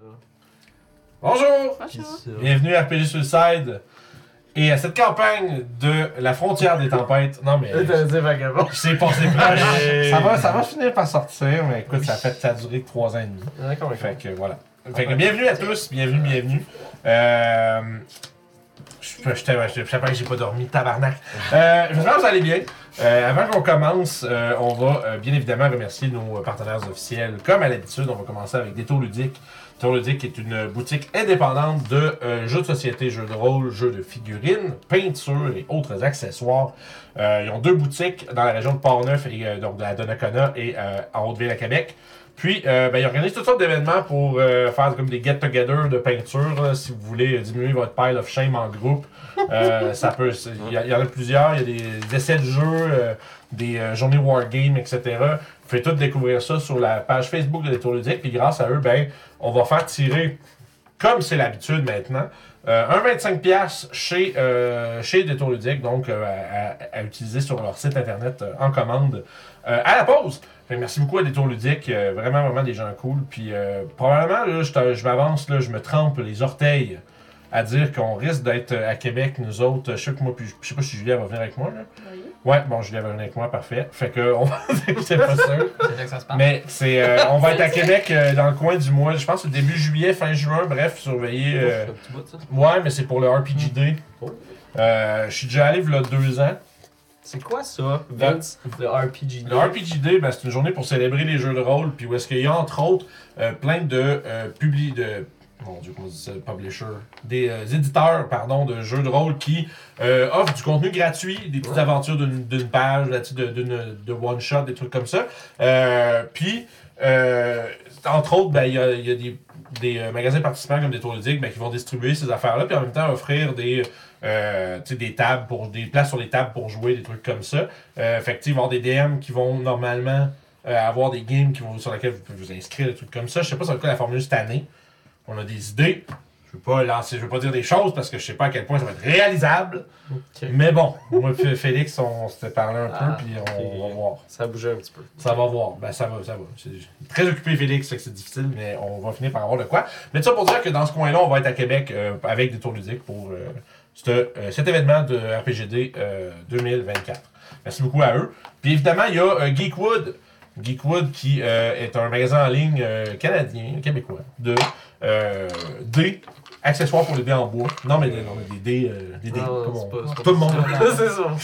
Bonjour! Bonjour. Bienvenue à RPG Suicide et à cette campagne de la frontière des tempêtes. Non mais T'as dit vagabond. c'est passé proche. ça, va, ça va finir par sortir, mais écoute, ça, fait, ça a duré que trois ans et demi. D'accord, Fait que voilà. Fait que bienvenue à tous, bienvenue, bienvenue. Euh, je je t'ai- je sais pas que j'ai pas dormi, tabarnak. Euh, J'espère que vous allez bien. Euh, avant qu'on commence, euh, on va euh, bien évidemment remercier nos partenaires officiels. Comme à l'habitude, on va commencer avec Détour Ludique. Détour Ludique est une boutique indépendante de euh, jeux de société, jeux de rôle, jeux de figurines, peinture et autres accessoires. Euh, ils ont deux boutiques dans la région de Port-Neuf, et, euh, donc de la Donnacona et en Haute-Ville à Québec. Puis, euh, ben, ils organisent toutes sortes d'événements pour euh, faire comme des get-together de peinture. là, si vous voulez euh, diminuer votre pile of shame en groupe, Euh, ça peut. Il y, en a plusieurs. Il y a des, essais de jeux, euh, des euh, journées wargame, etc. Vous pouvez tout découvrir ça sur la page Facebook de Détour Ludique. Puis, grâce à eux, ben, on va faire tirer, comme c'est l'habitude maintenant, euh, un 25$ chez, euh, chez Détour Ludique, donc euh, à, à- à utiliser sur leur site internet euh, en commande euh, à la pause. Fait que merci beaucoup à Détour Ludique, euh, vraiment, vraiment des gens cool. Puis euh, probablement, là, je, te- je m'avance, là, je me trempe les orteils à dire qu'on risque d'être euh, à Québec, nous autres. Je sais que moi, puis je sais pas si Julia va venir avec moi. Là. Oui. Ouais, bon, Julia va venir avec moi, parfait. Fait que on va. c'est pas sûr. C'est que ça se passe. Mais c'est, euh, on va être à Québec euh, dans le coin du mois, je pense, début juillet, fin juin, bref, surveiller. euh, Un petit bout de ça. Ouais, mais c'est pour le RPGD. Oh. Euh, je suis déjà allé il y a deux ans. C'est quoi ça, Vince, le RPG? Le RPGD, ben, c'est une journée pour célébrer les jeux de rôle, puis où est-ce qu'il y a entre autres euh, plein de euh, publi de mon Dieu, comment on dit ça, publisher, des euh, éditeurs, pardon, de jeux de rôle qui euh, offrent du contenu gratuit, des petites Ouais. aventures d'une page, de, de one shot, des trucs comme ça. Euh, puis, entre autres, ben, il y a, y a des, des magasins participants comme des tours ludiques ben, qui vont distribuer ces affaires-là, puis en même temps offrir des, euh, des tables pour des places sur les tables pour jouer, des trucs comme ça. Euh, fait que, avoir des DM qui vont normalement euh, avoir des games qui vont, sur lesquels vous pouvez vous inscrire, des trucs comme ça. Je sais pas sur quoi la formule cette année. On a des idées. Je veux pas lancer, je veux pas dire des choses parce que je sais pas à quel point ça va être réalisable. Mais bon, moi et Félix, on s'était parlé un Ah, peu, puis on va voir. Ça a bougé un petit peu. Ça va voir. Ben, ça va, ça va. C'est très occupé, Félix, c'est difficile, mais on va finir par avoir de quoi. Mais ça pour dire que dans ce coin-là, on va être à Québec euh, avec des tours ludiques pour euh, cet événement de RPGD euh, 2024. Merci beaucoup à eux. Puis évidemment, il y a euh, Geekwood. Geekwood qui euh, est un magasin en ligne euh, canadien, québécois, de euh, dés, accessoires pour les dés en bois. Non, mais, des- non, mais des dés. euh, des dés c'est c'est pas tout le monde. c'est ça,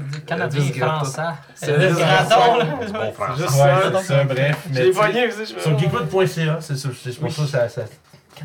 dire Canadien français. C'est Euh, là. Bon français. C'est bref. mais J'ai aussi, je me Sur geekwood.ca, c'est ça, c'est pour ça que ça, ça-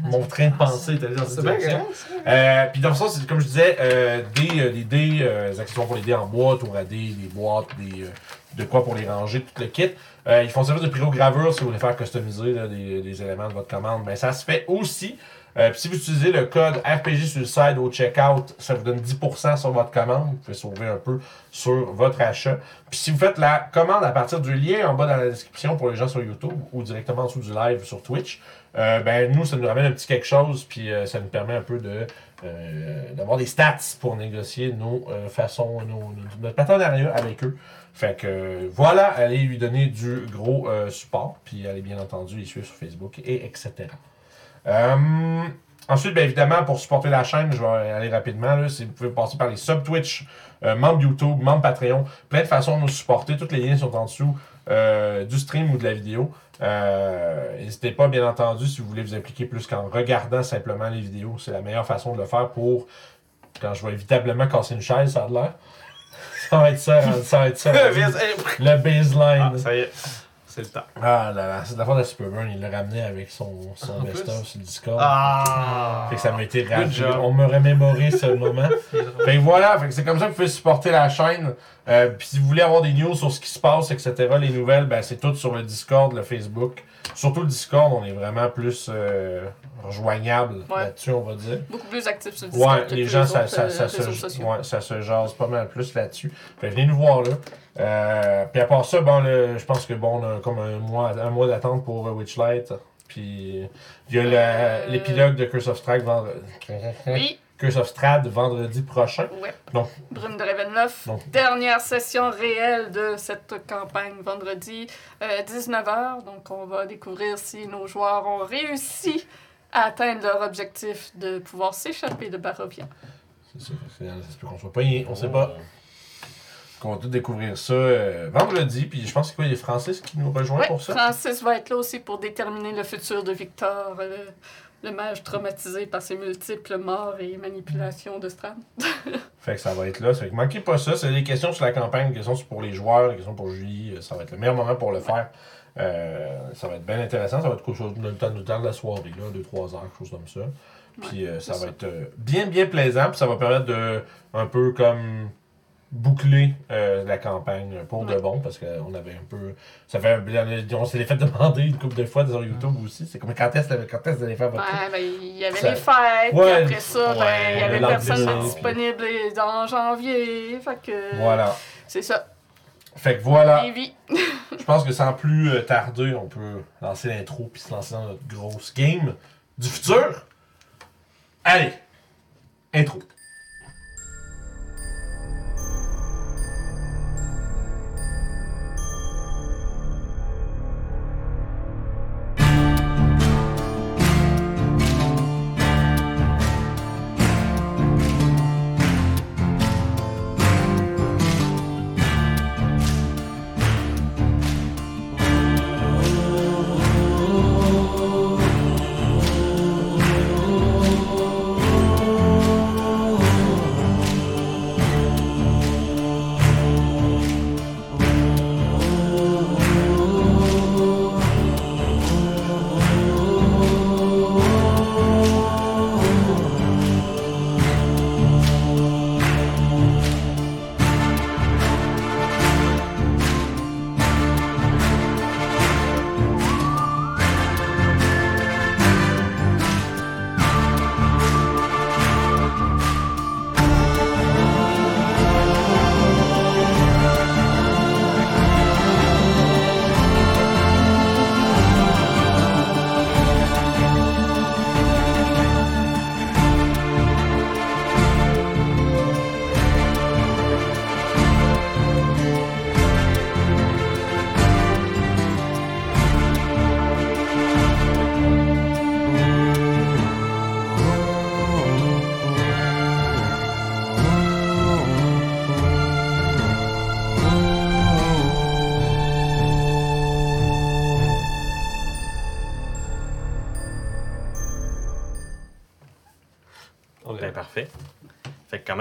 mon train de pensée est allé dans cette direction. Euh, puis dans le sens, c'est comme je disais, euh, des, euh, des dés, euh, des accessoires pour les dés en bois, tour à dés, des boîtes, des, euh, de quoi pour les ranger, tout le kit. Euh, ils font service de pyrogravure si vous voulez faire customiser là, des, des éléments de votre commande. Ben, ça se fait aussi. Euh, si vous utilisez le code RPG Suicide au checkout, ça vous donne 10% sur votre commande. Vous pouvez sauver un peu sur votre achat. Puis si vous faites la commande à partir du lien en bas dans la description pour les gens sur YouTube ou directement en dessous du live sur Twitch, euh, ben nous, ça nous ramène un petit quelque chose, puis euh, ça nous permet un peu de euh, d'avoir des stats pour négocier nos façons, nos, notre partenariat avec eux. Fait que voilà, allez lui donner du gros support, puis allez bien entendu les suivre sur Facebook et etc. Euh, ensuite, bien évidemment, pour supporter la chaîne, je vais aller rapidement. Là, si vous pouvez passer par les sub Twitch, euh, membres YouTube, membres Patreon, plein de façons de nous supporter. Toutes les liens sont en dessous euh, du stream ou de la vidéo. Euh, N'hésitez pas, bien entendu, si vous voulez vous impliquer plus qu'en regardant simplement les vidéos. C'est la meilleure façon de le faire pour, quand je vais évitablement casser une chaise, ça a de l'air. Ça va être ça, ça va être ça. le baseline. Ah, ça y est. C'est le temps. Ah là là, c'est de la faute de Superburn, il l'a ramené avec son, son best-of sur le Discord. Ah! Fait que ça m'a été rappelé. On me remémoré ce moment. Fait que voilà, fait que c'est comme ça que vous pouvez supporter la chaîne. Euh, Puis si vous voulez avoir des news sur ce qui se passe, etc., les nouvelles, ben c'est tout sur le Discord, le Facebook. Surtout le Discord, on est vraiment plus euh, rejoignable Ouais. là-dessus, on va dire. Beaucoup plus actifs sur le Discord Ouais, que les gens, ça, autres, ça, euh, ça, se, ouais, ça se jase pas mal plus là-dessus. Fait venez nous voir là. Euh, puis à part ça, bon, le- je pense que bon, on a comme un mois, un mois d'attente pour euh, Witchlight. Puis il y a la- Euh. l'épilogue de Curse of Strike vendredi. Oui, Curse of Strad vendredi prochain. Ouais. Donc- Brume de Ravenloft. Donc- Dernière session réelle de cette campagne vendredi, 19h. Donc, on va découvrir si nos joueurs ont réussi à atteindre leur objectif de pouvoir s'échapper de Barovia. C'est ça. c'est- Ça se peut qu'on soit pas. On sait pas. Qu'on va tout découvrir ça euh, vendredi. Puis je pense que quoi, il y a Francis qui nous rejoint Ouais, pour ça. Francis va être là aussi pour déterminer le futur de Victor, euh, le mage traumatisé par ses multiples morts et manipulations de Strad. Fait que ça va être là. Fait que manquez pas ça. C'est des questions sur la campagne, des questions pour les joueurs, des questions pour Julie. Euh, Ça va être le meilleur moment pour le faire. Euh, ça va être bien intéressant. Ça va être quelque chose dans le temps, de la soirée, là, 2-3 heures, quelque chose comme ça. Puis ça va ça. être bien, bien plaisant. Puis ça va permettre de un peu comme boucler euh, la campagne pour de Ouais. bon parce qu'on avait un peu ça fait un- on s'est fait demander une couple de fois sur YouTube aussi c'est comme quand est-ce quand vous allez faire votre? Ouais, ben, il y avait Ça- les fêtes, Ouais, puis après ça, ben, ouais, il y avait personne disponible en janvier. Fait que. voilà C'est ça. fait que voilà. Je pense que sans plus euh, tarder, on peut lancer l'intro puis se lancer dans notre grosse game du futur. Allez, intro.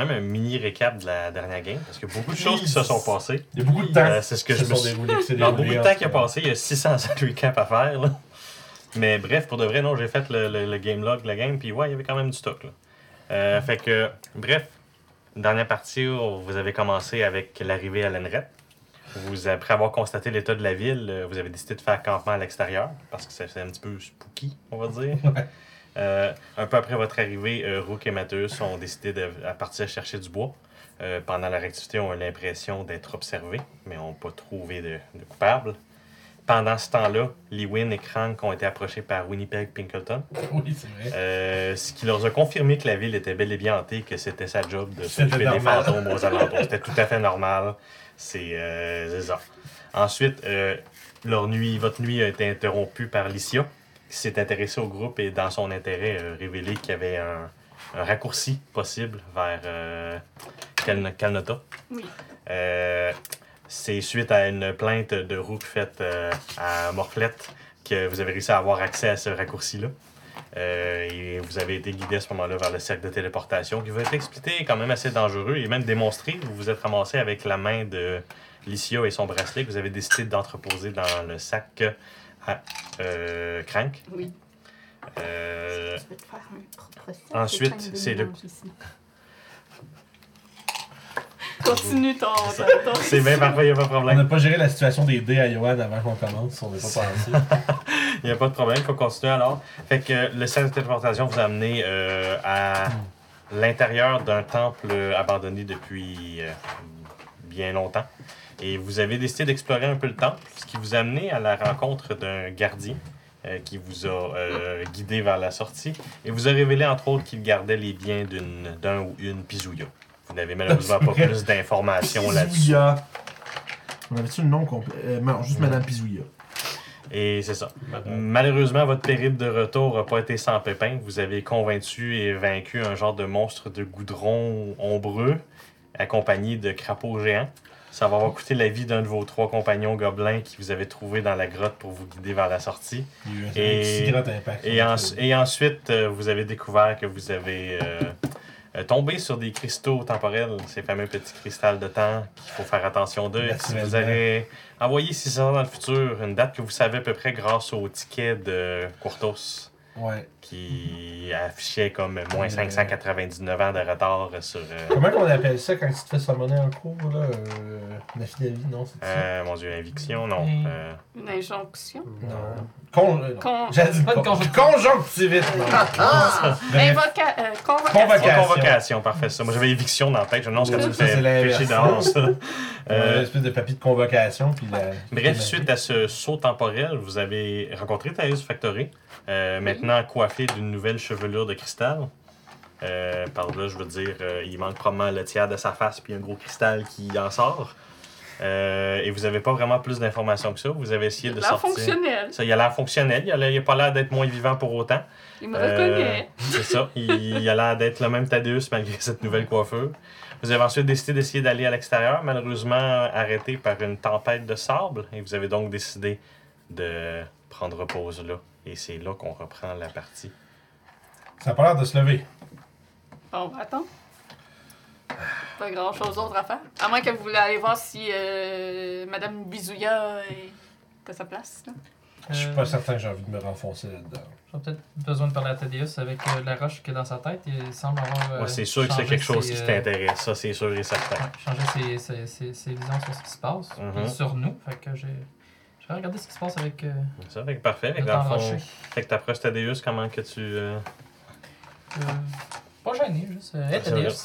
Même un mini récap de la dernière game, parce qu'il y a beaucoup de choses qui se sont passées. Il y a beaucoup de temps. Euh, c'est ce que je se me suis- s'est Dans déroulé beaucoup de temps qui a passé, il y a 600 recaps à faire. là. Mais bref, pour de vrai, non, j'ai fait le, le- le game log de la game, puis ouais, il y avait quand même du stock. Là. Euh, fait que, bref, dernière partie, où vous avez commencé avec l'arrivée à l'Enret. Vous, après avoir constaté l'état de la ville, euh, vous avez décidé de faire campement à l'extérieur, parce que fait un petit peu spooky, on va dire. Euh, un peu après votre arrivée, euh, Rook et Mattheus ont décidé de à partir chercher du bois. Euh, pendant leur activité, ont eu l'impression d'être observés, mais n'ont pas trouvé de, de coupable. Pendant ce temps-là, Lewin et Crank ont été approchés par Winnipeg Pinkleton, Oui, c'est vrai. euh, ce qui leur a confirmé que la ville était bel et bien hantée, que c'était sa job de C'était s'occuper des fantômes aux alentours. C'était tout à fait normal. C'est euh, ça. Ensuite, leur nuit, votre nuit a été interrompue par Licia, s'est intéressée au groupe et, dans son intérêt, euh, révélé qu'il y avait un, un raccourci possible vers euh, Kaln- Kalnota. Oui. Euh, c'est suite à une plainte de Rook faite euh, à Morflette que vous avez réussi à avoir accès à ce raccourci-là. Euh, et vous avez été guidé à ce moment-là vers le cercle de téléportation qui va être expliqué quand même assez dangereux et même démontré. Vous vous êtes ramassé avec la main de Licia et son bracelet que vous avez décidé d'entreposer dans le sac à euh, Crank? Oui. Euh, Je vais te faire un propre sac ensuite, c'est le-. Continue ton. ton- ton- c'est bien parfait, il n'y a pas de On problème. n'a pas géré la situation des dés à Johan avant qu'on commence, on n'est pas pensé. Il n'y a pas de problème, il faut continuer alors. Fait que euh, le cercle de téléportation vous a amené euh, à l'intérieur d'un temple euh, abandonné depuis euh, bien longtemps. Et vous avez décidé d'explorer un peu le temple, ce qui vous a amené à la rencontre d'un gardien euh, qui vous a euh, guidé vers la sortie et vous a révélé entre autres qu'il gardait les biens d'une- d'un ou une Pizouya. Vous n'avez malheureusement pas plus d'informations là-dessus. Pizouya. On avait-tu le nom complet? Euh, Non, juste Madame Pizouya. Et c'est ça. Malheureusement, votre périple de retour n'a pas été sans pépin. Vous avez convaincu et vaincu un genre de monstre de goudron ombreux, accompagné de crapauds géants. Ça va avoir coûté la vie d'un de vos trois compagnons gobelins qui vous avez trouvé dans la grotte pour vous guider vers la sortie. Et-. Et, en- et ensuite, euh, vous avez découvert que vous avez euh, euh, tombé sur des cristaux temporels, ces fameux petits cristals de temps qu'il faut faire attention d'eux. Si vous allez envoyer 6 ans dans le futur, une date que vous savez à peu près grâce au ticket de Courtos Ouais. qui affichait comme moins Euh. 599 ans de retard sur. euh, Comment qu'on appelle ça quand tu te fais summoner en cours, là? Euh, La vie, non, c'est ça? Euh, mon dieu, Inviction, non. Et- euh, Une injonction? Non. Con... euh, non. Con- J'ai dit Pas de con- conjonctivite. non. Bref. Invoca- euh, convocation. Convocation. Convocation, parfait. Ça. Moi j'avais Éviction dans la tête, je me demande ce que tu Ça, c'est fais pécher dehors, ça. Euh, Euh, une espèce de papier de convocation. Puis la... Bref, suite à ce saut temporel, vous avez rencontré Thais Factory, euh, maintenant coiffé d'une nouvelle chevelure de cristal. Euh, par là, je veux dire, euh, il manque probablement le tiers de sa face puis un gros cristal qui en sort. Et vous n'avez pas vraiment plus d'informations que ça. Vous avez essayé de sortir. fonctionnel. Ça, il a l'air fonctionnel. Il a, l'air- il a pas l'air d'être moins vivant pour autant. Il me reconnaît. C'est ça. Il, il a l'air d'être le même Thaddeus malgré cette nouvelle coiffure. Vous avez ensuite décidé d'essayer d'aller à l'extérieur, malheureusement arrêté par une tempête de sable. Et vous avez donc décidé de prendre pause là. Et c'est là qu'on reprend la partie. Ça a pas l'air de se lever. Bon, attends. Pas grand chose d'autre à faire. À moins que vous voulez aller voir si euh, Madame Bisouya est à sa place. là. Je suis Euh, pas certain que j'ai envie de me renfoncer là-dedans. J'aurais peut-être besoin de parler à Thaddeus avec euh, la roche qui est dans sa tête. Il semble avoir. euh, Ouais, c'est sûr que c'est quelque chose ses, qui euh, t'intéresse, ça c'est sûr et certain. ouais, changer ses, ses, ses, ses visions sur ce qui se passe. Puis sur nous. Fait que j'ai. Vais regarder ce qui se passe avec euh, Ça fait que parfait. Fait que dans le fond, fait que t'approches Thaddeus, comment que tu. euh, Euh, pas gêné, juste. Euh, hey,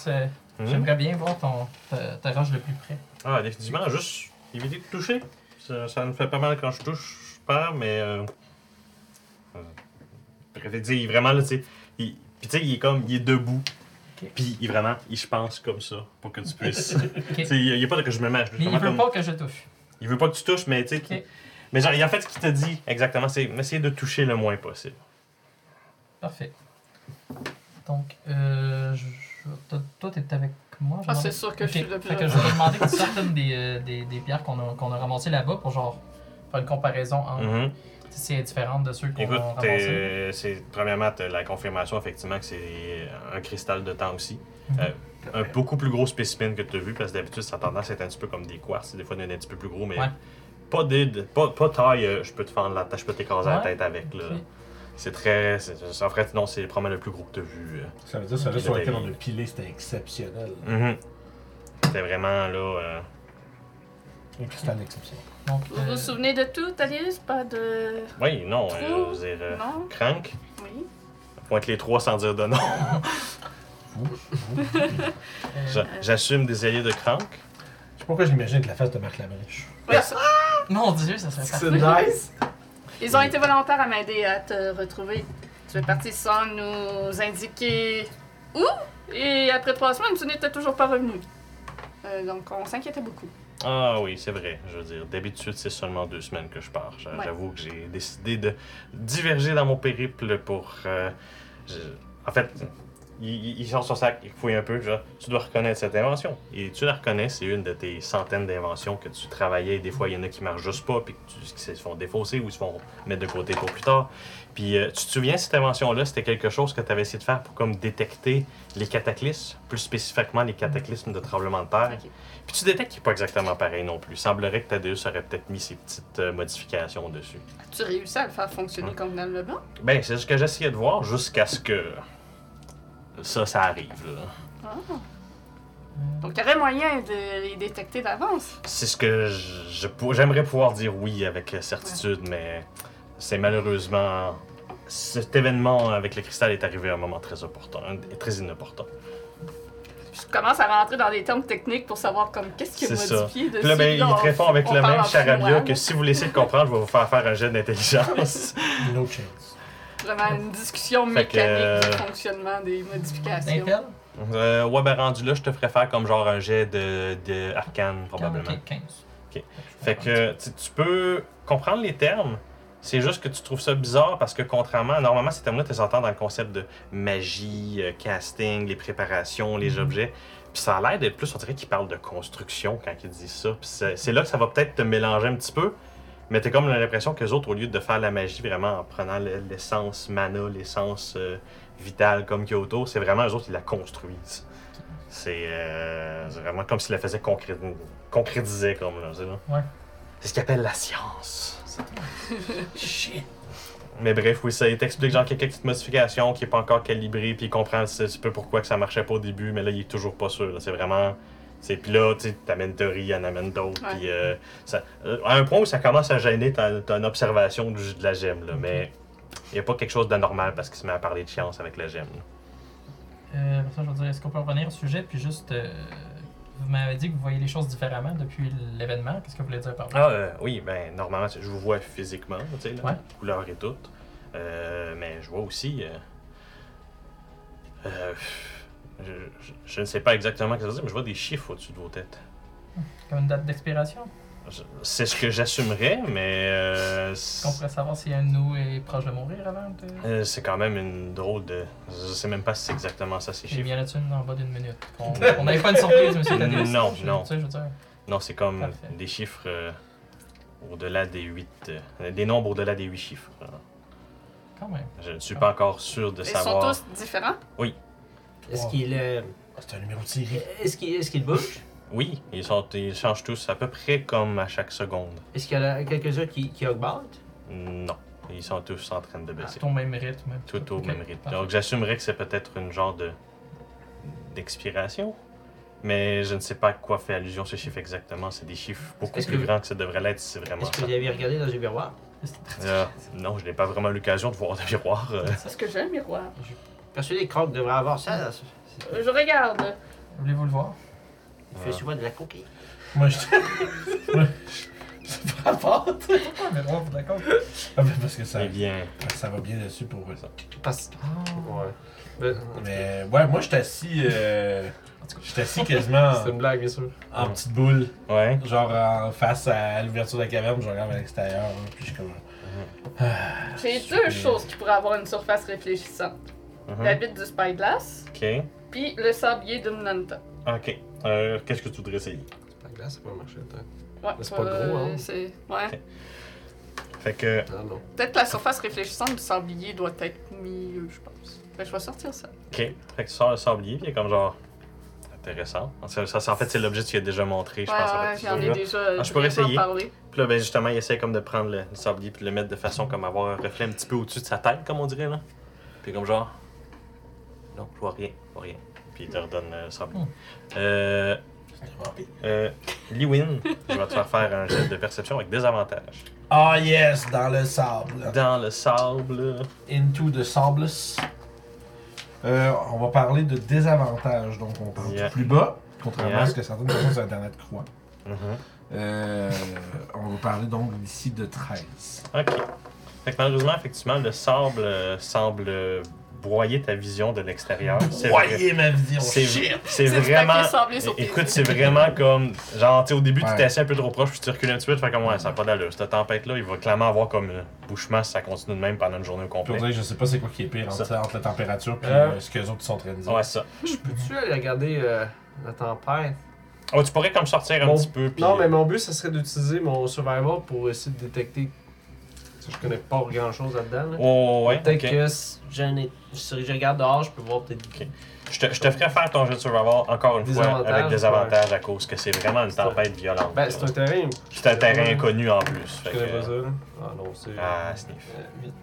euh, hmm? j'aimerais bien voir ton, ta, ta roche de plus près. Ah, définitivement, juste éviter de toucher. Ça, ça me fait pas mal quand je touche, je perds, mais. Euh... est vraiment là, tu sais. Puis tu sais, il est comme, il est debout. Ok. Puis il vraiment, il je pense comme ça, pour que tu puisses. Il il y a pas de que je me mâche. Mais il veut comme- pas que je touche. il veut pas que tu touches, mais tu sais. Mais genre, en fait, ce qu'il te dit exactement, c'est essayer de toucher le moins possible. Parfait. Donc, euh, je- je- toi- toi, t'es avec moi. je Ah, c'est sûr que je Ok. suis le plus. Fait que je vais te demander que tu sortes une des, euh, des, des pierres qu'on a, qu'on a ramassées là-bas pour genre faire une comparaison entre Mhm. si elle est différente de ceux qu'on Écoute, a ramassés. t'es- c'est premièrement t'as la confirmation effectivement que c'est un cristal de temps aussi. Mhm. Euh, un beaucoup plus gros spécimen que tu as vu parce que d'habitude ça a tendance à être un petit peu comme des quartz, des fois il y en a un petit peu plus gros mais Ouais. Pas de, de- pas, pas taille, euh, je peux te fendre la tête, je peux t'écraser la tête avec là. C'est très en fait non, c'est probablement le plus gros que tu as vu. euh. Ça veut dire que celui Ok. sur lequel on a pilé, c'était exceptionnel. Mhm. C'était vraiment là euh, exceptionnel. Donc, Vous vous euh, souvenez de tout, Thaddeus? Pas de. Oui, non, euh, dire, euh, Non? Crank, Oui. pointe les trois sans dire de nom. euh, J'a- J'assume des alliés de Crank. Je sais pas pourquoi j'imagine avec la face de Marc Labrèche. Ouais, Mon dieu, ça serait C'est parfait. nice! Ils ont été volontaires à m'aider à te retrouver. Tu es parti sans nous indiquer où. Et après trois semaines, tu n'étais toujours pas revenu. Euh, donc, on s'inquiétait beaucoup. Ah oui, c'est vrai. Je veux dire, d'habitude, c'est seulement deux semaines que je pars. J'a- Ouais. J'avoue que j'ai décidé de diverger dans mon périple pour. euh, je- En fait, il, il- sort son sac, il fouille un peu. Genre, tu dois reconnaître cette invention. Et tu la reconnais, c'est une de tes centaines d'inventions que tu travaillais. Des fois, il y en a qui marchent juste pas, puis tu- qui se font défausser ou ils se font mettre de côté pour plus tard. Puis, euh, tu te souviens, cette invention-là, c'était quelque chose que tu avais essayé de faire pour comme détecter les cataclysmes, plus spécifiquement les cataclysmes de tremblement de terre? Puis tu détectes qu'il n'est pas exactement pareil non plus. Il semblerait que Thaddeus aurait peut-être mis ses petites euh, modifications dessus. As-tu réussi à le faire fonctionner Hum. convenablement? Ben, c'est ce que j'essayais de voir jusqu'à ce que ça, ça arrive. là. Ah. Donc, il y aurait moyen de les détecter d'avance. C'est ce que je- je pou- j'aimerais pouvoir dire oui avec certitude, mais c'est malheureusement cet événement avec le cristal est arrivé à un moment très opportun, et très inopportun. je commence à rentrer dans des termes techniques pour savoir comme qu'est-ce qui est, modifié dessus. Puis là, ben, il répond avec le parle même charabia que si vous laissez de comprendre, je vais vous faire faire un jet d'intelligence. No chance. Vraiment une discussion Fait que, mécanique euh, du fonctionnement des modifications. Intel? Euh, ouais, ben rendu là, je te ferais faire comme genre un jet de, de arcane, probablement. Ok, 15. Ok. Fait que tu tu peux comprendre les termes. C'est juste que tu trouves ça bizarre parce que contrairement, normalement ces termes-là, tu les entends dans le concept de magie, euh, casting, les préparations, les objets. Puis ça a l'air d'être plus, on dirait qu'ils parlent de construction quand ils disent ça. Puis c'est c'est là que ça va peut-être te mélanger un petit peu. Mais t'as comme l'impression que les autres, au lieu de faire la magie vraiment en prenant le- l'essence mana, l'essence euh, vitale comme autour, c'est vraiment eux autres qui la construisent. C'est euh, c'est vraiment comme s'ils la faisaient concré- concrétiser comme là, là. Ouais. C'est ce qu'ils appellent la science. Shit. Mais bref, oui, ça il t'explique genre qu'il y a quelques petites modifications qui n'est pas encore calibré, puis il comprend un petit peu pourquoi que ça marchait pas au début, mais là, il est toujours pas sûr. C'est vraiment. C'est Puis là, tu sais, t'amènes théorie, il en amène d'autres, puis euh, ça- euh, à un point où ça commence à gêner ton observation du, de la gemme, là, mais il n'y a pas quelque chose d'anormal parce qu'il se met à parler de science avec la gemme. Euh, ça, je veux dire, est-ce qu'on peut revenir au sujet, puis juste. euh, vous m'avez dit que vous voyez les choses différemment depuis l'événement. Qu'est-ce que vous voulez dire par là? Ah, euh, oui, ben, normalement, je vous vois physiquement, tu sais, Ouais. couleur et tout. Euh, mais je vois aussi. Euh, euh, je, je- je ne sais pas exactement ce que ça veut dire, mais je vois des chiffres au-dessus de vos têtes. Comme une date d'expiration? C'est ce que j'assumerais, mais euh, Est-ce qu'on pourrait savoir si un de nous est proche de mourir avant de. euh, c'est quand même une drôle de. Je sais même pas si c'est exactement ça, ces J'ai chiffres. bien là-dessus en bas d'une minute. On n'avait pas une surprise, monsieur Thaddeus. Non, Je- non. Tu sais, je veux dire. Non, c'est comme Parfait. des chiffres euh, au-delà des 8. des nombres au-delà des 8 chiffres. Quand même. Je ne suis pas encore sûr de Ils savoir. sont tous différents? Est-ce qu'il euh, Ah, C'est un numéro de série. est-ce qu'il est-ce qu'il bouge? Oui, ils, sont, ils changent tous à peu près comme à chaque seconde. Est-ce qu'il y en a quelques-uns qui, qui augmentent? Non, ils sont tous en train de baisser. Ton même rythme. Tout au Ok, même rythme. parfait. Donc j'assumerais que c'est peut-être une genre de d'expiration. Mais je ne sais pas à quoi fait allusion ce chiffre exactement. C'est des chiffres beaucoup Est-ce plus que- grands que ça devrait l'être si c'est vraiment Est-ce que ça. vous avez regardé dans un miroir? Euh, non, je n'ai pas vraiment l'occasion de voir de miroir. euh. Est-ce que j'ai un miroir? Persuadé que Croc devrait avoir ça. là. Euh, Je regarde. Voulez-vous le voir? Il fait souvent de la coquille. Moi, je. Moi, Ça fera pas. Pourquoi vous d'accord? Ah, ben, Parce que ça, Eh bien, ça va bien dessus pour eux. Parce... Ah. Ouais. Mais ouais, moi, je suis assis. Euh... Je suis assis quasiment C'est une blague, bien sûr. en, en petite boule. ouais. Genre en face à l'ouverture de la caverne, je regarde à l'extérieur. hein, Puis je suis comme. J'ai Super. deux choses qui pourraient avoir une surface réfléchissante. Mhm. La bite du spyglass, Ok. puis le sablier de Nanta. Ok. Euh, Qu'est-ce que tu voudrais essayer? La glace, ça peut marcher. Ouais, Mais c'est pas gros, hein? c'est- Ouais. Fait que. Ah non. Peut-être la surface réfléchissante du sablier doit être mieux, je pense. Ben, je vais sortir ça. Ok. Fait que tu sors le sablier, puis il est comme genre. Intéressant. Ça, ça, en fait, c'est l'objet que tu as déjà montré, je ouais, pense. en ouais, fait, j'en ai déjà Ah, je pourrais essayer. Puis là, ben, justement, il essaie comme de prendre le, le sablier puis de le mettre de façon comme avoir un reflet un petit peu au-dessus de sa tête, comme on dirait, là. Puis comme genre. Non, je vois rien, je vois rien. Puis il te redonne le sablier. Hmm. Euh. Euh. Liwin, je vais te faire faire un jet de perception avec des avantages. Ah yes, dans le sable. Dans le sable. Into the sabless. Euh, on va parler de désavantages. Donc, on parle Yeah. tout plus bas, contrairement Yeah. à ce que certaines personnes sur Internet croient. Mhm. Euh, on va parler donc d'ici de 13. Ok. Fait que malheureusement, effectivement, le sable euh, semble euh, broyer ta vision de l'extérieur. Voyez ma vision, C'est vraiment. Écoute, c'est vraiment comme. Genre, tu sais, au début, tu Ouais. t'es assis un peu trop proche, puis tu recules un petit peu, tu fais comme, ouais, ça n'a pas d'allure. Cette tempête-là, il va clairement avoir comme un bouchement si ça continue de même pendant une journée au complet. je sais pas c'est quoi qui est pire entre, la température et Euh. ce que les autres sont en train de dire. Ouais, ça. Peux-tu aller regarder euh, la tempête? Oh, tu pourrais comme sortir un petit peu. Non, mais mon but, ça serait d'utiliser mon survival pour essayer de détecter. Je connais pas grand chose là-dedans. là. Oh, ouais. Peut-être que si j'en ai- si je regarde dehors, je peux voir peut-être. Je te, je te ferais faire ton jeu de survival encore une fois avec des avantages à cause que c'est vraiment une tempête violente. Ben, c'est un terrain. C'est un terrain inconnu en plus. Je Fait connais que, pas ça. Ah non, c'est. Ah, sniff. euh, vite.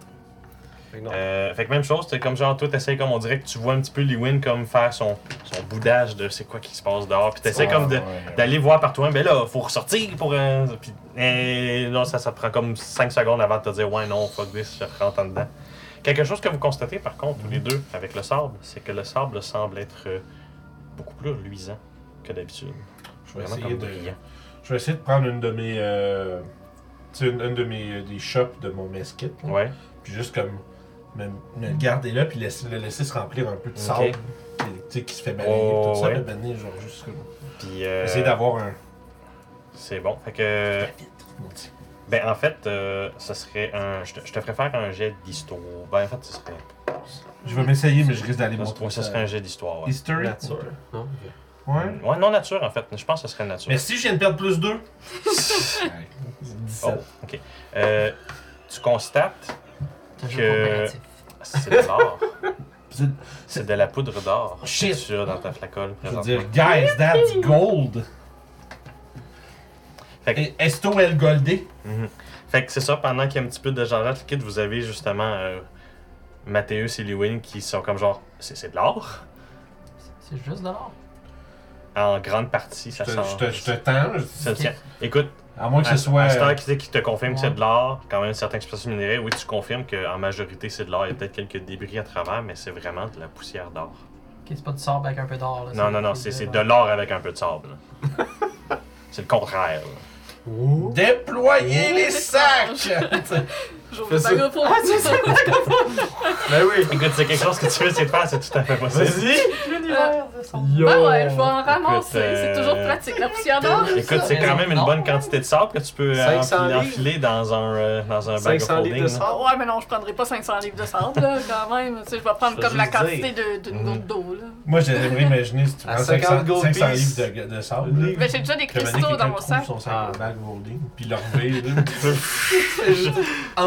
Fait que non. Euh, fait que même chose, c'est comme genre, toi, t'essayes comme on dirait que tu vois un petit peu Lewin comme faire son, son boudage de c'est quoi qui se passe dehors. Puis t'essayes comme de, Ouais, ouais. d'aller voir par toi, ben là, faut ressortir pour un. Puis, eh, non, ça, ça te prend comme 5 secondes avant de te dire, ouais, non, fuck this, je rentre en dedans. Quelque chose que vous constatez par contre, tous les deux, avec le sable, c'est que le sable semble être euh, beaucoup plus luisant que d'habitude. Je vais Vraiment essayer comme de. brillant. Je vais essayer de prendre une de mes. Euh, tu sais, une, une de mes. des shops de mon mesquite. Ouais. Puis juste comme. Me, me le garder là, puis laisser, le laisser se remplir un peu de sable. Tu sais, qui se fait balayer, Oh, tout ça. ouais. Le baigner, genre, juste comme. Puis euh, Essayer d'avoir un. c'est bon. Fait que ben en fait, euh, ce serait un. Je te, je te ferais faire un jet d'histoire. Ben en fait, ce serait. Je vais m'essayer, mais je risque d'aller montrer ce serait un jet d'histoire. Ouais. History. Nature. Non? Ouais. ouais, non nature en fait. Je pense que ce serait nature. Mais si je viens de perdre plus 2. Oh, ok. Euh, tu constates Que- c'est de l'or. C'est- de la poudre d'or Shit. tu as dans ta flacole Je veux dire, guys, that's gold. Fait que- Esto El Goldé. Mhm. Fait que c'est ça, pendant qu'il y a un petit peu de genre liquide, vous avez justement euh, Mathéus et Lewin qui sont comme genre, c'est c'est de l'or? C'est juste de l'or. En grande partie, Je ça te, sent. je te, je te tends. je- ça tient. Écoute, À moins que à, ce soit. cette heure qui, qui te confirme que c'est de l'or, quand même certaines expressions minérales, oui, tu confirmes qu'en majorité c'est de l'or. Il y a peut-être quelques débris à travers, mais c'est vraiment de la poussière d'or. Ok, c'est pas du sable avec un peu d'or. là, Non, non, non, c'est c'est de l'or avec un peu de sable. là. c'est le contraire. là. Déployer les sacs! J'ouvre Fais le ça. bagot pour voir ça. Ben oui! Écoute, c'est quelque chose que tu veux essayer de faire, c'est tout à fait possible. L'univers de son. Yo! Ben ouais, je vais en ramasser. C'est euh, toujours pratique, la poussière d'or. Écoute, c'est quand même une bonne quantité de sable que tu peux euh, 500 enfiler, dans un, euh, dans un bag of 500 livres holding. sable. Ouais, mais non, je prendrai pas 500 livres de sable, là, quand même. Tu sais, je vais prendre veux comme la quantité d'une Mhm. goutte d'eau, là. Moi, j'aimerais imaginer si tu prends 50 500, gold 500 piece. livres de, sable. Mais j'ai déjà des cristaux dans mon sac. son sac Ah. bag holding, puis le relever, là.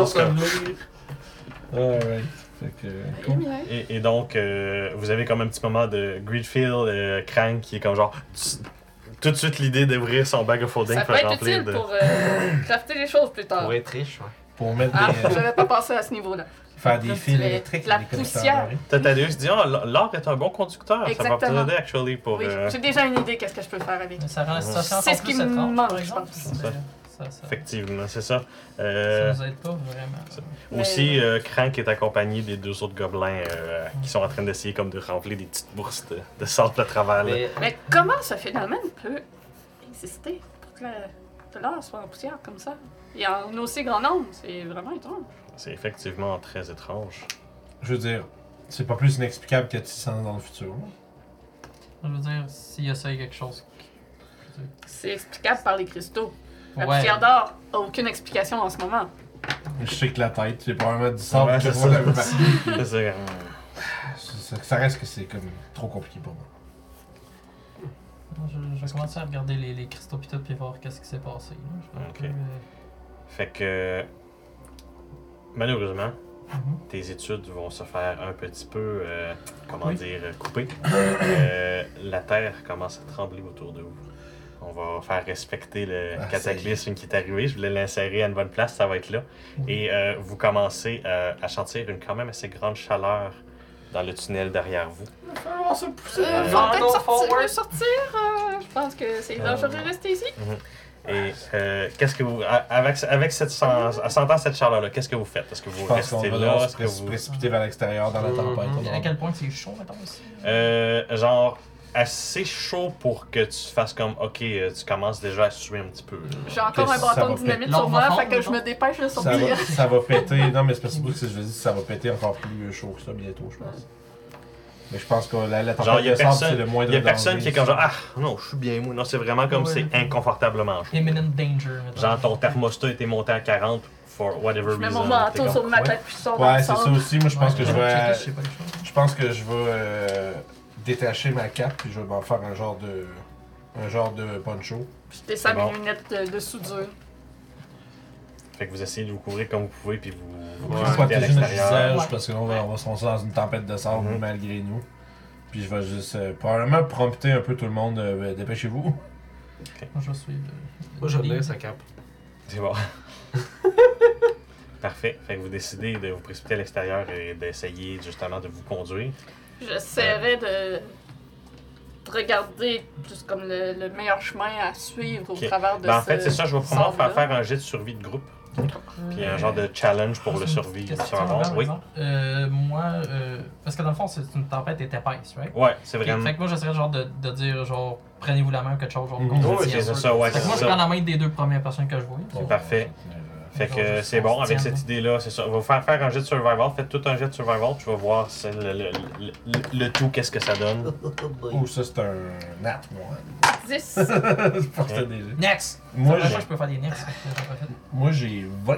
Alright. Fait que. Bien. Et, et donc, euh, vous avez comme un petit moment de Greedfield, euh, Crank, qui est comme genre. tout de suite l'idée d'ouvrir son bag of holding Ça pour peut être remplir utile de. pour euh, crafter les choses plus tard. Pour être riche, ouais. Pour mettre Ah, des. euh, j'avais pas pensé à ce niveau-là. faire des fils électriques. la poussière. qui dit Ah, l'or est un bon conducteur. Ça va Exactement. t'aider, actually, pour. Oui, euh, j'ai déjà une idée qu'est-ce que je peux faire avec. Mais ça rend la situation C'est ce plus qui me manque, par je exemple. pense. Ça. Ça, Effectivement, c'est ça. Euh, ça nous aide pas vraiment. Mais- Aussi, euh, Crank est accompagné des deux autres gobelins euh, qui sont en train d'essayer comme de remplir des petites bourses de, de sable à travers. là. Mais Mais comment ce phénomène peut exister pour que de l'or soit en poussière comme ça? Et en aussi grand nombre, c'est vraiment étrange. C'est effectivement très étrange. Je veux dire, c'est pas plus inexplicable que 600 ans dans le futur. Je veux dire, s'il y a ça, il y a quelque chose. C'est explicable par les cristaux. La Ouais. poussière d'or a aucune explication en ce moment. Je sais que la tête, c'est probablement du sable. Ouais, que c'est moi, ça. ça. ça, ça reste que c'est comme trop compliqué pour moi. Je, je vais commencer à regarder les, les cristaux pis tout puis voir qu'est-ce qui s'est passé. là. Ok. peu, euh, Fait que. Malheureusement, mhm. tes études vont se faire un petit peu, euh, comment Oui. dire, couper. Euh, la Terre commence à trembler autour de vous. On va faire respecter le Ah, cataclysme qui est arrivé. Je voulais l'insérer à une bonne place, ça va être là. Et euh, vous commencez euh, à sentir une quand même assez grande chaleur dans le tunnel derrière vous. Euh, Euh, faut Go peut-être sortir, euh, je pense que c'est dangereux de rester ici. Et euh, qu'est-ce que vous. Avec, avec cette, sen- en sentant cette chaleur-là, qu'est-ce que vous faites? Est-ce que vous restez va là? Est-ce se que vous. précipiter vers l'extérieur dans la Mhm. tempête. Et à va- quel point c'est chaud, ici? Euh, genre, assez chaud pour que tu fasses comme, ok, euh, tu commences déjà à suer un petit peu. là. J'ai encore un Ça bâton va de dynamite péter. sur moi, fait que je me dépêche de Ça sortir. ça va péter. Non, mais c'est parce que si je le dis, ça va péter encore plus chaud que ça bientôt, je pense. Mais je pense que la, la Genre, tempête y a de sable, personne- c'est le moindre Il y a personne danger. qui est comme genre, ah, non, je suis bien mou. Non, c'est vraiment comme Ouais. c'est inconfortablement chaud. Imminent danger, mettons. Genre, ton thermostat était monté à 40 for whatever Je mets reason. mon T'es manteau comme, sur ma ouais. tête puis je sors dans Ouais, le c'est ça sable. aussi. Moi, je pense que je vais. Checker, pas. Je pense que je vais euh, détacher ma cape puis je vais m'en faire un genre de. Un genre de poncho. Puis je descends bon. mes lunettes de, de soudure. Fait que vous essayez de vous couvrir comme vous pouvez, puis vous, vous protéger notre visage Ouais. parce que là, on va, on va se lancer dans une tempête de sable Mhm. malgré nous. Puis je vais juste euh, probablement prompter un peu tout le monde. euh, Dépêchez-vous. Moi, je vais suivre. moi, je lead. sa cape. C'est bon. Parfait. Fait que vous décidez de vous précipiter à l'extérieur et d'essayer justement de vous conduire. J'essaierai de, de regarder juste comme le, le meilleur chemin à suivre Ok. au travers de Ben, en ce fait, c'est ça, je vais vraiment faire faire un jet de survie de groupe. Puis un genre de challenge pour le petite sur avant, Oui. exemple? Euh, moi, euh, parce que dans le fond, c'est une tempête est épaisse, right? Ouais, c'est Ok, vraiment. Fait que moi, j'essaierais genre de, de dire, genre, prenez-vous la main ou quelque chose, genre, Mhm. qu'on se Ouais, tient. C'est ça, ouais, Fait que c'est moi, je prends la main des deux premières personnes que je vois. C'est parfait. Fait que juste c'est on bon, avec cette là. idée-là, c'est ça. On va faire faire un jet de survival. Faites tout un jet de survival. Tu vas voir le, le, le, le- le tout, qu'est-ce que ça donne. Oh, ça, c'est un nat, moi. 10. c'est pas que des jeux. Next! Moi, j'ai- je peux faire des next. Moi, j'ai 20.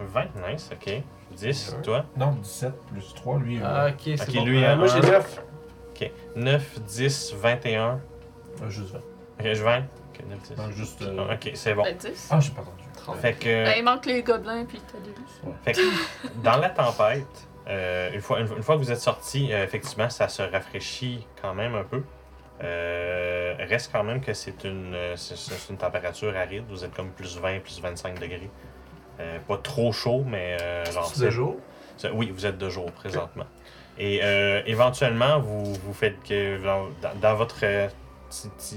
20, nice, ok. 10, toi? Non, 17 plus 3, lui. euh, Ah, ok, c'est Ok, bon. lui, Euh, un- moi j'ai un. 9. Ok. 9, 10, 21. euh, juste 20. Ok, je 20. Ok, 9, 10. Non, juste. euh, Ok, c'est bon. Ben, 10. Ah, j'ai pas entendu. Fait que. Ben, il manque les gobelins puis t'as des Fait que dans la tempête, euh, une, fois, une, une fois que vous êtes sorti, euh, effectivement, ça se rafraîchit quand même un peu. Euh, reste quand même que c'est une, euh, c'est- c'est une température aride. Vous êtes comme plus 20, plus 25 degrés. Euh, pas trop chaud, mais euh, genre, C'est de jour? Oui, vous êtes de jour présentement. Et euh, éventuellement, vous, vous faites que dans, dans votre. euh,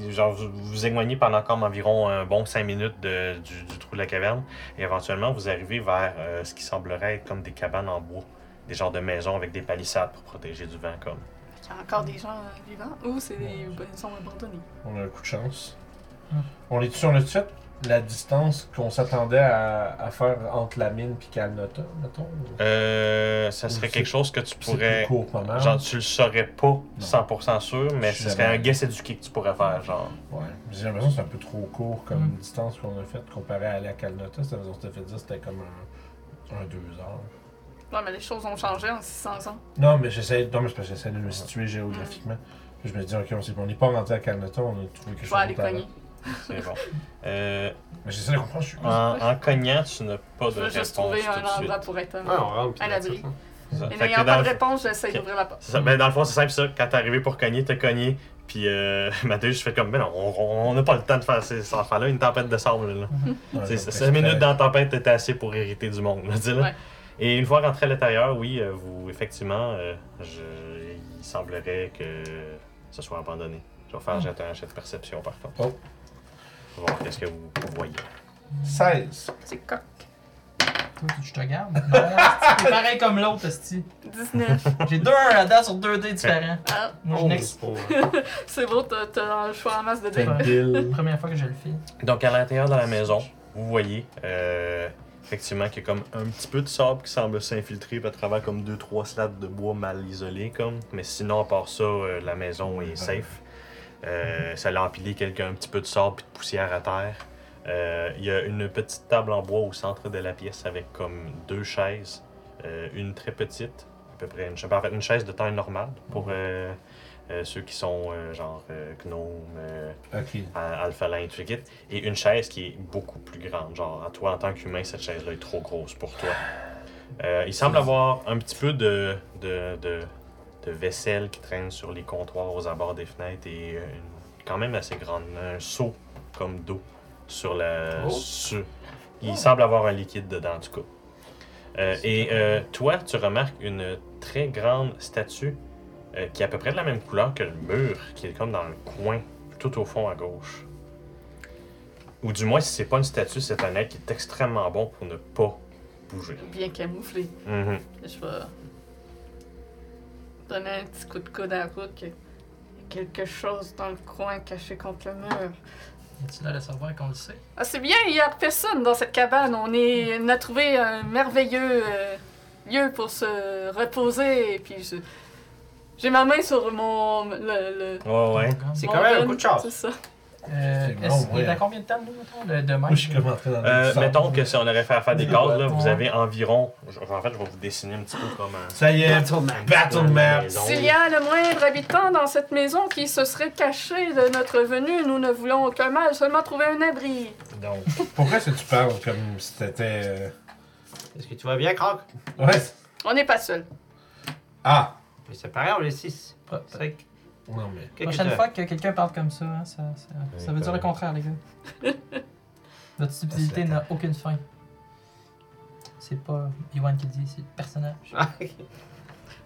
genre, vous vous éloignez pendant comme environ un bon 5 minutes de- du, du trou de la caverne. Et éventuellement, vous arrivez vers euh, ce qui semblerait être comme des cabanes en bois. Des genres de maisons avec des palissades pour protéger du vent, comme. Il y a encore des gens euh, vivants? Ou c'est des maisons abandonnées. On a un coup de chance. On est sur le fait? La distance qu'on s'attendait à, à faire entre la mine et Calnota, mettons. Euh, ça serait quelque chose que tu pourrais. plus court, pas mal. Genre, tu le saurais pas 100% sûr, mais Je ce serait un guess éduqué que tu pourrais faire, genre. Ouais. J'ai l'impression que c'est un peu trop court comme Mm. distance qu'on a faite comparé à aller à Calnota. Façon, fait dire c'était comme un, un deux heures. Ouais, mais les choses ont changé en 600 ans. Non, mais j'essaie non, mais parce que j'essaie de me situer géographiquement. Puis je me dis, ok, on sait pas, on n'est pas rentré à Calnota, on a trouvé quelque Je chose vais aller cogner. C'est bon. Euh, Mais j'essaie de comprendre, je suis. en, en cognant, tu n'as pas de Je réponse juste trouver tout un suite. endroit pour être Ouais, on rentre. puis À l'abri. hein. C'est ça. Et Fait que n'ayant dans pas le- de réponse, j'essaie Ok. d'ouvrir la porte. c'est ça. Ben, dans le fond, c'est simple ça. Quand t'es arrivé pour cogner, t'as cogné. Puis euh, Mathieu, je fais comme, ben non, on- on n'a pas le temps de faire ces ces enfants-là, une tempête de sable. Là. Ouais, C'est- donc, 5 minutes dans la tempête, t'étais assez pour hériter du monde. Là. Ouais. Et une fois rentré à l'intérieur, oui, euh, vous, effectivement, euh, je- il semblerait que ce soit abandonné. Je vais faire jeter un jet de perception par contre. Oh. On va voir qu'est-ce que vous voyez. 16. C'est coq. Toi, tu- je te garde. Non, pareil comme l'autre, Esti. 19. J'ai deux à date sur deux dés différents. Ah, Moi, je next. c'est pas- c'est beau, t'as t'as un choix en masse de dés. Ouais. Pile. Première fois que je le fais. Donc, à l'intérieur de la maison, vous voyez euh, effectivement qu'il y a comme un petit peu de sable qui semble s'infiltrer à travers comme deux, trois slats de bois mal isolés, comme. Mais sinon, à part ça, euh, la maison est safe. Euh, ça l'a empilé quelques, un petit peu de sable et de poussière à terre. Euh, Il y a une petite table en bois au centre de la pièce avec comme deux chaises. Euh, une très petite, à peu près une, chaise- en fait, une chaise de taille normale pour euh, ceux qui sont genre euh, gnomes, euh, Ok. à Alphalin, tout kit, et une chaise qui est beaucoup plus grande. Genre, à toi, en tant qu'humain, cette chaise-là est trop grosse pour toi. Il semble avoir un petit peu de, de, de, de vaisselle qui traîne sur les comptoirs aux abords des fenêtres et euh, une- quand même assez grande, un seau comme d'eau sur la. Oh. sur- il semble avoir un liquide dedans, en tout cas. Euh, et euh, toi, tu remarques une très grande statue euh, qui est à peu près de la même couleur que le mur, qui est comme dans le coin, tout au fond à gauche. Ou du moins, si c'est pas une statue, c'est un être qui est extrêmement bon pour ne pas bouger. Bien camouflé. Mhm. Je vais donner un petit coup de coude à Rook. Il y a quelque chose dans le coin caché contre le mur. Tu l'air de savoir qu'on le sait? Ah, c'est bien, il y a personne dans cette cabane. On, est, on a trouvé un merveilleux euh, lieu pour se reposer. Et puis, je- j'ai ma main sur mon. Le, le- Ouais, ouais. C'est quand même un coup de chance. C'est ça. Euh, est-ce- bon, il est ouais. à combien de temps, nous, mettons, de, de Moi, je dans Euh, mettons que si on aurait fait à faire des cases, là, vous avez environ. je- En fait, je vais vous dessiner un petit peu comme un. Ça y est. Battle map. Battle map. S'il y a le moindre habitant dans cette maison qui se serait caché de notre venue, nous ne voulons aucun mal, seulement trouver un abri. Donc, pourquoi est-ce que tu parles comme si t'étais. euh, Est-ce que tu vas bien, Croc? Ouais. On n'est pas seul. Ah! Mais c'est pareil, on est six. Pro- C'est Non, mais. que- Prochaine fois que quelqu'un parle comme ça, hein, ça, ça, ça veut dire le contraire, les gars. Votre stupidité n'a aucune fin. C'est pas Yohan qui le dit, c'est le personnage. Ah.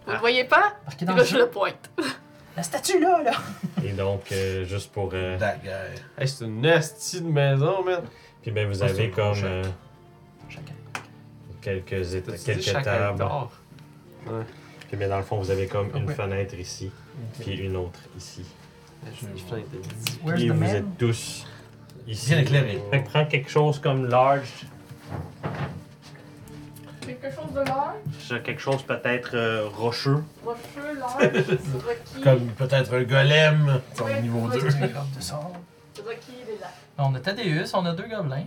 Vous le voyez pas? Marqué Et dans là, le je jeu. le pointe. La statue là, là! Et donc, euh, juste pour. euh, That guy. Hey, c'est une nasty de maison, man. Puis ben, vous Ah, c'est avez un gros comme. euh, Chacun. quelques, éta- T'as-tu dit quelques chaque tables. hectare? Puis bien, dans le fond, vous avez comme une Ouais. fenêtre ici, puis une autre ici. Where's Et vous man? êtes tous ici. Bien éclairé. Fait que prends quelque chose comme large, Quelque chose de large, quelque chose peut-être euh, rocheux. rocheux, large, requis. Comme peut-être un golem au Ouais, niveau ouais. 2. Deux grappes de sable. Requis, il est là. On a Tadeus, on a deux gobelins.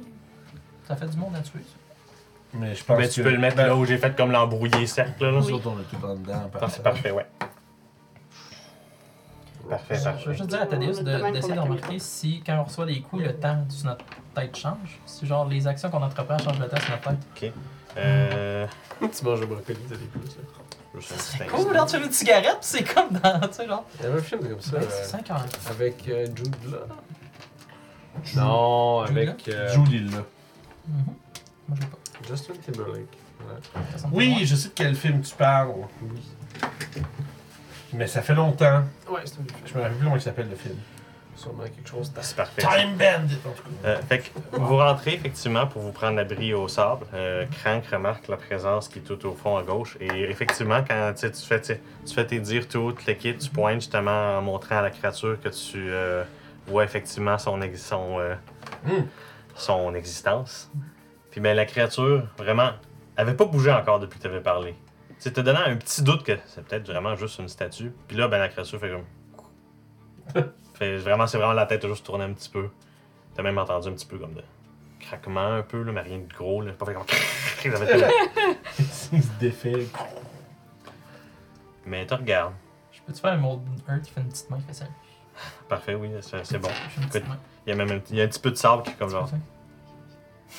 Ça fait du monde à tuer, ça. Mais je pense Ben, que... tu peux le mettre là où j'ai fait comme l'embrouillé cercle. Là. Nous Oui. autres, on est tout en dedans. Ah, c'est parfait, ouais. Parfait, Je veux juste dire à de- même d'essayer de remarquer si, quand on reçoit des coups, le temps sur notre tête change. Si, genre, les actions qu'on entreprend changent le temps sur notre tête. Euh. Tu manges le brocoli, t'as des plus. là. Juste un Ça petit serait instant. là, de fumer une cigarette, pis c'est comme dans, tu sais, genre. Il y avait un film comme ça. Ben, euh, c'est 5 heures. avec euh, Jude Law. Non, Jude avec euh, Julie là. Mhm. Moi, je l'ai pas. Justin Timberlake. Ça Oui, je sais de quel film tu parles. Oui. Mais ça fait longtemps. Ouais, c'est un Je film. me rappelle plus comment il s'appelle le film. Sûrement quelque chose C'est parfait. Time Bandit, en tout cas. Euh, fait que vous rentrez effectivement pour vous prendre l'abri au sable. Euh, Crank remarque la présence qui est tout au fond à gauche. Et effectivement, quand tu sais, tu fais, tu sais, tu fais tes dires tout, le kit, tu pointes justement en montrant à la créature que tu euh, vois effectivement son, ex- son, euh, Hmm. son existence. Puis ben, la créature, vraiment, avait pas bougé encore depuis que tu avais parlé. Sais, te donnant un petit doute que c'est peut-être vraiment juste une statue. Puis là, ben, la créature fait comme. fait, vraiment, c'est vraiment la tête a juste tourné un petit peu. T'as même entendu un petit peu comme de craquement un peu, là, mais rien de gros. Là. Pas fait comme. Il se défait. mais tu regardes. Je peux-tu faire un mode Earth qui fait une petite main qui fait ça? Parfait, oui, c'est c'est bon. Écoute. Il y a même un, petit- il y a un petit peu de sable qui est comme genre.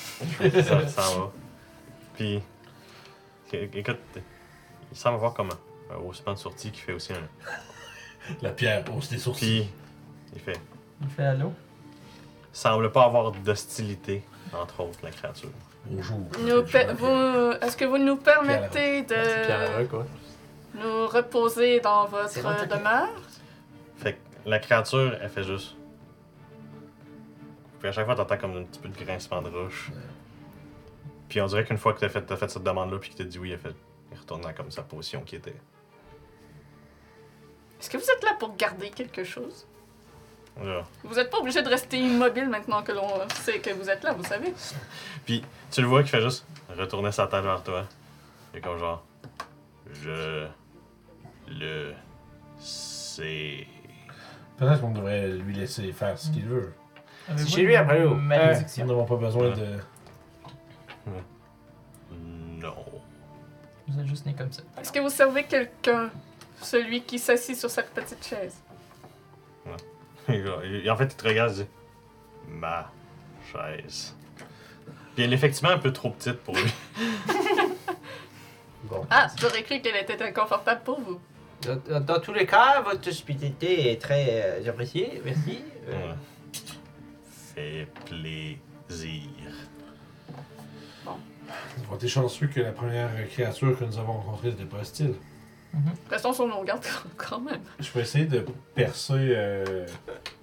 ça s'en va. Puis, é- écoute, il semble avoir comme un, un haussement de sortie qui fait aussi un. La pierre hausse des sourcils. Puis, il fait. Il fait allô? Semble pas avoir d'hostilité, entre autres, la créature. Bonjour. Nous pe- vous- Est-ce que vous nous permettez Pierre de quoi. nous reposer dans votre C'est bon, t'as- demeure? Fait que la créature, elle fait juste. Puis à chaque fois, t'entends comme un petit peu de grincement de roche. Puis on dirait qu'une fois que t'as fait, t'as fait cette demande-là, puis qu'il t'a dit oui, elle fait. Il retourne dans comme sa position qui était. Est-ce que vous êtes là pour garder quelque chose? Là. Vous n'êtes pas obligé de rester immobile maintenant que l'on sait que vous êtes là, vous savez. Puis tu le vois qui fait juste retourner sa tête vers toi. Et comme genre. Je. Le. C'est. Peut-être qu'on devrait lui laisser faire ce qu'il veut. Avez-vous chez lui, après, vous. Nous Malédiction? n'avons pas besoin Ouais. de. Non. Vous êtes juste né comme ça. Est-ce que vous servez quelqu'un? Celui qui s'assit sur cette petite chaise. Et en fait, il te regarde et dit Ma chaise. Puis elle est effectivement un peu trop petite pour lui. Bon. Ah, j'aurais cru qu'elle était inconfortable pour vous. Dans, dans- dans tous les cas, votre hospitalité est très euh, appréciée. Merci. Euh, Ouais. Fait plaisir. Avons été chanceux que la première créature que nous avons rencontrée n'était pas hostile. Restons sur nos gardes quand même. Je peux essayer de percer euh,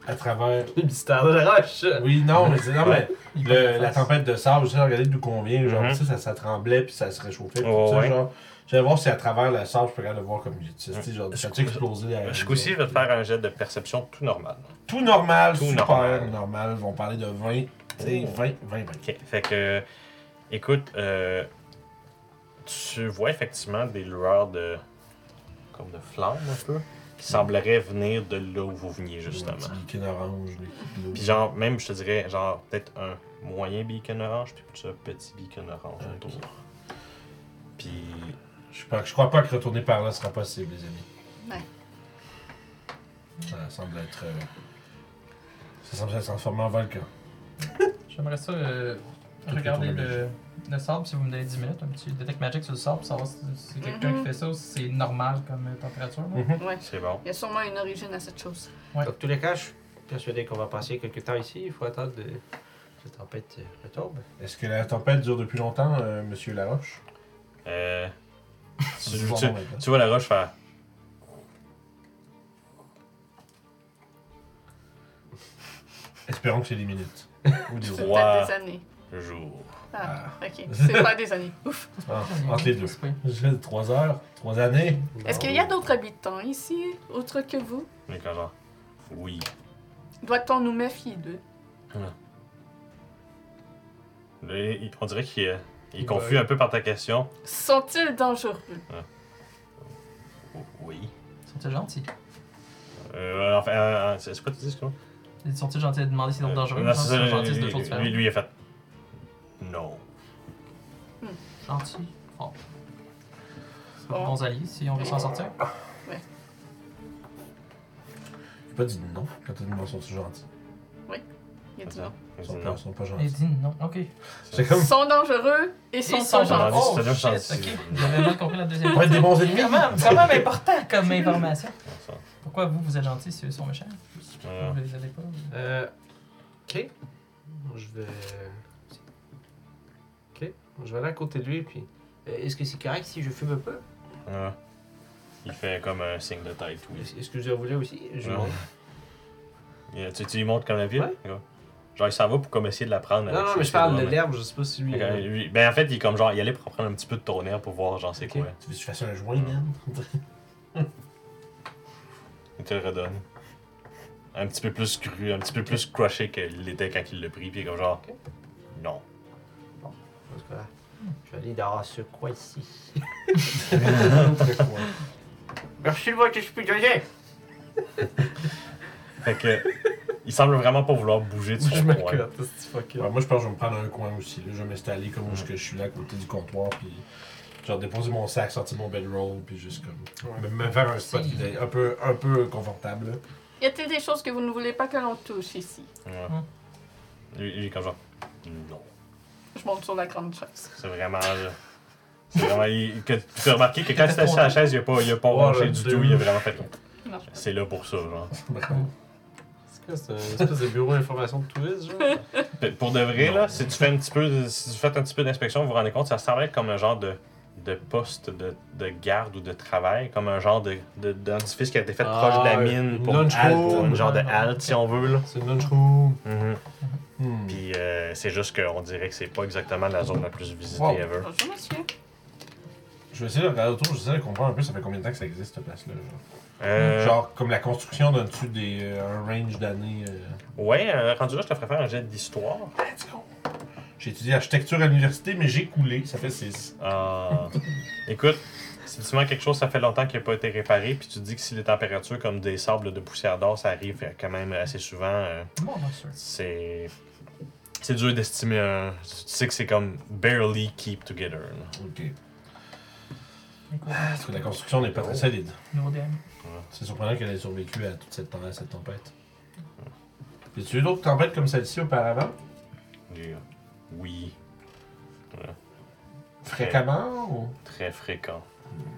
à travers. Le mystère de la roche. Oui, non, mais c'est non, mais le- la tempête de sable, je sais regarder d'où qu'on vient, genre, tu sais, ça, ça tremblait puis ça se réchauffait. Oh, tout ça, ouais. genre. Je vais voir si à travers le sable, je peux regarder de voir comme tu sais, genre, Je- ça a explosé derrière je vais te faire un jet de perception tout normal. Tout normal, Tout super normal. normal. Ils vont parler de 20, tu sais, 20, 20, 20. Ok. Fait que. Écoute, euh, tu vois effectivement des lueurs de. comme de flammes un peu. Qui sembleraient venir de là où vous veniez justement. Un petit beacon orange. Puis genre, même je te dirais, genre, peut-être un moyen beacon orange, puis plus un petit beacon orange autour. Puis. Je, crois- je crois pas que retourner par là sera possible, les amis. Ouais. Ça semble être. euh, Ça semble être transformé en volcan. J'aimerais ça euh, regarder le, le sable si vous me donnez 10 minutes, un petit detect magic sur le sable pour savoir si c'est quelqu'un Mhm. qui fait ça ou si c'est normal comme température. Mhm. Ouais. C'est bon. Il y a sûrement une origine à cette chose. Ouais. Dans tous les cas, je suis persuadé qu'on va passer quelques temps ici. Il faut attendre que cette tempête euh, retombe. Est-ce que la tempête dure depuis longtemps, euh, monsieur Laroche? Euh. tu, bon, tu- vois la roche faire. Espérons que c'est des minutes. Ou des des années. Jours. Ah, ok. C'est pas des années. Ouf. Ah, entre les deux. Pas- J'ai 3 heures, 3 années. Est-ce qu'il y a d'autres habitants ici, autres que vous? Mais genre, oui. Doit-on nous méfier d'eux? Là, il- on dirait qu'il est, il est confus un peu par ta question. Sont-ils dangereux? Oui. Sont-ils gentils? Euh, enfin, euh, c'est quoi tu dis, ce Ils Sont-ils gentils de demander s'ils sont dangereux? Non, ou c'est sont ça, gentils de lui, lui, lui, il a fait. Gentils. Bon. C'est Bon. bons alliés si on veut s'en sortir. J'ai pas dit non quand t'as dit non, sont gentils. Il a dit non. Ils Il sont pas, ils sont pas Il gentils. dit non. Ok. C'est comme. Ils sont dangereux et sont Ils pas sont gentils. gentils. Oh, c'est-à-dire shit, gentils. ok. J'avais mal compris la deuxième Pour être des bons ennemis. C'est quand même, c'est quand même important comme information. Ça. Pourquoi vous, vous êtes gentils si eux sont méchants? Vous les allez pas? Euh. Ok. Je vais. Je vais aller à côté de lui, puis. Euh, Est-ce que c'est correct si je fume un peu? Ouais. Il fait comme un signe de tête, oui. Est-ce est-ce que je voulais aussi Je Ouais. monte. Il- Tu, tu lui montres comme la ville? Ouais. Ouais. Genre, il s'en va pour comme essayer de la prendre. Non, avec non, ses- mais je ses parle doigts, de mais- l'herbe, je sais pas si lui. Euh, lui- Ben, en fait, il est comme genre, il allait pour prendre un petit peu de tonnerre pour voir, sais Ok. quoi. Tu veux que je fasse un joint, man? Il te le redonne. Un petit peu plus cru, un petit peu plus crushé qu'il l'était quand il l'a pris, puis comme genre. Ok. Non. parce que, Je vais aller dans ce coin ici. Très cool. Merci de votre hospitalité. Fait que. Il semble vraiment pas vouloir bouger de son coin. Ouais, moi, je pense que je vais me prendre un coin aussi. Là. Je vais m'installer comme où je suis là, à côté du comptoir, puis genre déposer mon sac, sortir mon bedroll, puis juste comme. Ouais. Me, faire un spot qui est un peu, un peu confortable. là. Y a-t-il des choses que vous ne voulez pas que l'on touche ici? Ouais. Hum. Comme genre. Non. Je monte sur la grande chaise. C'est vraiment. là, C'est vraiment. il- que, tu as remarqué que quand il était assis à la chaise, il a pas, il a pas le du tout, il a vraiment fait. Non. C'est là pour ça, genre. C'est quoi, c'est un espèce de bureau d'information de tourisme, genre Pour de vrai, là, si tu fais un petit peu, si tu fais un petit peu d'inspection, vous vous rendez compte, ça semble être comme un genre de, de poste de, de garde ou de travail, comme un genre de, de, d'édifice qui a été fait Ah, proche de la ouais. mine pour, lunch room. une genre de halte, si on veut. Là. C'est une lunchroom. Mhm. Hmm. Puis euh, c'est juste qu'on dirait que c'est pas exactement la zone la plus visitée Wow. ever. Bonjour, monsieur. Je vais essayer de regarder autour, je vais essayer de comprendre un peu ça fait combien de temps que ça existe cette place-là. Genre, Euh, Genre, comme la construction d'un dessus des, euh, un range d'années. euh? Ouais, euh, rendu là, je te ferais faire un jet d'histoire. Let's go! J'ai étudié architecture à l'université, mais j'ai coulé, ça fait 6. Ah. Écoute, si tu manques quelque chose, ça fait longtemps qu'il n'a pas été réparé, puis tu dis que si les températures comme des sables de poussière d'or, ça arrive euh, quand même assez souvent, euh, Bon, c'est. C'est dur d'estimer un. Tu sais que c'est comme barely keep together. là. Ok. Écoute, Parce que la construction n'est pas très solide. C'est surprenant qu'elle ait survécu à toute cette, à cette tempête. Y a-tu eu d'autres tempêtes comme celle-ci auparavant? Et, Oui, Fréquemment ou? très fréquent.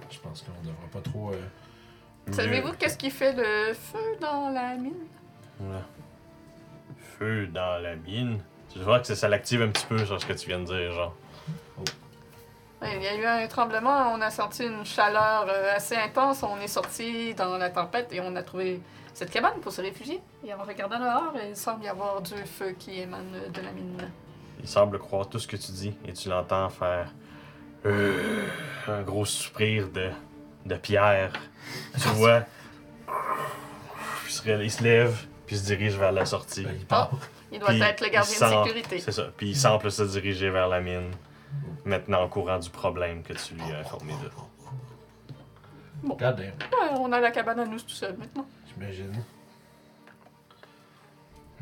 Je pense qu'on devrait pas trop. euh, Savez-vous qu'est-ce qui fait le feu dans la mine? Ouais. Feu dans la mine? Tu vois que ça, ça l'active un petit peu sur ce que tu viens de dire, genre. Ouais, Il y a eu un tremblement, on a senti une chaleur euh, assez intense, on est sorti dans la tempête et on a trouvé cette cabane pour se réfugier. Et en regardant dehors, il semble y avoir du feu qui émane de la mine. Il semble croire tout ce que tu dis et tu l'entends faire euh, un gros soupir de, de pierre. Tu vois, il se, ré- il se lève puis se dirige vers la sortie. ben, il part. Il doit Puis être le gardien il de sécurité. C'est ça. Puis il semble se diriger vers la mine, maintenant au courant du problème que tu lui as informé de. God damn, Ouais, on a la cabane à nous tout seul maintenant. j'imagine.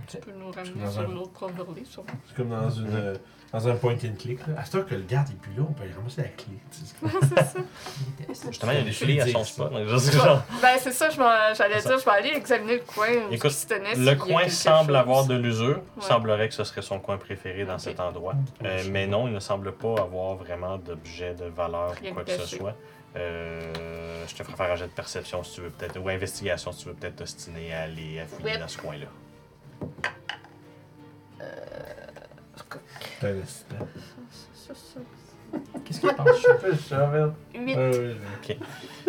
Tu peux nous ramener sur un- notre overlay, sûrement. C'est comme dans une. euh, dans un point and click. Là. À ce temps que le garde est plus là, on peut aller ramasser la clé. C'est ça. Justement, il y a des ça. donc je sais genre, Ben, c'est ça, je m'en- j'allais dire, je vais aller examiner le coin Écoute, Le coin semble chose. avoir de l'usure. Ouais. Il semblerait que ce serait son coin préféré dans cet endroit. Euh, mais non, il ne semble pas avoir vraiment d'objet de valeur Rien ou quoi que ce soit. Euh, je te ferai faire un jet de perception si tu veux peut-être, ou investigation si tu veux peut-être t'ostiner à aller à fouiller dans ce coin-là. T'as le système. Ça, ça. Qu'est-ce qu'il pense? Je savais. Huit. Euh,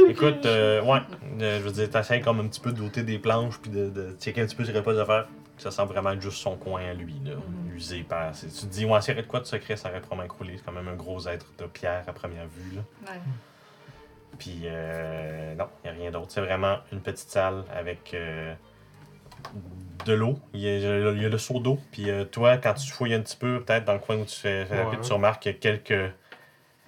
Écoute, euh, ouais, euh, je veux dire, t'essayes comme un petit peu de doter des planches puis de, de checker un petit peu sur les pas de faire. Ça semble vraiment être juste son coin à lui. Là. Lui, usé par. Tu te dis, ouais, s'il y de quoi de secret, ça aurait probablement écroulé. C'est quand même un gros être de pierre à première vue. Là. Ouais. Puis, euh, non, il n'y a rien d'autre. C'est vraiment une petite salle avec euh, de l'eau. Il y, a, il y a le seau d'eau. Puis, euh, toi, quand tu fouilles un petit peu, peut-être dans le coin où tu fais, la Ouais. tu remarques qu'il y a quelques,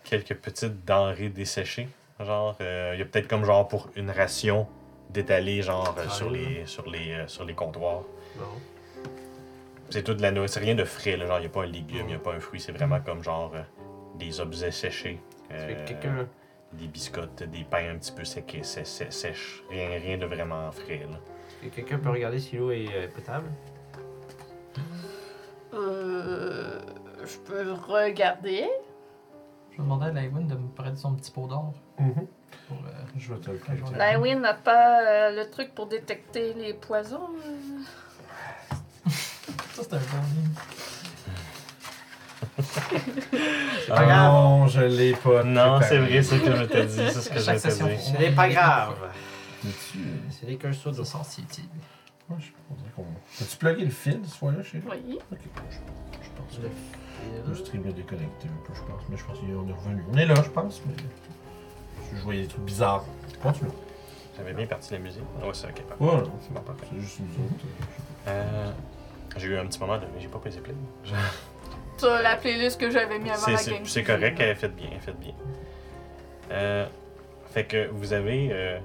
quelques petites denrées desséchées. Genre, euh, il y a peut-être comme genre pour une ration d'étaler, genre, euh, sur, les, sur, les, sur les comptoirs. Non. C'est tout de la nourriture. C'est rien de frais, là. Genre, il n'y a pas un légume, il n'y a pas un fruit. C'est vraiment comme genre des objets séchés. Quelqu'un. des biscottes, des pains un petit peu secs, sèches. Rien, rien de vraiment frais. Là. Quelqu'un peut regarder si l'eau est euh, potable? Euh, je peux regarder. Je vais demander à Lywin de me prêter son petit pot d'or. Mhm. Pour, euh, Je vais te le. Lywin n'a pas euh, le truc pour détecter les poisons. euh. Ça, c'est un bon livre. C'est pas grave. Non, je l'ai pas. Non, c'est vrai, c'est ce que je t'ai dit. C'est ce que Chaque session, dit. Ce n'est pas grave. Là-dessus, euh, Ce n'est qu'un ouais, je on dirait qu'on- As-tu plugué le fil ce fois-là, chérie? Oui. Ok, je, je pense Le que le fil. stream est déconnecté un peu, je pense. Mais je pense qu'on est revenu. On est là, je pense, mais. Je voyais des trucs bizarres. Continue. J'avais bien parti la musique. Ah Ouais, c'est ok. parfait. Ouais, non, C'est bon, parfait. c'est juste nous autres. Euh, j'ai eu un petit moment de. J'ai pas pesé play. Je- Ça, la playlist que j'avais mis avant C'est- la C'est game. c'est correct, elle fait bien, elle fait bien. Euh, fait que vous avez euh,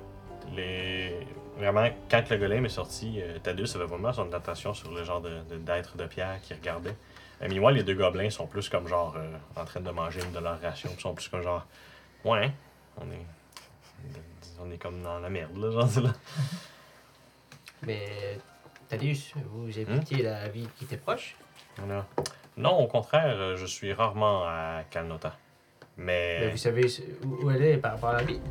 les. Vraiment, quand le golem est sorti, euh, Thaddeus avait vraiment son attention sur le genre de- d'être de, pierre qui regardait. Euh, mais moi, les deux gobelins sont plus comme genre euh, en train de manger une de leurs rations. Ils sont plus comme genre. Ouais, on est. On est comme dans la merde, là, genre, là. Mais, Thaddeus, vous habitiez la ville qui était proche? Voilà. Non, au contraire, euh, je suis rarement à Calnota. Mais Mais. vous savez où où elle est par rapport à la ville?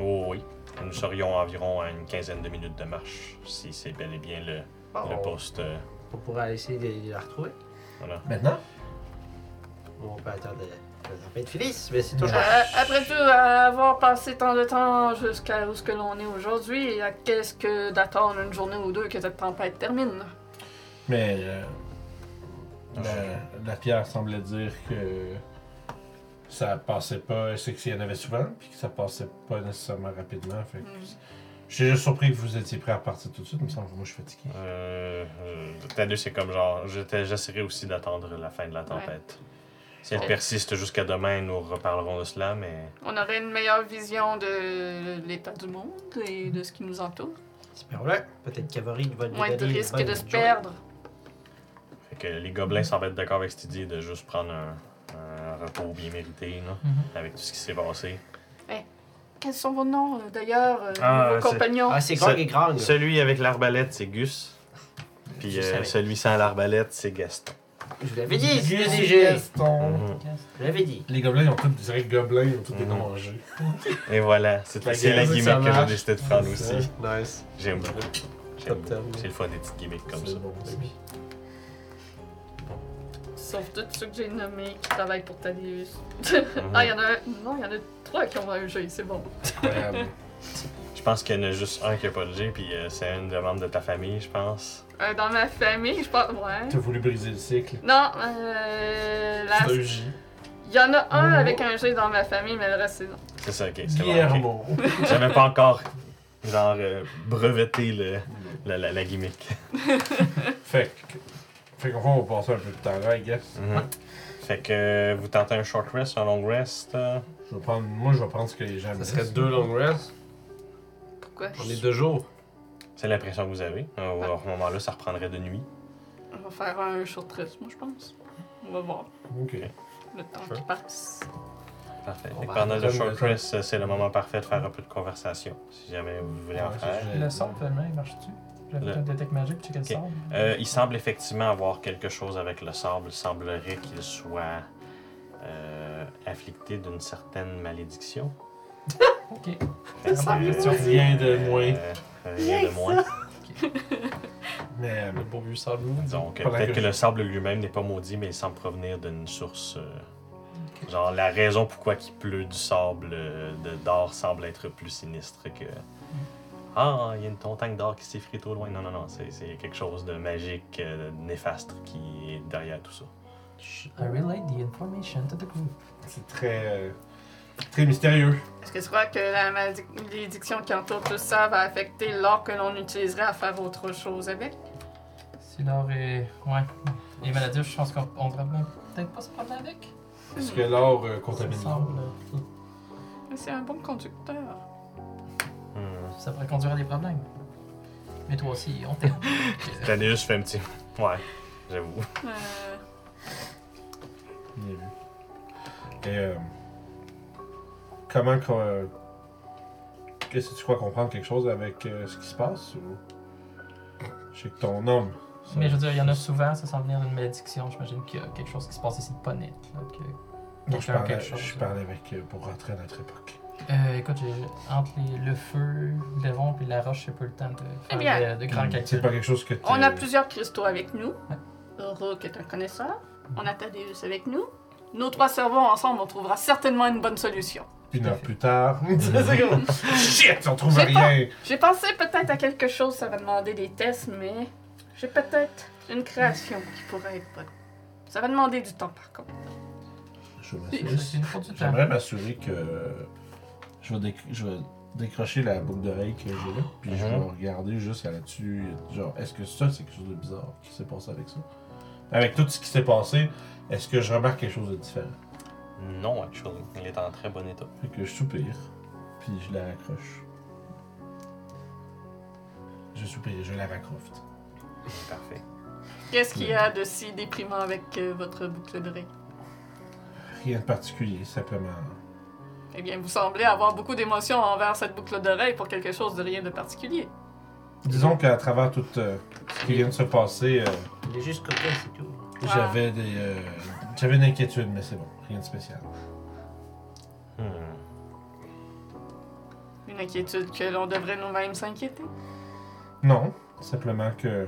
Oh oui. Nous serions environ à une quinzaine de minutes de marche, si c'est bel et bien le, Oh, le poste. euh, On pourra essayer de, la retrouver. voilà. Maintenant? On peut attendre la tempête finisse, mais c'est toujours. Euh, après tout, avoir passé tant de temps jusqu'à où ce que l'on est aujourd'hui, à qu'est-ce que d'attendre une journée ou deux que cette tempête termine? Mais euh, la, la pierre semblait dire que ça passait pas, c'est qu'il y en avait souvent, puis que ça passait pas nécessairement rapidement. Fait que Hmm. J'étais juste surpris que vous étiez prêt à partir tout de suite, il me semble que moi je suis fatigué. Euh, euh, c'est comme genre. j'étais- J'essaierai aussi d'attendre la fin de la tempête. Si elle Ouais. persiste jusqu'à demain, nous reparlerons de cela, mais. On aurait une meilleure vision de l'état du monde et de ce qui nous entoure. Espérons-le. Peut-être qu'Avory va nous Moins de risque de se perdre. Fait que les gobelins semblent être d'accord avec cette idée de juste prendre un repos bien mérité, là, Mhm. avec tout ce qui s'est passé. Quels sont vos noms, euh, d'ailleurs, euh, Ah, vos c'est- compagnons? Ah, c'est Grog et Grang. Celui avec l'arbalète, c'est Gus. Puis Je euh, savais. celui sans l'arbalète, c'est Gaston. Je vous l'avais dit, c'est Gus et léger. Gaston. Mhm. Je l'avais dit. Les gobelins, ils ont tous, que gobelins, ils ont tous des Mhm. noms mangés. Et voilà, c'est La c'est la gimmick que j'ai marche. décidé de prendre aussi. Nice. J'aime beaucoup. J'aime Top ten. beaucoup. C'est le fun des petites gimmicks comme C'est ça. bon, ça. Sauf tous ceux que j'ai nommés qui travaillent pour Thaddeus. Mhm. ah, il y en a un. Non, il y en a trois qui ont un jeu, c'est bon. Incroyable. Je pense qu'il y en a juste un qui a pas le G, puis euh, c'est un des membres de ta famille, je pense. Euh, dans ma famille, je pense. Ouais. T'as voulu briser le cycle. Non, euh. la- C'est un J. Il y en a un Oh. avec un G dans ma famille, mais le reste, c'est non. C'est ça, ok. c'est bon, ok. J'avais pas encore, genre, euh, breveté le, la, la, la gimmick. Fait que. Fait qu'en fait, on va passer un peu de temps là, I guess. Mhm. Fait que euh, vous tentez un short rest, un long rest. euh, Je vais prendre, moi, je vais prendre ce que les gens me Ça serait disent. deux long rests. Pourquoi? On est deux jours. C'est l'impression que vous avez. Euh, à ce moment-là, ça reprendrait de nuit. On va faire un short rest, moi, je pense. On va voir Ok. le temps Sure. qui passe. Parfait. On Fait que va pendant le attendre short rest, euh, c'est le moment parfait de faire un peu de conversation, si jamais vous voulez en Ouais, faire. Le finalement, il marche-tu? Magique checker le sable. Euh, il semble effectivement avoir quelque chose avec le sable. Il semblerait qu'il soit euh, afflicté d'une certaine malédiction. Ok. Que, semble Rien de moins. euh, rien de moins. Mais euh, Le beau vieux sable. Donc, euh, peut-être que le sable lui-même n'est pas maudit, mais il semble provenir d'une source. euh, Genre, la raison pourquoi il pleut du sable euh, d'or semble être plus sinistre que. Ah, il y a une montagne d'or qui s'effrite au loin. Non, non, non, c'est quelque chose de magique, euh, de néfaste qui est derrière tout ça. I relate the information to the group. C'est très. euh, très mystérieux. Est-ce que tu crois que la malédiction qui entoure tout ça va affecter l'or que l'on utiliserait à faire autre chose avec? Si l'or est. Ouais. Les maladies, je pense qu'on on devrait peut-être pas se prendre avec. Est-ce que l'or euh, contamine semble. Mais C'est un bon conducteur. Ça pourrait conduire à des problèmes. Mais toi aussi, on t'aime. Thaddeus fait un petit. Ouais, j'avoue. Euh, Bien vu. Et euh, comment euh, Qu'est-ce que tu crois comprendre quelque chose avec euh, ce qui se passe ou? Je sais que ton homme. ça- Mais je veux dire, il y en a souvent, ça semble venir d'une malédiction. J'imagine qu'il y a quelque chose qui se passe ici de pas net. Là, que Moi, je quelqu'un parlais, quelque chose. je parlais avec. euh, pour rentrer à notre époque. Euh, écoute, j'ai- entre les- le feu, le vent et la roche, j'ai pas eu le temps de Eh faire bien, de, de grands Hmm, calculs. C'est pas quelque chose que tu. on a plusieurs cristaux avec nous. Ouais. Rook est un connaisseur. On a Thaddeus avec nous. Nos trois cerveaux ensemble, on trouvera certainement une bonne solution. Une heure plus tard. C'est comme, Shit, on trouve J'ai rien. J'ai pensé peut-être à quelque chose, ça va demander des tests, mais j'ai peut-être une création qui pourrait être bonne. Ça va demander du temps par contre. Je vais C'est- m'assurer- c'est une fois du temps. J'aimerais m'assurer que je vais, déc- je vais décrocher la boucle d'oreille que j'ai là, puis je vais Mhm. regarder juste à là-dessus, genre, est-ce que ça, c'est quelque chose de bizarre qui s'est passé avec ça? Avec tout ce qui s'est passé, est-ce que je remarque quelque chose de différent? Non, actually. Il est en très bon état. Fait que je soupire, puis je la raccroche. Je soupire, je la raccroche. Parfait. Qu'est-ce qu'il y a de si déprimant avec euh, votre boucle d'oreille? Rien de particulier, simplement. Eh bien, vous semblez avoir beaucoup d'émotions envers cette boucle d'oreille pour quelque chose de rien de particulier. Disons qu'à travers tout euh, ce qui vient de se passer, euh, Il est juste coquin, c'est tout. Ah. j'avais des, euh, j'avais une inquiétude, mais c'est bon, rien de spécial. Hmm. Une inquiétude que l'on devrait nous-mêmes s'inquiéter? Non, simplement que.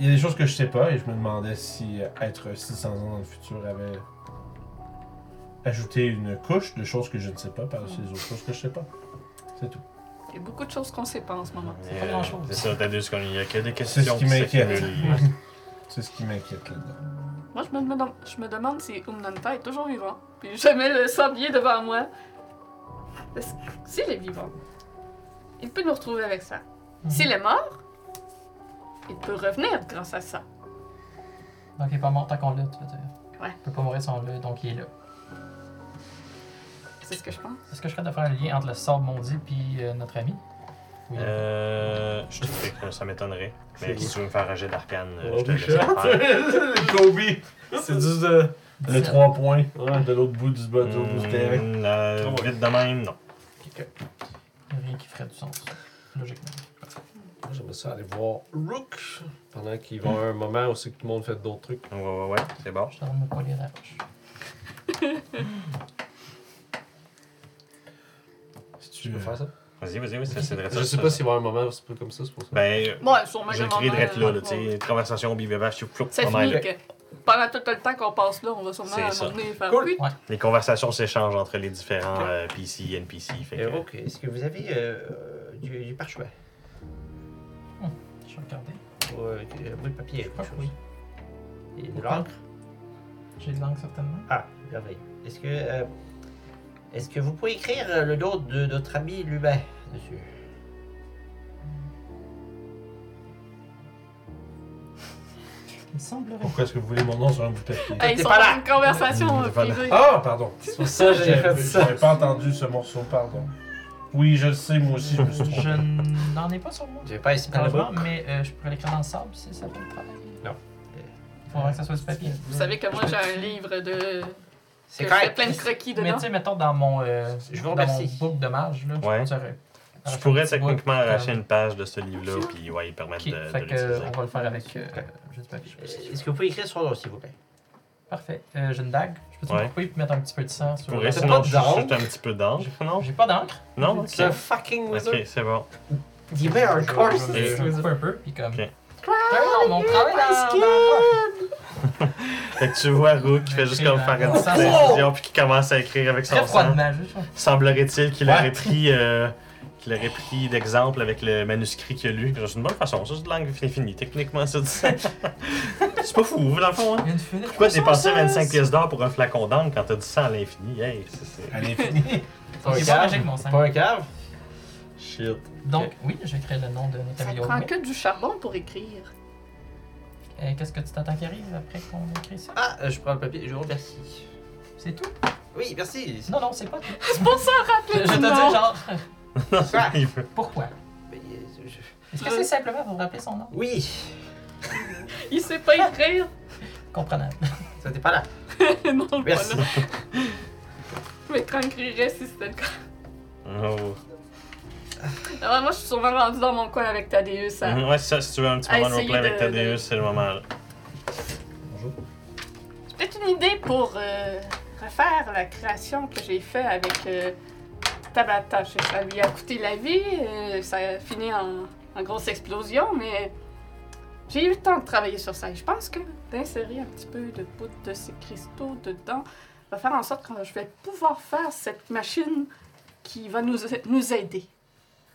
Il y a des choses que je sais pas et je me demandais si euh, être 600 ans dans le futur avait ajouté une couche de choses que je ne sais pas par-dessus les autres choses que je sais pas. C'est tout. Il y a beaucoup de choses qu'on sait pas en ce moment. C'est pas Euh, grand-chose. C'est ça, Thaddeus, il n'y a que des C'est questions ce qui qui m'inquiète. C'est ce qui m'inquiète là-dedans. Moi, je me, demande- je me demande si Umnanta est toujours vivant. Puis je mets le sablier devant moi. S'il est vivant, il peut nous retrouver avec ça. Mhm. S'il est mort, il peut revenir grâce à ça. Donc il est pas mort tant qu'on l'a, tu veux dire. Ouais. Il peut pas mourir sans le, donc il est là. C'est ce que je pense. Est-ce que je serais de faire un lien entre le sort maudit puis euh, notre ami? Oui. Euh. Je te ferai que ça m'étonnerait. Mais si tu veux me faire un jet d'arcane, euh, Oh, je te laisse faire. Kobe! C'est juste. Le 3 points Ouais. de l'autre bout du l'autre bout du terrain. Hmm, euh, vite de même, non. Rien qui ferait du sens, logiquement. Moi, j'aimerais ça aller voir Rook pendant qu'il va y avoir un moment où c'est que tout le monde fait d'autres trucs. Ouais, ouais, ouais, c'est bon. Je suis en train de me coller à la roche. Si Tu peux veux faire ça? Vas-y, vas-y, oui, c'est vrai. Je sais pas s'il va y avoir un moment où c'est pas comme ça, c'est pour ça. Ben, Ouais, sûrement. je le qu'à un crie de moment, être là, là, tu sais. Conversation, bibébache, tu C'est fini que pendant tout le temps qu'on passe là, on va sûrement à un faire Cool. oui. Les conversations s'échangent entre les différents euh, PC, NPC. Fait que, Euh, Rook, est-ce que vous avez euh, du, du parchemin? Je vais regarder. Ou euh, du euh, bout de papier? Je crois que oui. Et de l'encre? J'ai de langue certainement. Ah, merveille. Est-ce que, euh, est-ce que vous pouvez écrire euh, le dos de notre ami Lubin dessus? Il semblerait. Pourquoi est-ce que vous voulez mon nom sur un bout de papier? Hey, ils T'es sont pas là. dans une conversation T'es pas là. privée. Ah, pardon! C'est pour ça que j'ai fait ça. J'avais pas entendu ce morceau, pardon. Oui, je le sais, moi aussi, je me suis trompé. Je n'en ai pas sur moi. J'ai pas ici dans le Malheureusement, mais euh, je pourrais l'écrire dans le sable si ça fait le travail. Non. Il faudrait que ça soit du papier. Vous savez que moi j'ai un livre de. C'est je correct. plein de croquis Mais dedans. tu sais, mettons dans mon, euh, Je dans mon book de mage, là, Ouais. tu aurais- Tu pourrais techniquement arracher une page de ce livre-là, puis ouais, il permettre Ok, de, de fait que on va le faire avec euh, papier. Euh, Est-ce que vous pouvez écrire son nom, s'il vous plaît? Parfait. Euh, j'ai une dague. Je peux te Ouais. couper et mettre un petit peu de sang sur le- rester, pas non, de juste un petit peu d'encre, non? J'ai pas d'encre. Non? C'est un fucking wizard. Ok, c'est bon. Il met un Je course. je- je- je coupe un peu, puis comme. Ok. Non, mon travail dans, dans roche. Fait que tu vois Rook qui fait juste comme faire une petite incision, puis qui commence à écrire avec son sang. Semblerait-il qu'il aurait pris euh, qu'il aurait pris d'exemple avec le manuscrit qu'il a lu. C'est une bonne façon, ça, c'est de langue infinie. Techniquement, ça, c'est c'est pas fou, dans le fond. Hein? Pourquoi dépenser 25 pièces d'or pour un flacon d'encre quand t'as du sang à l'infini? Hey, c'est-. À l'infini. Pas pas magique, cave? mon sang. Pas un cave? Shit. Donc, oui, je vais créer le nom de notre Ça ami prend que du charbon pour écrire. Euh, Qu'est-ce que tu t'attends qui arrive après qu'on écrit ça? Ah, euh, je prends le papier, je vous remercie. C'est tout? Oui, merci. Non, non, c'est pas tout. C'est pour ça, Je, rappelez je te dis, genre. Il veut- pourquoi? Mais, euh, je- Est-ce que c'est simplement pour rappeler son nom? Oui, Il sait pas écrire. Comprenable. ça t'es pas là. non, le Merci. voilà. Mais quand écrirait si c'était le cas. Oh. Alors, moi, je suis sûrement rendu dans mon coin avec Thaddeus. à- Mhm, Ouais, c'est ça, si tu veux un petit moment de roleplay avec de- ta de- Deus, c'est le moment là. C'est peut-être une idée pour euh, refaire la création que j'ai faite avec euh, Tabata. Ça lui a coûté la vie, euh, ça a fini en, en grosse explosion, mais j'ai eu le temps de travailler sur ça. Et je pense que d'insérer un petit peu de poudre de ces cristaux dedans va faire en sorte que je vais pouvoir faire cette machine qui va nous, nous aider.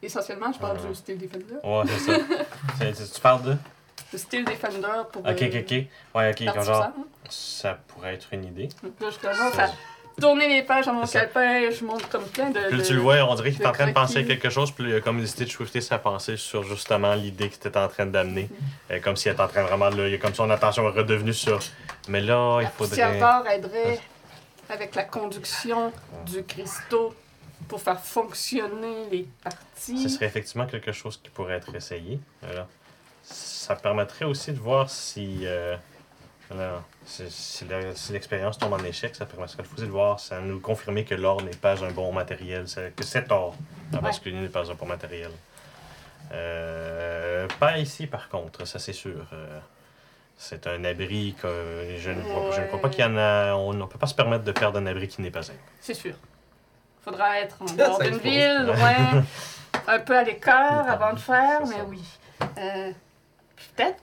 Essentiellement, je parle Ah. du Steel Defender. Ouais, c'est ça. C'est- tu parles de? Le Steel Defender pour. Ok, ok, euh, ok. Ouais, ok, comme l'artisan, genre, hein. ça pourrait être une idée. Là, je commence à tourner les pages à mon ça. calepin, je montre comme plein de. Puis de- tu le vois, on dirait qu'il est en train de penser à quelque chose, puis il a comme décidé de shifter sa pensée sur justement l'idée qu'il était en train d'amener. Euh, comme s'il était en train vraiment de. Il a comme son attention est redevenue sur. Mais là, il faudrait. d'or aiderait avec la conduction du cristaux pour faire fonctionner les parties. Ce serait effectivement quelque chose qui pourrait être essayé. Voilà. Ça permettrait aussi de voir si, euh, si, si la- l'expérience tombe en échec, ça permettrait aussi de voir, ça nous confirmer que l'or n'est pas un bon matériel, que cet or Ouais. particulier n'est pas un bon matériel. Euh, pas ici par contre, ça c'est sûr. Euh, c'est un abri que je ne vois, je ne crois pas qu'il y en a. On ne peut pas se permettre de perdre un abri qui n'est pas un. C'est sûr. Faudra être d'une explose. ville, loin, un peu à l'écart avant de faire, mais oui. Euh, Peut-être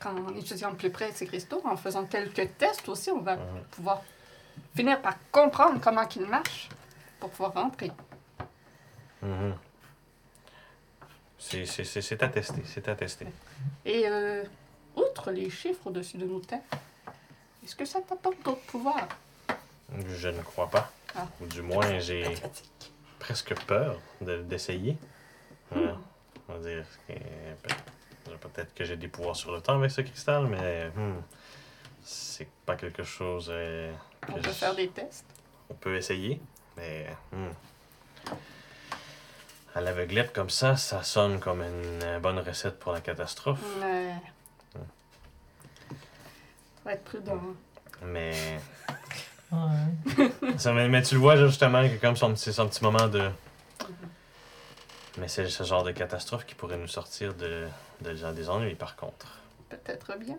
qu'en étudiant de plus près ces cristaux, en faisant quelques tests aussi, on va pouvoir finir par comprendre comment ils marchent pour pouvoir rentrer. Mhm. C'est- C'est c'est- c'est à tester, c'est à tester. Et euh, outre les chiffres au-dessus de nos têtes, est-ce que ça t'apporte d'autres pouvoirs? Je ne crois pas. Ah. Ou du moins, j'ai presque peur de- d'essayer. Voilà. On va dire que peut- peut-être que j'ai des pouvoirs sur le temps avec ce cristal, mais hmm, c'est pas quelque chose euh, que On peut je- faire des tests? on peut essayer, mais hmm. à l'aveuglette comme ça, ça sonne comme une euh, bonne recette pour la catastrophe. Mais... Faut être prudent. Mais Ouais. Ça, mais, mais tu le vois justement que comme son, c'est son petit moment de. Mais c'est ce genre de catastrophe qui pourrait nous sortir de, de- des ennuis par contre. Peut-être bien.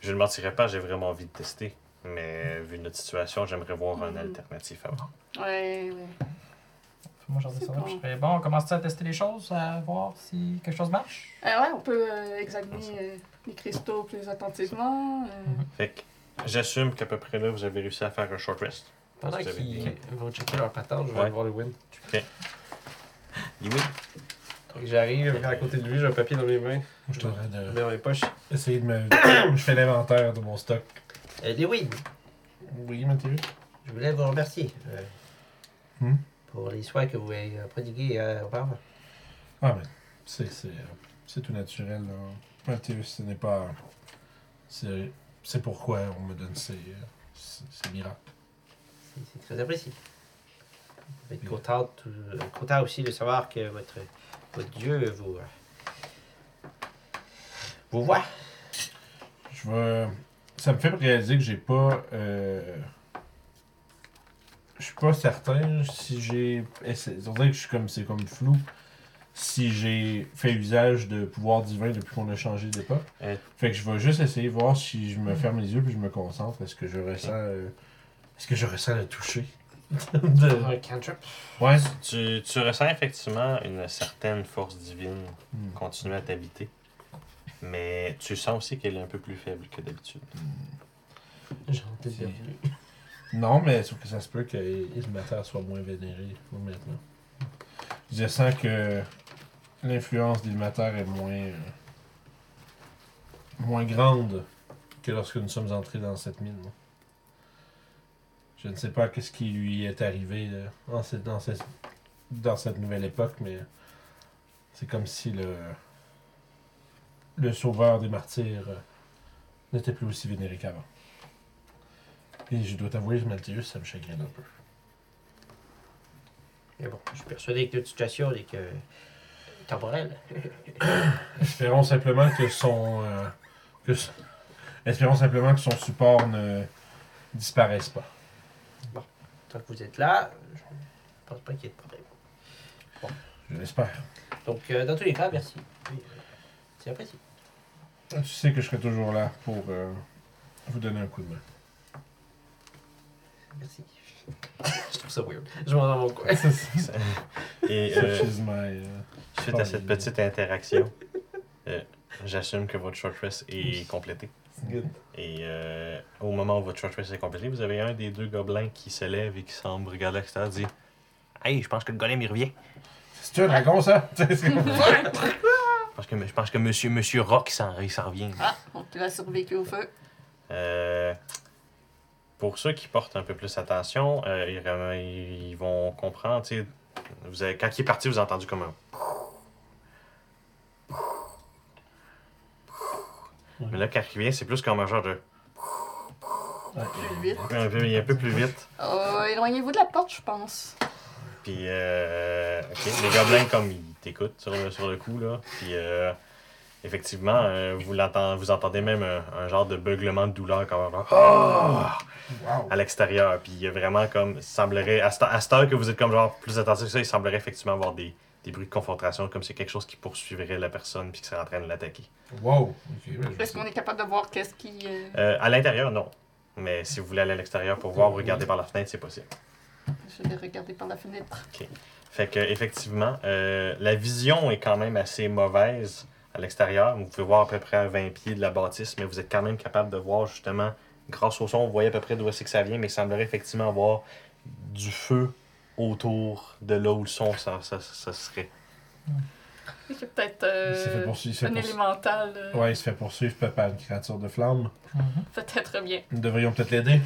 Je ne mentirais pas, j'ai vraiment envie de tester. Mais vu notre situation, j'aimerais voir un Mhm. alternatif avant. Ouais, ouais. Moi, j'en ça. bon. puis Je fais, bon, on commence à tester les choses, à voir si quelque chose marche? Euh, ouais, on peut euh, examiner euh, les cristaux plus attentivement. euh, Fait que j'assume qu'à peu près là, vous avez réussi à faire un short rest. Pendant Vous avez qu'ils des- vont checker leur patente, je vais Ouais. aller voir le win. Oui. Fait que J'arrive à côté de lui, j'ai un papier dans mes mains. Je suis en train Je le de mets dans mes poches. essayer de me. je fais l'inventaire de mon stock. Euh, Lewin, Oui, Mathieu. je voulais vous remercier euh, Hmm? pour les soins que vous avez euh, prodigués euh, auparavant. Ah, mais c'est, c'est, euh, c'est tout naturel. Là. Mathieu, ce n'est pas. C'est, c'est pourquoi on me donne ces, ces, ces miracles. C'est- très apprécié. Vous êtes content, content aussi de savoir que votre, votre Dieu vous, euh, vous voit. Je vais. Ça me fait réaliser que j'ai pas. Euh... Je suis pas certain si j'ai. essayé- On dirait que je suis comme. C'est comme flou. Si j'ai fait usage de pouvoir divin depuis qu'on a changé d'époque. Euh. Fait que je vais juste essayer de voir si je me ferme les yeux puis je me concentre. Est-ce que je ressens. euh, Est-ce que je ressens le toucher? De... Un cantrip. Ouais. Tu, tu ressens effectivement une certaine force divine Hmm. continuer à t'habiter. Mais tu sens aussi qu'elle est un peu plus faible que d'habitude. C'est- bienvenue. Non, mais sauf que ça se peut que Ilmater soit moins vénéré maintenant. Je sens que l'influence d'Ilmater est moins. euh, moins grande que lorsque nous sommes entrés dans cette mine. Je ne sais pas qu'est-ce qui lui est arrivé euh, dans, cette, dans, cette, dans cette nouvelle époque, mais c'est comme si le, le sauveur des martyrs euh, n'était plus aussi vénéré qu'avant. Et je dois t'avouer, Malthéus, ça me chagrine un peu. Mais bon, je suis persuadé que notre situation n'est que temporelle. Espérons simplement que son. euh, que s- espérons simplement que son support ne disparaisse pas. Tant que vous êtes là, je ne pense pas qu'il y ait de problème. Je l'espère. Donc, euh, dans tous les cas, merci. Oui, euh, C'est apprécié. Tu sais que je serai toujours là pour euh, vous donner un coup de main. Merci. je trouve ça weird. Je m'en dans mon coin. Et euh, Such is my, euh, suite à cette petite interaction, euh, j'assume que votre short rest est complété. good. Et euh, au moment où votre short rest est complété, vous avez un des deux gobelins qui se lève et qui semble regarder à l'extérieur et dit Hey, je pense que le golem il revient. C'est un dragon, ça? Pense que, je pense que monsieur, monsieur Rock s'en, il s'en revient. Ah, tu as survécu au feu. Euh, pour ceux qui portent un peu plus attention, euh, ils, vont comprendre. Vous avez, quand il est parti, vous avez entendu comme un. Mais là, quand il revient, c'est plus comme un genre de. Plus vite. Un peu, il est un peu plus vite. Euh, Éloignez-vous de la porte, je pense. Puis, euh, ok, les gobelins, comme ils t'écoutent sur le, sur le coup, là. Puis, euh, effectivement, euh, vous, l'entend- vous entendez même un, un genre de beuglement de douleur, comme un genre, Ah! Wow. à l'extérieur. Puis, il y a vraiment comme, il semblerait, à, cette- à cette heure que vous êtes comme genre plus attentif que ça, il semblerait effectivement avoir des, des bruits de confrontation, comme c'est quelque chose qui poursuivrait la personne puis qui serait en train de l'attaquer. Wow. Ok, ben, Est-ce qu'on est capable de voir qu'est-ce qui. euh, Euh, à l'intérieur, non. Mais si vous voulez aller à l'extérieur pour voir ou regarder par la fenêtre, c'est possible. Je vais regarder par la fenêtre. Fait que effectivement, euh, la vision est quand même assez mauvaise à l'extérieur. Vous pouvez voir à peu près à 20 pieds de la bâtisse, mais vous êtes quand même capable de voir justement, grâce au son, vous voyez à peu près d'où c'est que ça vient, mais il semblerait effectivement avoir du feu autour de là où le son ça, ça, ça serait. C'est peut-être euh, Il s'est fait poursuivre. il se fait un poursuivre. élémental. euh, Ouais, il se fait poursuivre peut-être par une créature de flamme. Mhm. Peut-être bien. Nous devrions peut-être l'aider.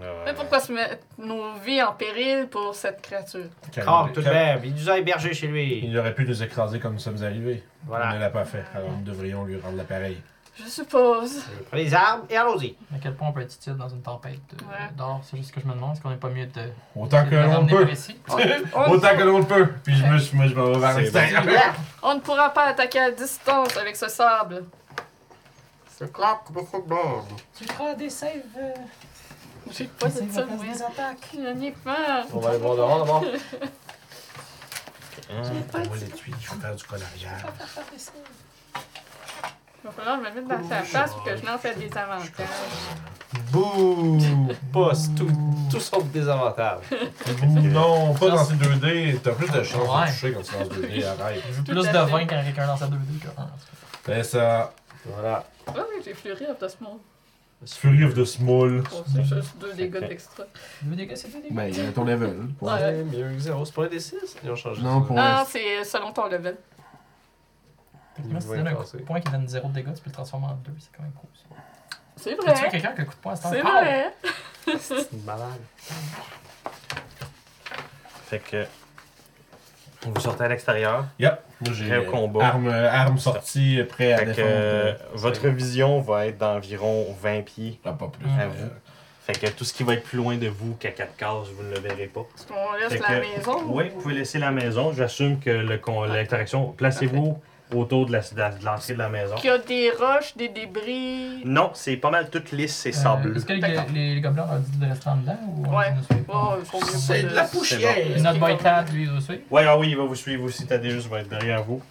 Euh, Mais pourquoi se mettre nos vies en péril pour cette créature? Car tout de même, il nous a hébergés chez lui. Il aurait pu nous écraser comme nous sommes arrivés. On ne Voilà. l'a pas fait, alors nous devrions lui rendre l'appareil. Je suppose. Prenez les armes et allons-y. À quel point on peut être utile dans une tempête euh, Ouais. d'or? C'est juste ce que je me demande. Est-ce qu'on n'est pas mieux de. Autant que l'on peut. par ici? On, Autant que l'on peut. Puis je me, je, moi, je m'en vais vers C'est l'extérieur. on ne pourra pas attaquer à distance avec ce sable. C'est clair que c'est bon. Tu feras des saves. euh, J'ai pas des dit saves ça, à place moi. des attaques. Je n'y ai pas. On va aller voir dehors d'abord. hein, pas Moi, dit. l'étui, je vais faire du coloriage. Faire des saves. Il va falloir que je me mette dans sa face pour que je n'en fasse des avantages. Bouh! Pas tout, tout sauf des avantages. Non, pas dans ces 2D. T'as plus de chances Ouais. de toucher quand tu lances 2D. Arrête. Plus à de fait. 20 quand quelqu'un lance à 2D que 1. C'est ça. Voilà. Ah oui, j'ai fleuri of the small. Fury of the Small. C'est juste deux dégâts d'extra. 2 dégâts, c'est 2 dégâts. Ben, il y a ton level. Ouais. Ouais, mieux que zéro. C'est pas un des 6? Ils ont changé Non, pour Non, l'instant. c'est selon ton level. Moi, si tu donnes un coup de poing qui donne 0 de dégâts, tu peux le transformer en 2. C'est quand même cool. ça. C'est Tu vrai. quelqu'un qui a un coup de poing à ce temps C'est vrai. C'est une malade. Fait que vous sortez à l'extérieur. Yep. Moi, j'ai Prêt au combat. arme, arme sortie, prêt à Fait que défendre. euh, euh, votre vision va être d'environ 20 pieds. Ah, pas plus. À vous. Fait que tout ce qui va être plus loin de vous qu'à 4 cases, vous ne le verrez pas. Est-ce qu'on laisse Fait la que- maison? Oui, vous pouvez laisser la maison. J'assume que le con- l'interaction. Placez-vous autour de la- de la- de l'entrée de la maison. Qu'il y a des roches, des débris. Non, c'est pas mal toute lisse, c'est Euh, sableux. Est-ce que les, les, gobelins ont dit de rester en dedans ou Ouais. Oh, C'est de la poussière. Et notre boy Tad, lui, aussi. Ouais, ah oui, il va vous suivre aussi. Thaddeus va être derrière vous.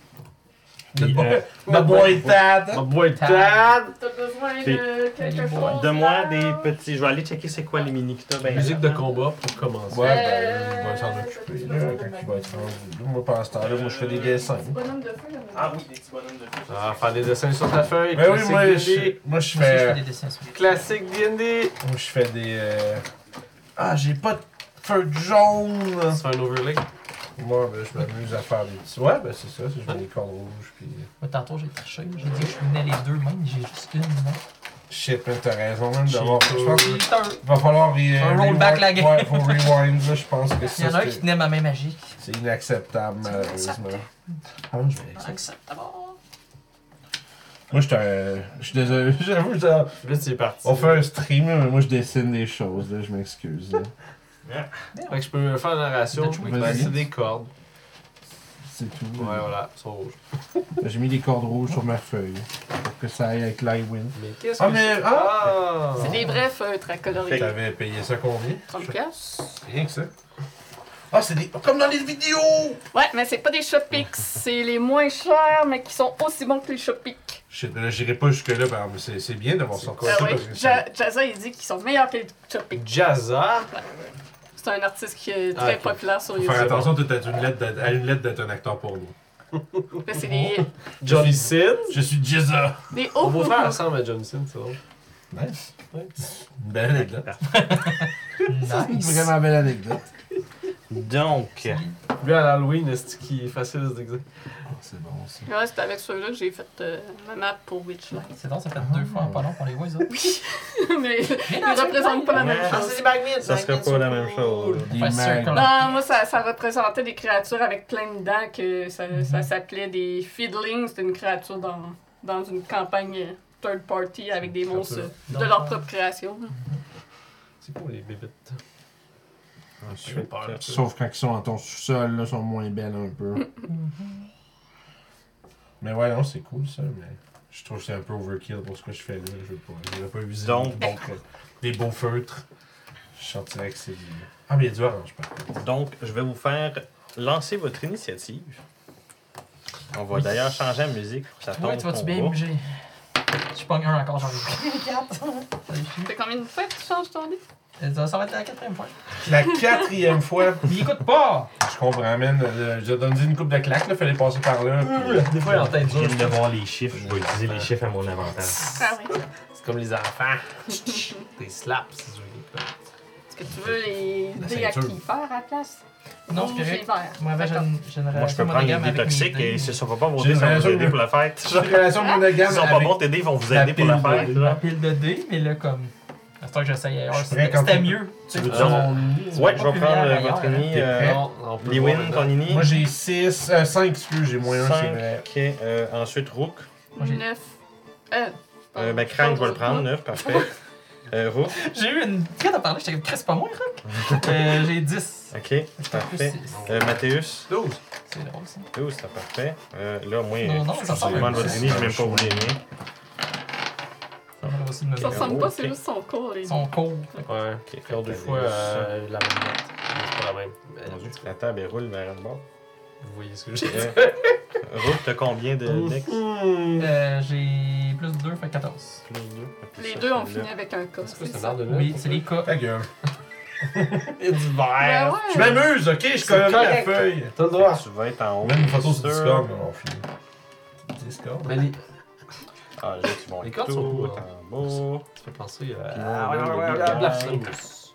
Puis, euh, Ma boy Tad. Ma boîte Tad. Tad! T'as besoin de quelque boy. chose? Donne-moi des petits. Je vais aller checker c'est quoi les mini que t'as. Ben, Musique de combat pour commencer. Ouais, Euh, ben, il va s'en occuper, là, quand il va être rendu. Moi, pendant ce temps-là, moi, je fais des dessins. Petit bonhomme de feu, là. Ah oui, des petits bonhommes de feu. Ah, faire des dessins sur ta feuille. Ben oui, moi, je, moi, je Moi aussi, je fais. des dessins sur Classique D&D. Moi, je fais des. euh, Ah, j'ai pas de feu de jaune. C'est un overlay. Moi, ben, je m'amuse à faire des petits. Ouais, ben c'est ça, c'est- je mets des cordes rouges, puis. Moi, tantôt, j'ai triché. J'ai dit que je venais les deux mêmes, j'ai juste une. non? Shit, man, t'as raison, même d'avoir. Je pense Cheater. va falloir. re- Un roll rewind- back la game. Ouais, faut rewind, là, je pense que Il y en a un qui c'est- tenait ma main magique. C'est inacceptable, malheureusement. Ah non, je vais avec ça. Acceptable. Moi, je suis un- je suis désolé, j'avoue, ça- Là, es parti. on fait un stream, là, mais moi, je dessine des choses, là, je m'excuse. Fait que je peux faire la narration. Vas-y. Ben, c'est des cordes. C'est tout. Ouais, voilà, ils sont rouges. J'ai mis des cordes rouges sur ma feuille pour que ça aille avec l'iWin. Mais qu'est-ce Ah, que mais. Ah! Ah! C'est des vrais feutres à colorier. T'avais payé ça combien? 30 piastres. Rien que ça. Ah, c'est des. Comme dans les vidéos! Ouais, mais c'est pas des Shopix. c'est les moins chers, mais qui sont aussi bons que les Shopix. Là, j'irai pas jusque-là, par exemple, c'est c'est bien d'avoir Ah ça. ouais. parce que ça- Ja- Jazza, il dit qu'ils sont meilleurs que les Shopix. Jazza. C'est un artiste qui est Ah, très ok. populaire sur Faut YouTube. faire attention, tu une lettre d'être- à une lettre d'être un acteur pour nous. C'est des, Johnny Sin? Je suis Jizza. des hauts beau-frère ressemble à Johnny Sin, c'est drôle. Nice. Ouais. Une belle anecdote. Une Nice. vraiment belle anecdote. Donc, Lui, à l'Halloween, c'est qui est facile à se déguiser? C'est bon, ça. Ouais, c'est avec ceux-là que j'ai fait euh, ma map pour Witchlight. C'est bon, ça fait deux fois en pas long qu'on les voit, ça. Oui, mais ils représentent pas la même Ouais. chose. ça serait pas la même chose. Non, moi, ça, ça représentait des créatures avec plein de dents, que ça, ça s'appelait des fiddlings. C'était une créature dans, dans une campagne third party avec des monstres de leur propre création. C'est quoi les bébites? Ensuite, peur. Sauf quand ils sont en ton sous-sol, là, sont moins belles un peu. mais ouais, non, c'est cool ça, mais je trouve que c'est un peu overkill pour ce que je fais là. Je veux pas, je veux pas Donc- des, beaux- des beaux feutres. Je sortirais que c'est du. Ah, mais il y a du orange par donc, je vais vous faire lancer votre initiative. On va d'ailleurs changer la musique. Ça tombe Ouais, tu vas-tu bien bouger? Je pogne un encore, j'en ai quatre. Ça Ça fait combien de fois que tu changes ton lit? Ça ça va être la quatrième fois. La quatrième fois, Il écoute pas! je comprends, man. euh, Je donne une coupe de claque, là, fallait passer par là. puis- Des fois, il est en tête Je viens dure. de voir les chiffres. Je vais utiliser les chiffres à mon avantage. Ah oui. C'est comme les enfants. Des slaps, si tu veux. Est-ce que tu veux les La dés à ceinture. qui faire à la place? Non, c'est correct. Moi, avec, j'ai une, Moi, je peux prendre mes toxiques et si ne sont pas vos dés, ça va une vous aider pour la fête. J'ai une relation monogame S'ils sont pas bons, tes dés vont vous aider pour la pile de fête. dés. La pile de dés, mais là, comme. À ce temps que j'essaye ailleurs, c'était mieux. Tu veux dire mon Ouais, je vais prendre euh, votre euh, Non, on peut le Liwin, voir ton ini. Moi j'ai 6, 5 excuse, j'ai moins 1, c'est 5. vrai. Ok. euh, ensuite, Rook. Moi, j'ai- 9. Euh, Euh, ben, Crane, je vais le prendre. 9, parfait. Euh. J'ai eu une. Quand t'as parlé, j'étais comme, Chris, c'est pas moi, Rock? euh, J'ai 10. Ok, parfait. Euh, Mathéus? 12. C'est drôle, ça. 12, c'est parfait. Euh, là, moi, Non, non, ça je ressemble demande à- votre ini, je n'ai même pas vous les miens. Ça va aussi de me Ça dire. ressemble pas, c'est juste son cours, les Ils sont courts. Ouais. Ok, Faire deux fois euh, la même note. Mais c'est pas la même. Mais Mon Dieu, La table, elle roule vers le bord. Vous voyez ce que j'ai dit? Euh, Rook, t'as combien de decks? Euh, J'ai plus 2, fait 14. Plus deux. Puis Les deux ont fini avec un cas. C'est ça. Oui, c'est les cas. Ta gueule. Il y a du Ben vert. ouais. Je m'amuse, ok, je connais la feuille. T'as le droit. Tu vas être en haut. Même une photo c'est sur. Discord, mais on finit. Discord. Mais les... Ah, là, tu vas Les cartes sont cool, en bas. Ça fait penser à... Ah, ouais, ouais, ouais, ouais. Blasphemous.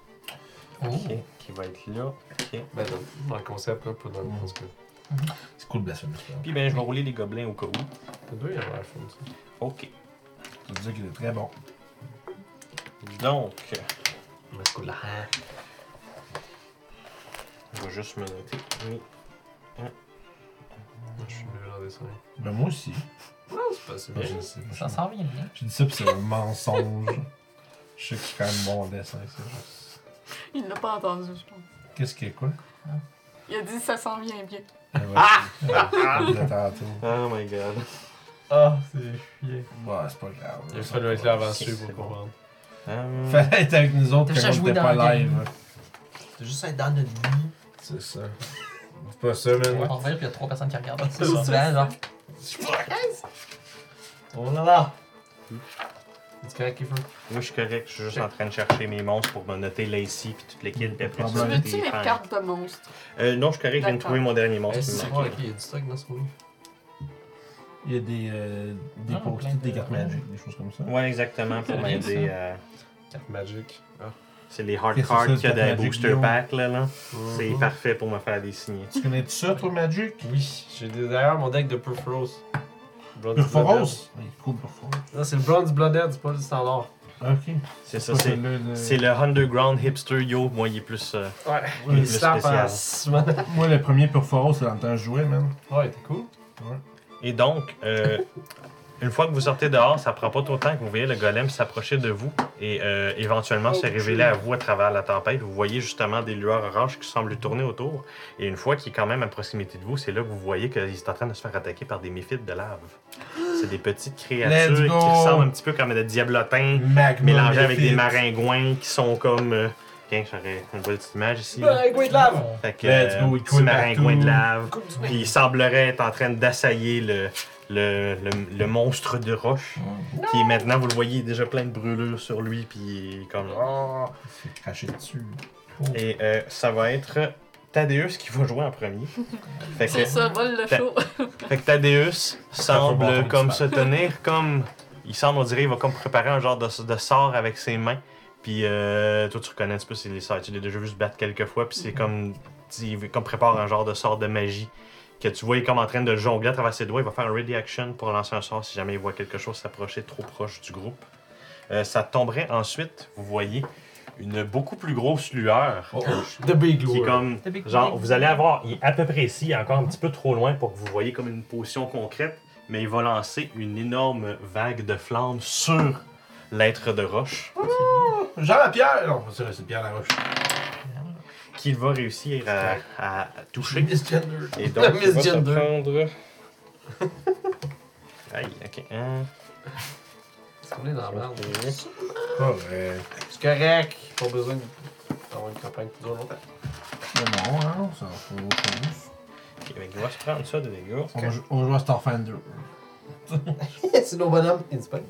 Ok, qui va être là. Ok. Ben, dans, le concept, là, pas dans le. C'est cool, Blasphemous. Puis ben, je vais rouler les gobelins au cas où. Deux, il y a l'air fun, ça. Ok. Ça veut dire qu'il est très bon. Donc, Mais c'est cool, là. je vais juste me noter. Oui. Je suis nul en dessin. Ben moi aussi. Non, c'est pas si bien. je sais, moi, Ça je- s'en vient bien. J'ai dit ça, puis c'est un mensonge. Je sais que je suis quand même bon en dessin, c'est juste. Il l'a pas entendu, je pense. Qu'est-ce qu'il y a quoi? Il a dit ça s'en vient bien. Ah! Ouais, de tantôt. Oh my god. Ah, c'est chiant. Ouais, c'est pas grave. Il a fallu être là avant dessus pour comprendre. Hum, Fallait être avec nous autres Déjà quand on joué était dans pas live. game. C'est juste être dans notre vie. C'est ça. C'est pas ça, man. En vrai, puis il y a 3 personnes qui regardent. C'est C'est ça. genre. Oh là là! C'est correct, Kiefer? Moi, je suis correct. Je suis juste en train de chercher mes monstres pour me noter Lacey puis toute l'équipe. Puis après Tu Tu veux-tu fans. cartes de monstres? Euh, non, je suis correct. Je viens de trouver mon dernier Eh, monstre. qui c'est me manquait. ok, il y a du stock dans ce livre. Il y a des, euh, des Ah, post plein de- des cartes magiques, des choses comme ça. Ouais, exactement, pour C'est m'aider à. Carte magique. Ah. C'est les hard Qu'est-ce que cards c'est, qu'il y a le Magic booster Yo? packs là. là. C'est Mhm. parfait pour me faire des signes. Tu connais tout ça, toi, Magic? Oui, j'ai des- d'ailleurs mon deck de Purphoros. Bronze Purphoros? Oui, cool. Non, c'est le Bronze Bloodhead, c'est pas le standard. Ok. C'est ça, c'est. de- C'est le Underground Hipster Yo. Moi, il est plus. euh, Ouais, Il est plus slap spécial. Moi, le premier Purphoros, c'est dans le temps que je jouais, man. Ouais, t'es cool. Et donc, euh, une fois que vous sortez dehors, ça prend pas trop de temps que vous voyez le golem s'approcher de vous et euh, éventuellement se révéler à vous à travers la tempête. Vous voyez justement des lueurs oranges qui semblent lui tourner autour. Et une fois qu'il est quand même à proximité de vous, c'est là que vous voyez qu'il est en train de se faire attaquer par des méphites de lave. C'est des petites créatures qui ressemblent un petit peu comme des diablotins Magma mélangés avec des maringouins qui sont comme. Euh... Tiens, j'aurais une petite image ici. Ouais, Great Lave! Fait que, euh, go, il petit coule maringouin de lave. Puis il semblerait être en train d'assailler le, le, le, le monstre de roche. Qui est maintenant, vous le voyez, il déjà plein de brûlures sur lui. Puis il est comme. Ah. Il s'est craché dessus. Et euh, ça va être Thaddeus qui va jouer en premier. Fait que, C'est ça, vole le show. fait que Thaddeus semble comme se tenir comme. Il semble, on dirait, il va comme préparer un genre de, de sort avec ses mains. Puis euh, toi, tu reconnais un petit peu c'est les sorts. Tu l'as déjà vu se battre quelques fois. Puis c'est comme. Il comme prépare un genre de sort de magie. Que tu vois, il est comme en train de jongler à travers ses doigts. Il va faire un ready action pour lancer un sort si jamais il voit quelque chose s'approcher trop proche du groupe. Euh, ça tomberait ensuite, vous voyez, une beaucoup plus grosse lueur. Oh, The Big Qui est comme. The big Genre, vous allez avoir. Il est à peu près ici, il est encore un petit peu trop loin pour que vous voyez comme une position concrète. Mais il va lancer une énorme vague de flammes sur l'être de roche. Jean-Pierre! Non, c'est Pierre Laroche. Qu'il va réussir à, à toucher. Misgender. Et donc, il va se Misgender. prendre. Aïe, ok. Un, Est-ce qu'on est dans la merde? Correct. C'est correct. Pas besoin d'avoir une campagne qui dure longtemps. Mais non, hein, ça faut autre chose. Ok, fait qu'il va se prendre ça de dégâts. On va jou- on va jouer à Starfinder. c'est nos bonhommes in space.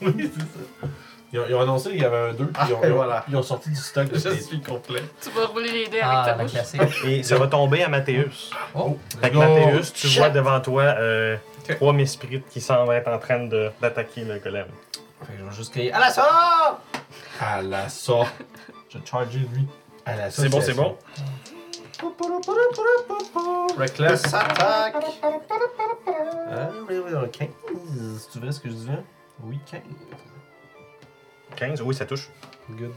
Oui, c'est ça. Ils ont, ils ont annoncé qu'il y avait un 2, puis Ah, ils, ont, et ils ont- voilà. ils ont sorti du stock de Je suis complet. Tu vas rouler les dés avec Ah, ta la bouche. Et ça va tomber à Mathéus. Oh, Fait que Go. Mathéus, tu Shit. vois devant toi euh, Ok. trois Mesprit qui semblent être en train de- d'attaquer le golem. Fait que je vais juste crier à l'assaut! À la ça. Je vais charger lui. À la C'est bon, c'est bon. Reckless attack! Ah, oui, oui, on 15. Si tu veux ce que je dis là? Oui, 15. 15, oui, ça touche. Good.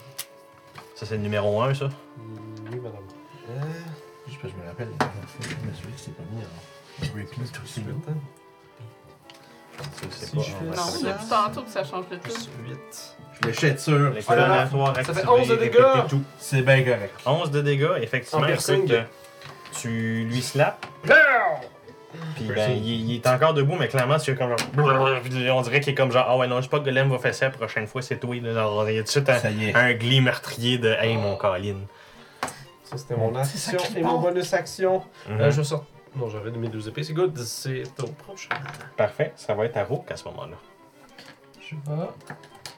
Ça, c'est le numéro 1, ça? Oui, madame. Euh, Juste parce que je me rappelle, je me suis dit que c'est pas mis en repeat aussi. C'est Si pas. je fais Non, ça- depuis tantôt que ça change de tout. Plus 8. Je l'achète sûr. Les là là, coordinatoires ça fait activés, 11 de dégâts. tout. C'est bien correct. 11 de dégâts, effectivement. En piercing. Écoute, euh, tu lui slaps. Puis ben, il, il est encore debout, mais clairement, c'est comme genre. On dirait qu'il est comme genre, ah ouais, non, je sais pas que Golem va faire ça la prochaine fois, c'est toi. Genre, il y a tout de suite un, un glis meurtrier de Hey, mon Colin. Ça, c'était mon action et mon bonus action. Euh, je sors. Non, j'avais de mes deux épées. C'est good. C'est au prochain. Parfait, ça va être à Rook à ce moment-là. je vais.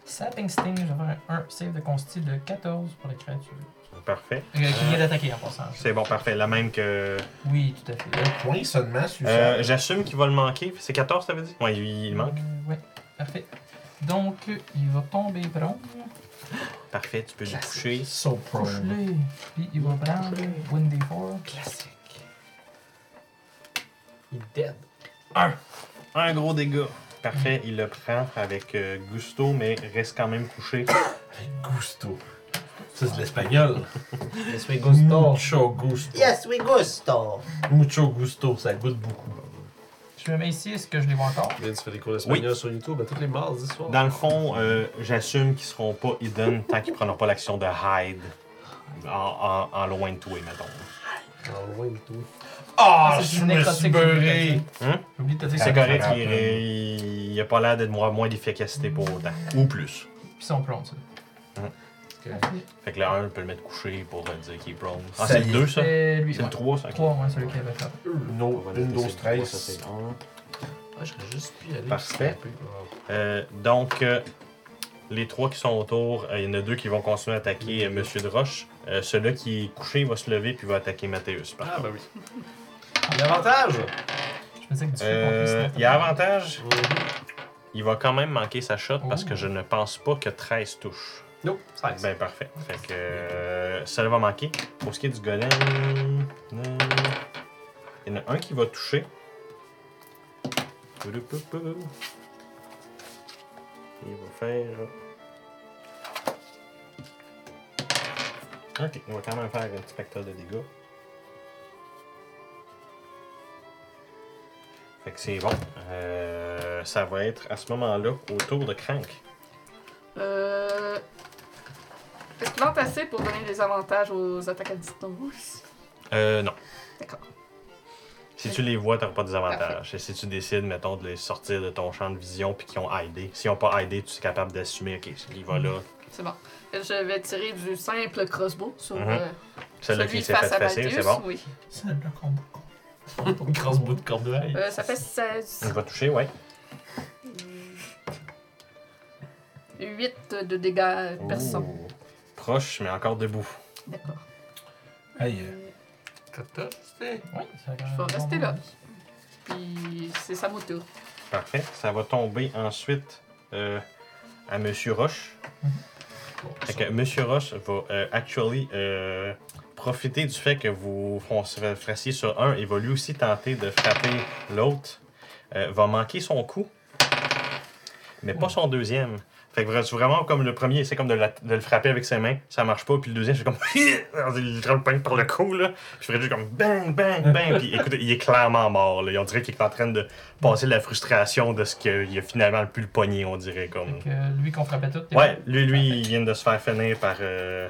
Sapping Sting, je vais faire un, un save de consti de 14 pour la créature. Parfait. Euh, qui vient d'attaquer en passant. C'est bon, parfait. La même que. Oui, tout à fait. Un point seulement, celui-là. Euh, J'assume qu'il va le manquer. C'est 14, t'avais dit? Ouais, il, il manque. Euh, ouais, parfait. Donc, il va tomber prone. Parfait, tu peux lui toucher. So prone. Touche-le. Puis il va prendre Windy 4. Classique. Il est dead. Un gros dégât. Parfait, il le prend avec euh, gusto, mais reste quand même couché. Gusto. Ça, c'est de l'espagnol. Yes, we gusto. Mucho gusto. Yes, we gusto. Mucho gusto, ça goûte beaucoup. Je me mets ici, est-ce que je les vois encore? Viens, tu fais des cours d'espagnol sur YouTube à tous les mardis soirs. Dans le fond, euh, j'assume qu'ils seront pas hidden tant qu'ils prendront pas l'action de hide en, en- en loin de toi, mettons. En loin de tout. Ah, c'est je me nécrotique, suis beurré. j'ai oublié de te dire. Hein? J'ai oublié de te dire C'est correct, il, il, il a pas l'air d'être moins, moins d'efficacité pour autant. Ou plus. Puis ils sont prone, ça. Parfait. Fait que le 1 peut le mettre couché pour te dire qu'il est prone. Ah, c'est le est. 2 ça? C'est le ouais. 3 ça ok. 3, ouais, celui qui avait fait. Une, On autre- va une noter, dose c'est le trois, ça, 13. c'est le un. Ah, j'aurais juste pu y aller. Parfait. Euh, donc, euh, les trois qui sont autour, euh, il y en a deux qui vont continuer à attaquer euh, Monsieur de Roche. Euh, Celui-là qui est couché, va se lever puis va attaquer Mathéus. par Ah, bah oui. Il y a avantage! Je me disais que du Euh, il y a avantage. Il va quand même manquer sa shot parce Oh. que je ne pense pas que 13 touche. Nope, 16. Ben parfait. Fait que euh, ça va manquer. Pour ce qui est du golem, euh, il y en a un qui va toucher. Il va faire. Ok, on va quand même faire un petit facteur de dégâts. Fait que c'est bon. Euh, ça va être à ce moment-là au tour de Crank. Est-ce qu'il vente assez pour donner des avantages aux attaques à distance? Euh, non. D'accord. Si tu les vois, t'auras pas des avantages. Et si tu décides, mettons, de les sortir de ton champ de vision puis qu'ils ont aidé, s'ils ont pas aidé, tu es capable d'assumer, ok, il va là. C'est bon. Je vais tirer du simple crossbow sur Mhm. euh, Celui-là celui qui s'est face fait Valdius. c'est bon? Oui. Une grosse bout de cornouaille. Euh, ça fait 16. Il va toucher, ouais. 8 de dégâts perçants. Proche, mais encore debout. D'accord. Aïe. euh, 14, c'était. Oui, ça Je vais rester là. Puis c'est sa moto. Parfait. Ça va tomber ensuite euh, à Monsieur Roche. Fait que Monsieur Roche va euh, actually euh, profiter du fait que vous fon- frassiez sur un et va lui aussi tenter de frapper l'autre. Euh, va manquer son coup, mais pas son deuxième. Fait que c'est vraiment comme le premier, c'est comme de, la- de le frapper avec ses mains, ça marche pas, puis le deuxième, c'est comme il le pogne par le cou là. Je ferais juste comme bang bang bang, puis écoutez, il est clairement mort là. On dirait qu'il est en train de passer la frustration de ce qu'il a finalement pu le pogner, on dirait comme. Fait que lui qu'on frappait tout. t'es Ouais, lui, lui, il vient de se faire finir par euh,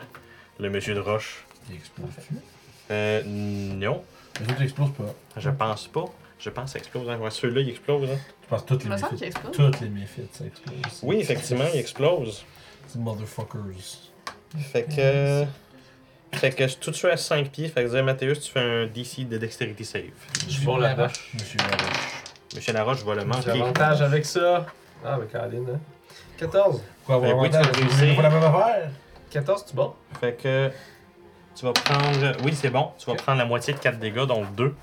le monsieur de Roche. Il explose-tu? Euh, non, Les autres explosent pas. je pense pas. Je pense que ça explose. Hein. Ouais, Celui-là, il explose. Hein. Pense que toutes les me méfites. explose. Toutes les méfites, ça explose. Oui, effectivement, il explose. C'est motherfuckers. Fait que. Fait que tout de suite à 5 pieds. Fait que dire, Mathéus, tu fais un DC de Dexterity Save. Je suis bon là-dedans. Monsieur Laroche. Monsieur Laroche va le J'ai manquer. avantage avec ça. Ah, mais Caroline, hein. 14. Quoi, Ben avoir oui, tu avantage? vas Vous réussir. voulez pas la même affaire? 14, tu bon? Fait que. Tu vas prendre. Oui, c'est bon. Tu vas prendre la moitié de 4 dégâts, donc 2.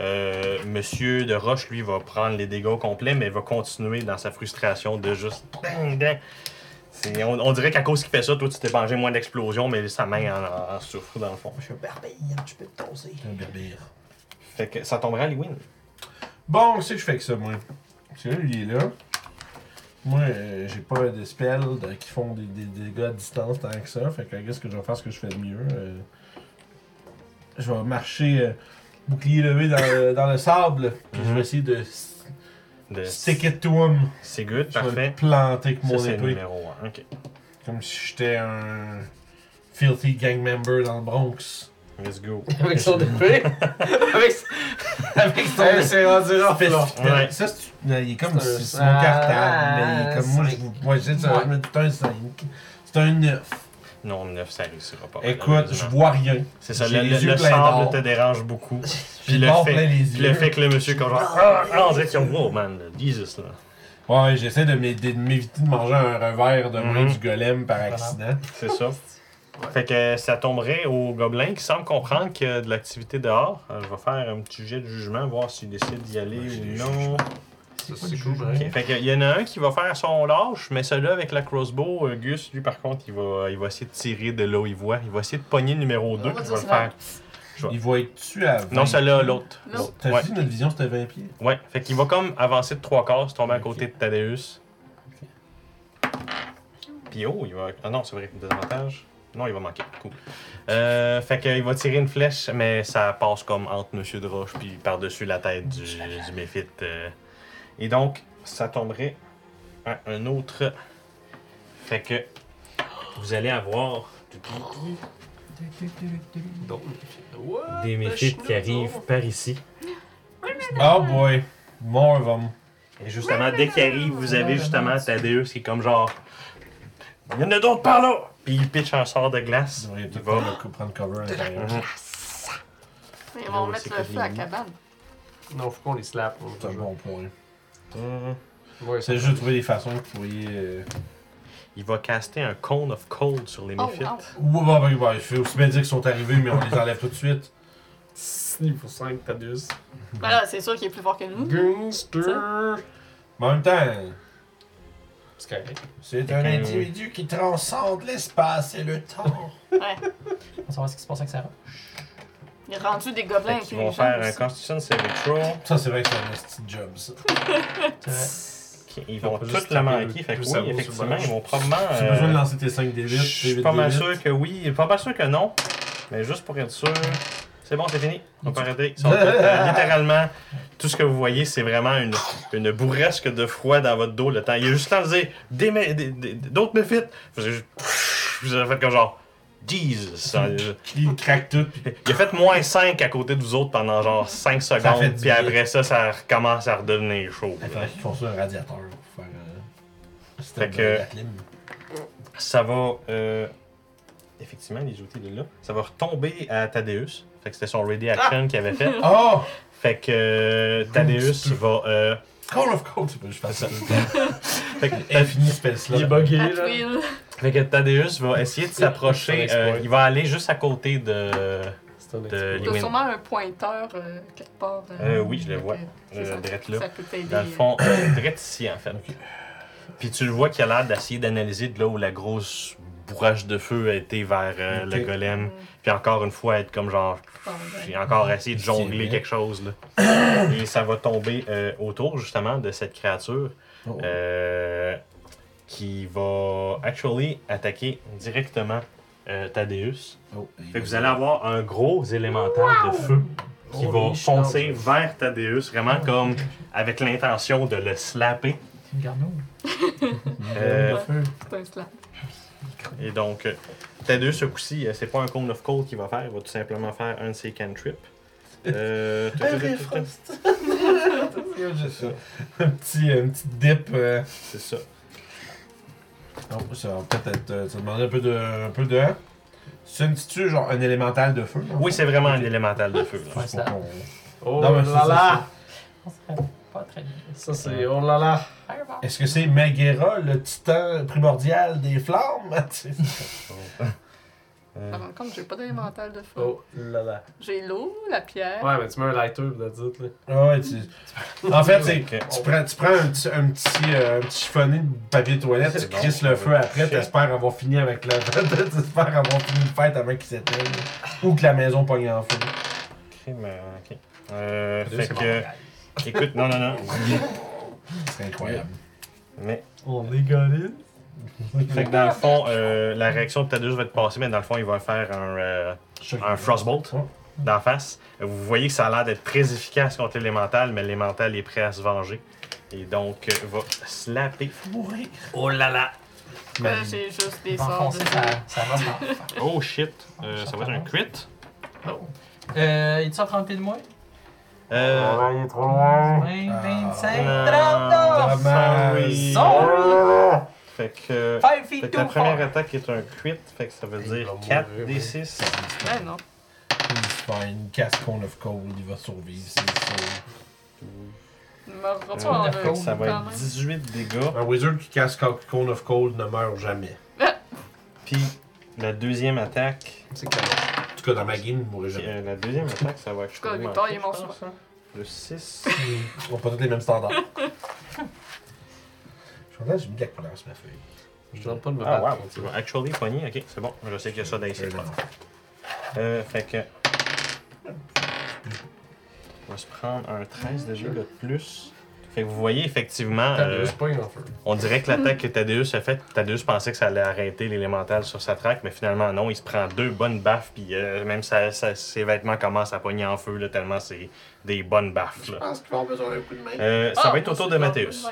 Euh, Monsieur de Roche, lui, va prendre les dégâts au complet, mais va continuer dans sa frustration de juste. C'est- On, on dirait qu'à cause qu'il fait ça, toi, tu t'es mangé moins d'explosion, mais sa main en, en souffre, dans le fond. Je suis un barbare, je peux te toser. C'est un berbère. Fait que ça tombera à Lewin. Bon, qu'est-ce que je fais avec ça, moi? Parce que là, lui, il est là. Moi, euh, j'ai pas de spells de- qui font des, des- des dégâts à distance tant que ça. Fait que qu'est-ce que je vais faire ce que je fais de mieux? Euh, je vais marcher euh, bouclier levé dans, le- dans le sable. Puis je Mhm. vais essayer de De... stick it to him. C'est good, Je vais parfait. le planter avec Ça, mon c'est le épée. numéro 1. Ok. Comme si j'étais un filthy gang member dans le Bronx. Let's go. Avec son épée. avec Avec son Hey, c'est rendu rough, Fait- là. Ouais. Ça, c'est- il est comme C'est un c'est c'est mon cartable, Ah, mais il est comme moi, je cinq. vous. Moi, je me dis, c'est un 5. C'est un 9. Non, 9, ça réussira pas. Écoute, je vois rien. C'est ça, le, les le- yeux le pleins sable te dérange beaucoup. Puis le fait, plein les puis le yeux. fait que le monsieur, comme genre, ah, ah, on dirait qu'ils ont, oh man, Jesus, là. Ouais, j'essaie de m'é- de m'éviter de manger un revers de main Mhm. du golem par accident. C'est ça. Fait que ça tomberait au gobelin qui semble comprendre qu'il y a de l'activité dehors. Euh, je vais faire un petit jet de jugement, voir s'il décide d'y aller Ouais, ou non. C'est cool, Ok. Fait qu'il y en a un qui va faire son lâche, mais celui-là avec la crossbow, euh, Gus, lui par contre, il va, il va essayer de tirer de là où il voit. Il va essayer de pogner le numéro 2. On va Il va le faire. Il va être tué à 20. Non, celui-là, l'autre. T'as Ouais. dit notre vision c'était 20 pieds? ouais. Fait qu'il va comme avancer de trois quarts, se tomber à côté de Thaddeus. Puis oh, il va. Ah non, c'est vrai, désavantage. Non, il va manquer. Cool. Euh, fait qu'il va tirer une flèche, mais ça passe comme entre Monsieur de Roche puis par-dessus la tête du, du méphite. euh. Et donc, ça tomberait à un autre. Fait que vous allez avoir des the méphites qui arrivent par ici. Oh boy. More of them. Et justement, dès qu'il arrive, vous avez justement Thaddeus qui est comme genre. Il y en a d'autres par là! Puis il pitch un sort de glace. Il va. prendre cover à l'intérieur. Ils vont mettre le feu à mis. cabane. Non, faut qu'on les slappe. C'est un bon point. Ouais, C'est juste de trouver des façons que vous pourriez. euh, Il va caster un Cone of Cold sur les Oh, méphites. wow. Ouais, bah, bah, bah, il fait aussi bien dire qu'ils sont arrivés, mais on les enlève tout de suite. Niveau 5, Thaddeus. Ben là, c'est sûr qu'il est plus fort que nous. Gunster. Mais en même temps, C'est correct. C'est un individu qui transcende l'espace et le temps. Ouais. On va savoir ce qui se passe avec Sarah. Il est rendu des gobelins Fait qu'ils vont faire un. Constitution Saving Throw. Ça, c'est vrai que c'est un petit job, ça. Ils vont tous taper manquer. Fait que oui, effectivement, ils vont probablement. J'ai euh, besoin de lancer tes 5 d 8 Je suis pas mal sûr que oui. Pas mal sûr que non. Mais juste pour être sûr. C'est bon, c'est fini. On peut arrêter. Ils sont euh, littéralement, tout ce que vous voyez, c'est vraiment une, une bourrasque de froid dans votre dos le temps. Il y a juste temps de dire d'autres méfites. Vous avez juste- vous avez fait comme genre. Jesus. Ça- Il craque tout. puis Il a fait moins 5 à côté de vous autres pendant genre 5 fait secondes. Puis après ça, ça recommence à redevenir chaud. Il faudrait qu'ils font ça un radiateur pour faire euh, Fait que- de la clim. Ça va. euh, effectivement, les outils de là. Ça va retomber à Thaddeus. Fait que c'était son ready action qu'il avait fait. Oh! Fait que euh, Thaddeus va. euh, Call of Code, c'est pas juste facile. fait, que, Infini spell Il slot. est bugué, là. fait que Thaddeus va essayer de s'approcher. Euh, il va aller juste à côté de. De T'as Win. sûrement un pointeur euh, quelque part. Euh, oui, je le vois. euh, ça. là. Ça peut t'aider. Dans le fond, direct ici en fait. Puis tu le vois qu'il a l'air d'essayer d'analyser de là où la grosse bourrage de feu a été vers euh, le golem. Puis encore une fois, être comme genre. J'ai encore essayé de jongler quelque chose là. Et ça va tomber euh, autour justement de cette créature Oh. euh, qui va actually attaquer directement euh, Thaddeus. Oh, Fait que vous allez avoir un gros élémental de feu qui va foncer vers Thaddeus, vraiment comme avec l'intention de le slapper. C'est. Euh, C'est un slap. Et donc, Thaddeus, ce coup-ci, euh, c'est pas un Cone of Cold qu'il va faire, il va tout simplement faire un de ses cantrips. Euh. C'est ça. Un petit, un petit dip. euh. C'est ça. Non, ça va peut-être être. euh, Ça demande un peu de. Un peu de. C'est une petite, genre un élémental de feu. Oui, c'est vraiment un élémental de feu. là. Oh Non, mais c'est là là! Ça serait pas très bien. Ça, c'est oh là là! Fireball. Est-ce que c'est Megera, le titan primordial des flammes? Sais, Euh, Par contre, j'ai pas d'élémental de feu. Oh là là. J'ai l'eau, la pierre. Ouais, mais tu mets un lighter, là, dites, là. Ah ouais, tu... En fait, c'est. Ok. Tu prends, tu prends un, petit, un, petit, euh, un petit chiffonnet de papier toilette, tu bon, crisses le feu après, t'espères avoir fini avec la. t'espères avoir fini le fête avant qu'il s'éteigne. Ou que la maison pogne en feu. crime, euh, ok. Euh, Deux, fait c'est que. Écoute, non, non, non. C'est incroyable. Mais. On est gallé. Fait que dans le fond, euh, la réaction de Thaddeus va être passée, mais dans le fond, il va faire un, euh, un Frostbolt Ouais. d'en face. Vous voyez que ça a l'air d'être très efficace contre l'élémental, mais l'élémental est prêt à se venger. Et donc, euh, va slapper. Mourir. Oh là là! Euh, j'ai juste des Il sorts de fer. Oh shit! Euh, ça va être un crit. Euh, es-tu à 30 pieds de moi? Euh. il est trop loin. 20, 25, Ah, 39! sorry. Sorry! Fait que. 5 Fait feet que too la première far! attaque est un crit, fait que ça veut Il dire va mourir, 4 oui. des 6. Ben non. He's fine. Casse Cone of Cold, il va survivre, c'est sûr. Il meurt pas Euh, Fait que Ça va être même. 18 dégâts. Un wizard qui casse Cone of Cold ne meurt jamais. Puis la deuxième attaque. C'est canon. En tout cas, dans ma game, il ne mourrait jamais. euh, la deuxième attaque, ça va être. cas, Victor, il est mort souvent. Le 6. On n'a pas tous les mêmes standards. Je suis content, j'ai mis de la couleur sur ma feuille. Je tente pas de me Ah, battre. wow. Tu vas actually pogner? Ok, c'est bon. Je sais qu'il y a ça dans les Euh. Euh, fait que. On va se prendre un 13 déjà de plus. Fait que vous voyez effectivement. Euh, on dirait que l'attaque que Thaddeus a faite, Thaddeus pensait que ça allait arrêter l'élémental sur sa traque, mais finalement non, il se prend deux bonnes baffes, puis euh, même ses vêtements commencent à pogner en feu, là, tellement c'est des bonnes baffes. là. pense qu'il va avoir besoin d'un coup de main. Euh, ça Ah, va être moi, autour c'est de Mathéus.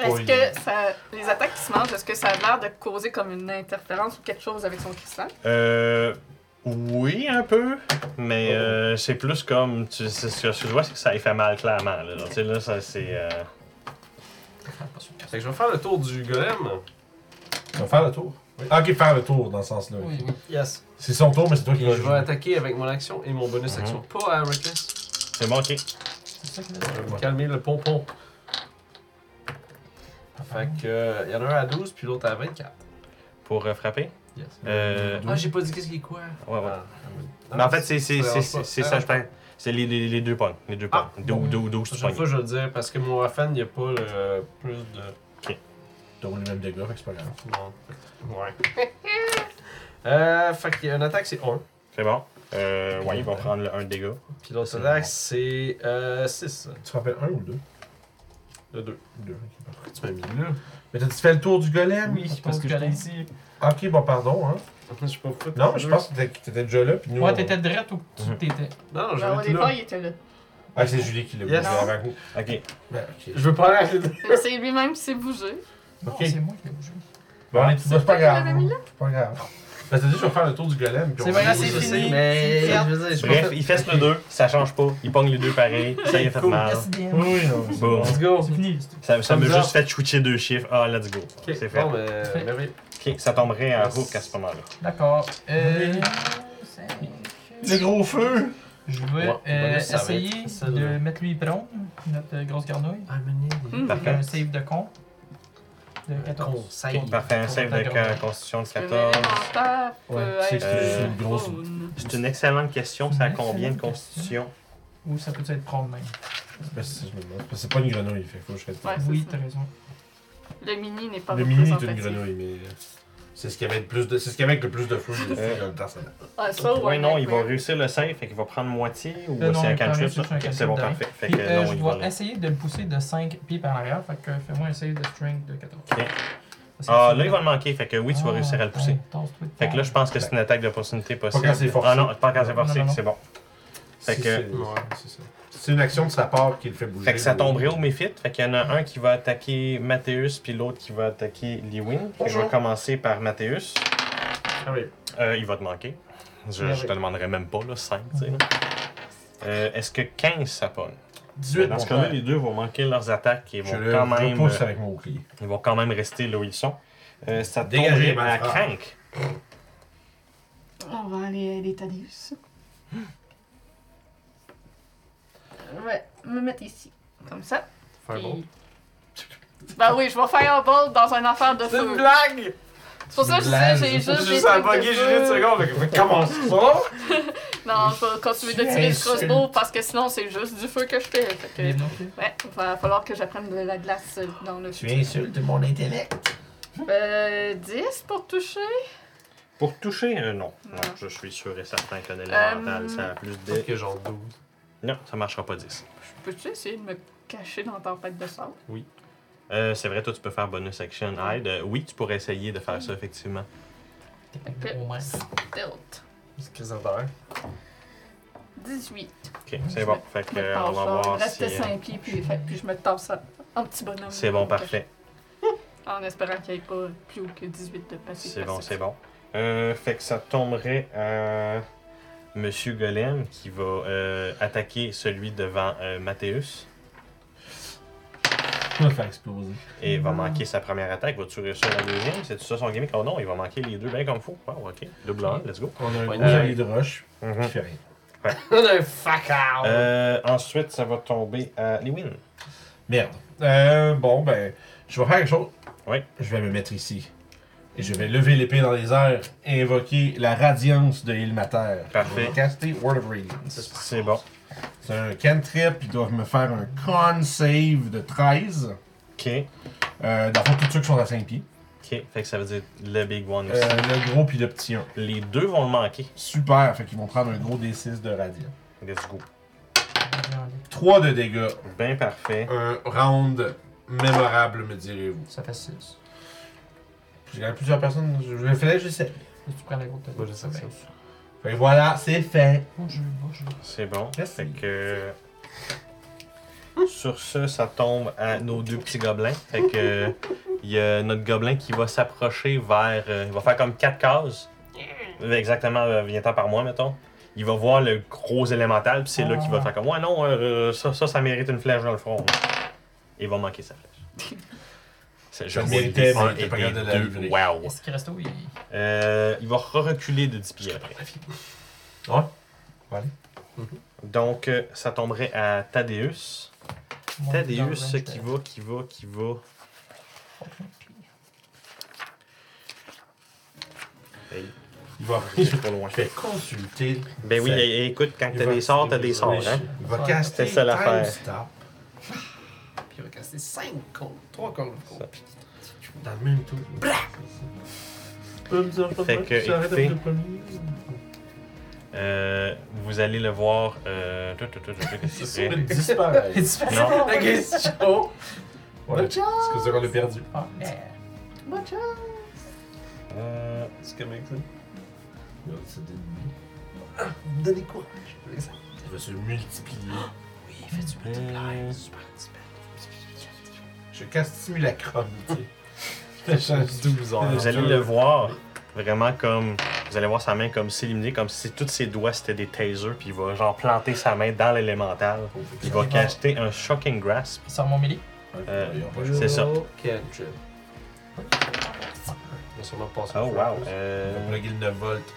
Est-ce Oui. que ça, les attaques qui se mangent, est-ce que ça a l'air de causer comme une interférence ou quelque chose avec son cristal? Euh, oui, un peu, mais euh, c'est plus comme. Tu, c'est- ce que je vois, c'est que ça lui fait mal, clairement. Là, Tu sais, là ça, c'est. euh, Fait que je vais faire le tour du golem. Tu vas faire le tour? Ah, ok, faire le tour dans ce sens-là. Oui, oui. Yes. C'est son tour, mais c'est toi qui vas je vais jouer. attaquer avec mon action et mon bonus Mhm. action. Pas à Reckless. c'est bon, ok. C'est ça qu'il veut dire. Je vais calmer le pompon. Fait que, euh, y en a un à 12 puis l'autre à 24. Pour euh, frapper? Euh, Ah, j'ai pas dit qu'est-ce qui est quoi. ouais, ouais. Ah, Mais en fait, c'est c'est- ça c'est- les, les, les deux pognes. Les deux Ah, pognes. Dou- dou- douze La prochaine pognes. fois, je vais le dire parce que mon Rafen, il n'y a pas le plus de. T'as les mêmes dégâts, fait que c'est pas grave. Non. Ouais. euh, fait qu'il y a une attaque, c'est 1. C'est bon. Euh, ouais, il va prendre le 1 dégât. Puis l'autre attaque, c'est euh, 6. Tu te rappelles un ou deux? Le 2. Deux, ok, parfait. Pourquoi tu m'as mis là? Mais t'as-tu fait le tour du golem? Oui, parce que je dit. Ok, bon, pardon, hein. Je sais pas. Non, mais je pense que t'étais- t'étais déjà là, puis nous. Ouais, on- t'étais direct où tu Mhm. t'étais? Non, non, Ben, au départ, là. il était là. Ah, c'est Julie qui l'a Yes. bougé avant vous. Ok. Ben, ok. Je veux pas aller Mais C'est lui-même qui s'est bougé. Non, Ok. c'est moi qui l'ai bougé. Bon, on est C'est c'est pas grave. C'est pas grave. Ben, t'as dit, je vais faire le tour du golem. puis C'est vrai, c'est je fini. sais, mais. C'est Je veux dire, je Bref, il fait le 2, ça change pas. Il pogne les deux pareil. Ça y a fait Cool. mal. Merci bien. Oui, non. c'est Bon. Let's go. C'est fini. Ça, ça m'a Thumbs up. juste fait switcher deux chiffres. Ah, let's go. Ok, C'est fait. Bon. Fait. merveilleux. Ok, ça tomberait à Hook à ce moment-là. D'accord. Euh. Le gros feu! Je vais Ouais, euh, bonus, ça va essayer être ça, de là. mettre lui prone, notre euh, grosse garnouille. Amener Hum. Avec un save de con. De 14. Conseil. Parfait, un save de constitution de Parce que 14. l'élémentaire peut Ouais, c'est une grosse- prone. C'est une excellente question. Ça a combien de constitution Ou ça peut être prone même. Ben, c'est ça, je me demande. Parce que c'est pas une grenouille, fait faut que je fasse Ouais, c'est oui, ça. t'as raison. Le mini n'est pas Le mini est une représentatif. grenouille, mais. C'est ce qui avait le plus de, c'est ce qui avait avec le plus de feu dessus dans le temps, ça. Ah, ça, ouais. Oui, non, il va réussir le save, fait qu'il va prendre moitié ou non, c'est un il prend cantrip juste ça? un C'est bon, parfait. Fait Puis, que euh, non, je il va vais essayer de le pousser de 5 pieds par arrière. Fait que fais-moi un save de strength de 14. Ok. Ça, c'est Ah, là, il va le manquer, fait que oui, tu vas Ah, réussir à le pousser. Fait que là, je pense que c'est une attaque d'opportunité possible. quand c'est forcé. Ah non, pas quand c'est forcé, Non, non, non. c'est bon. Fait que- ouais, c'est ça. C'est une action de sa part qui le fait bouger. Fait que ça tomberait au méfit. Fait qu'il y en a un qui va attaquer Mathéus, puis l'autre qui va attaquer Lewin. Fait que je vais commencer par Mathéus. Ah oui. Euh, il va te manquer. Je, Ah je te demanderai même pas, là, 5, tu sais. là. Euh, Est-ce que 15 ça pogne? 18 Dans ce mon cas-là, frère. les deux vont manquer leurs attaques et Je vont le quand même. repousse euh, avec mon bouclier. Ils vont quand même rester là où ils sont. Euh, ça Dégagez, tomberait à. Crank. On va aller aider Thaddeus. Ouais, me mettre ici. Comme ça. Fireball? Puis- Ben oui, je vais faire un ball dans un affaire de C'est une feu. blague! C'est pour ça que je disais, j'ai juste des Juste à bugger Julie une feu. seconde. Fait que comment ça? Non, je vais continuer de tirer le crossbow parce que sinon c'est juste du feu que je fais. Fait que, ouais, il va falloir que j'apprenne de la glace dans le Tu insultes mon intellect. Euh, 10 pour toucher. Pour toucher, euh, non. Non, Non. je suis sûr et certain que l'élémental, Euh, ça a plus de. Que genre 12. Non, ça marchera pas 10. Peux-tu essayer de me cacher dans la tempête de sable? Euh, c'est vrai, toi, tu peux faire bonus action hide. Euh, oui, tu pourrais essayer de faire ça, effectivement. Stealth. C'est chrysanthème. 18. Ok, c'est bon. Fait que, euh, on va voir si. euh, 5 pieds, puis, fait- puis je me tasse en- en petit bonhomme. C'est bon, parfait. En espérant qu'il n'y ait pas plus haut que 18 de passé. C'est bon, c'est bon. Euh, fait que ça tomberait à Monsieur Golem qui va euh, attaquer celui devant euh, Mathéus le faire exploser. et va manquer sa première attaque. Va-tu réussir la deuxième? C'est ça son gimmick? Oh non, il va manquer les deux bien comme faut. Wow, ok. Double 1, let's go. On a un Ouais, gros euh, allié de roche Mhm. qui fait rien. On a un fuck out! Euh, ensuite, ça va tomber à Lewin. Merde. Euh, bon, ben, je vais faire quelque chose. Oui. Je vais me mettre ici. Et je vais lever l'épée dans les airs et invoquer la radiance de Ilmater. Parfait. Je vais caster Word of Radiance. C'est bon. C'est un cantrip, ils doivent me faire un con save de 13. Ok. Euh, dans le fond, tous ceux qui sont à 5 pieds. Ok. Fait que ça veut dire le big one aussi. Euh, le gros puis le petit 1. Les deux vont le manquer. Super, fait qu'ils vont prendre un gros D6 de radiant. Let's go. 3 de dégâts. Ben parfait. Un round mémorable, me direz-vous. Ça fait 6. Il y a plusieurs personnes, je le fais, j'essaie. Si tu prends la grosse Moi, je sais que ça. Fait que voilà, c'est fait. Bonjour, bonjour. C'est bon. Merci. Fait que. Sur ce, ça tombe à nos deux petits gobelins. Fait que. Il y a notre gobelin qui va s'approcher vers. euh, il va faire comme quatre cases. Exactement, euh, viens-t'en par moi, mettons. Il va voir le gros élémental, puis c'est là qu'il va faire comme. Ouais, non, euh, ça, ça, ça mérite une flèche dans le front. Il va manquer sa flèche. Méritait, des mais et pas capable de la deux. livrer. Wow. Est-ce qu'il reste où il... Euh, il va reculer de 10 pieds après. Ouais. Allez. Donc, euh, ça tomberait à Thaddeus. Mon Thaddeus dans le qui range de- va, qui va, qui va. Hey, Il va c'est trop loin. Je vais consulter. Ben oui, écoute, quand t'as des sorts, t'as des sorts, hein? Il va caster C'est ça l'affaire. Il va casser 5 contre 3 contre Ça. Dans le même tour. Peux me dire, Fait que, écoutez. Euh, vous allez le voir. Euh... tout, tout, tout, tout, qu'est-ce que c'est? Il disparaît. Non. La question! Ouais, c'est que c'est qu'on l'a perdu. Ah, yeah. Euh, C'est ça? C'est des Ah, vous me donnez courage. Il va se multiplier. Oui, fais-tu euh, Je casse simulacrum, tu sais. Je te change 12 heures. Vous allez le voir vraiment comme. Vous allez voir sa main comme s'éliminer, comme si tous ses doigts c'était des tasers, puis il va genre planter sa main dans l'élémental. Il va caster un Shocking Grasp. Il sort mon melee? Euh, C'est ça. Il va sûrement passer. Oh wow. feu. Il va Euh, plugger le 9 volts.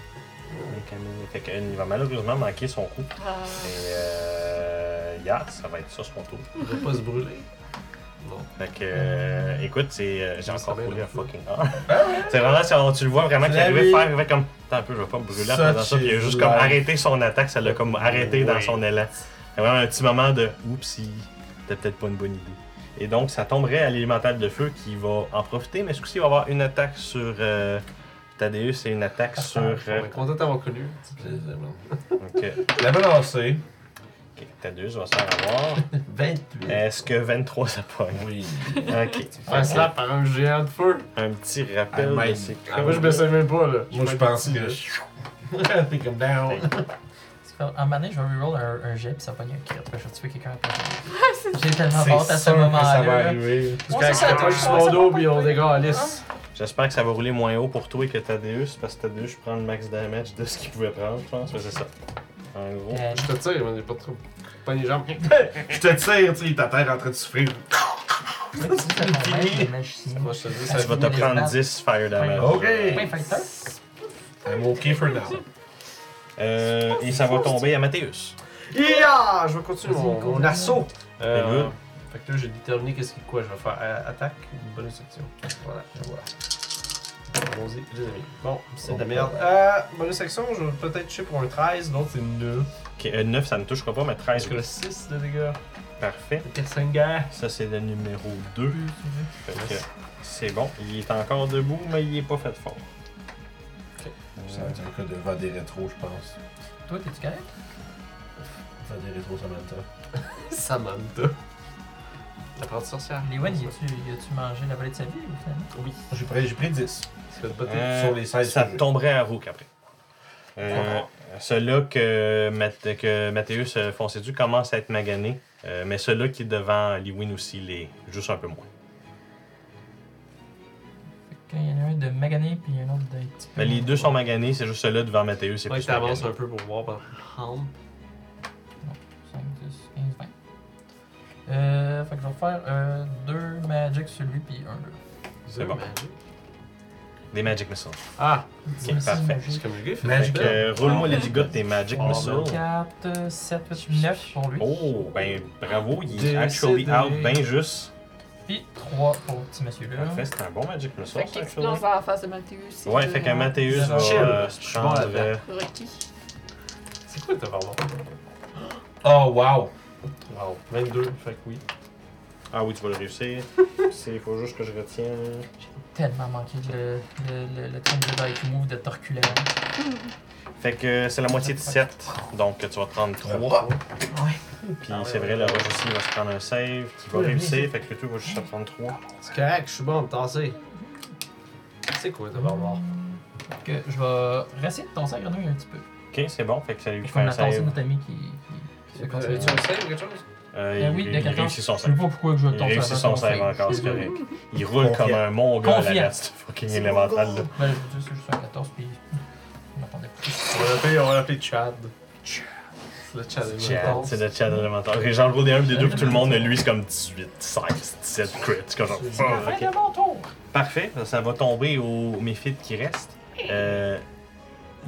fait que, il va malheureusement manquer son coup. Ah. Et euh, yeah, ça va être ça son tour. Il va pas se brûler. Fait que, euh, écoute, c'est, euh, j'ai encore roulé un fucking heure. c'est vraiment, si tu le vois vraiment qu'il arrivait vie. faire, il fait comme, attends un peu, je vais pas me brûler en Ça, faisant ça, puis il a c'est juste comme arrêté son attaque, ça l'a comme arrêté dans son élan. C'est vraiment un petit moment de, oupsie, c'était peut-être pas une bonne idée. Et donc, ça tomberait à l'élémental de feu qui va en profiter, mais ce coup-ci, il va avoir une attaque sur euh, Thaddeus et une attaque sur. On euh, est content d'avoir connu. Plaisir, man. ok, La menacée. ok, Thaddeus va se faire avoir. 28. Est-ce que 23 ça pogne? Oui. Ok. Faire slap par un géant de feu. Un petit rappel Ah, de même. ses Ah, moi, je me sais même pas, là. Moi, je vais pense que. T'es comme down. En manée, je vais reroll un, un jet, puis ça va pogner un crit. Je vais tuer quelqu'un après. J'ai tellement hâte à ce que ça va moment-là. arriver. je je suis pense mon que dos, puis on dégalisse. J'espère que ça va rouler moins haut pour toi que Thaddeus, parce que Thaddeus, je prends le max damage de ce qu'il pouvait prendre, je pense. Ouais, c'est ça. En gros. Euh, Je te tire, mais j'ai pas trop. Pas les jambes. Je te tire, tu sais, ta terre en train de souffrir. ça? Moi, je te dis, vas te prendre 10 fire damage. Ok. I'm okay for now. Euh, et ça va tomber à Mathéus. Yeah! Je vais continuer mon, mon assaut. Euh, fait que là, j'ai déterminé qu'est-ce qui quoi. Je vais faire euh, attaque ou bonus action. Voilà, je vois. Allons-y, les amis. Bon, c'est de la merde. Euh, bonus action, je vais peut-être toucher pour un 13, l'autre c'est 9. Ok, euh, 9, ça ne touchera pas, mais 13, Est-ce que le 6 de dégâts? parfait. Le 5 gars. Ça, c'est le numéro 2. Fait que c'est bon. Il est encore debout, mais il est pas fait fort. Ça va être un cas de vent des rétros, je pense. Toi, t'es-tu correct? Vent des rétros, Samantha. Samantha. L'apprenti sorcière. Léon, y a-tu y a-tu mangé la volée de sa vie ou finalement? Oui. J'ai pris, j'ai pris 10. Ça fait. Euh, sur les 16 ça que j'ai. tomberait à Rook après. Euh, Ceux-là que, Math- que Mathéus euh, foncé dessus commence à être magané. euh, mais ceux-là qui est devant Liwin aussi, les juste un peu moins. Fait qu'il y en a un de magané, puis un autre d'un petit peu. Mais les deux sont maganés, c'est juste ceux-là devant Mathéus. C'est Ouais, plus t'avances magané. un peu pour voir par Helm. 5, 10, 15, 20. Euh, fait que je vais faire euh, deux magic sur lui, puis un là. C'est bon. Magic. Des Magic Missiles. Ah, missile parfait. c'est comme le fait Magic. Fait que, euh, roule-moi les dégâts de tes Magic Oh, Missiles. 4, 7, 8, 9 pour lui. Oh, ben bravo, il est actually out bien juste. Puis 3 pour le petit monsieur là. Parfait, c'est un bon Magic Missile. Fait ça, qu'il actually. explose dans la face de Mathéus. Ouais, fait que Mathéus va Chill. euh, Je se suis bon prendre. là-dedans. euh, Rocky. C'est quoi ta vraiment? Oh, wow! Wow, 22, fait que oui. Ah oui, tu vas le réussir. Il faut juste que je retienne. Tellement manqué le, le, le, le truc de Move de Torculaire. Fait que c'est la moitié de 7, donc tu vas te prendre 3. Puis c'est vrai, le Roche aussi va se prendre un save qui va réussir, fait que le tout va juste se prendre 3. C'est correct, je suis bon, tasser. C'est quoi ta barbare? Que je vais rester de la grenouille un petit peu. Ok, c'est bon, fait que ça lui fait un save. notre ami qui. qui, qui se Tu les un save ou quelque chose? Euh, Euh, il, oui, il 14. réussit son Je sais save. pas pourquoi je vais Il réussit son save encore, c'est correct. Il roule comme un mongol Confiant. là-dedans, ce fucking élémental là. Ben, je veux dire, c'est juste un 14, puis. Je m'attendais plus. On va l'appeler, on va l'appeler Chad. C'est le Chad c'est le Chad élémental. J'en roule des 1 des 2 puis tout le monde, lui, c'est comme 18, 16, 17 crits. C'est comme genre, fuck, ok. Fin de mon tour! Parfait, ça va tomber au méfit qui reste. Euh,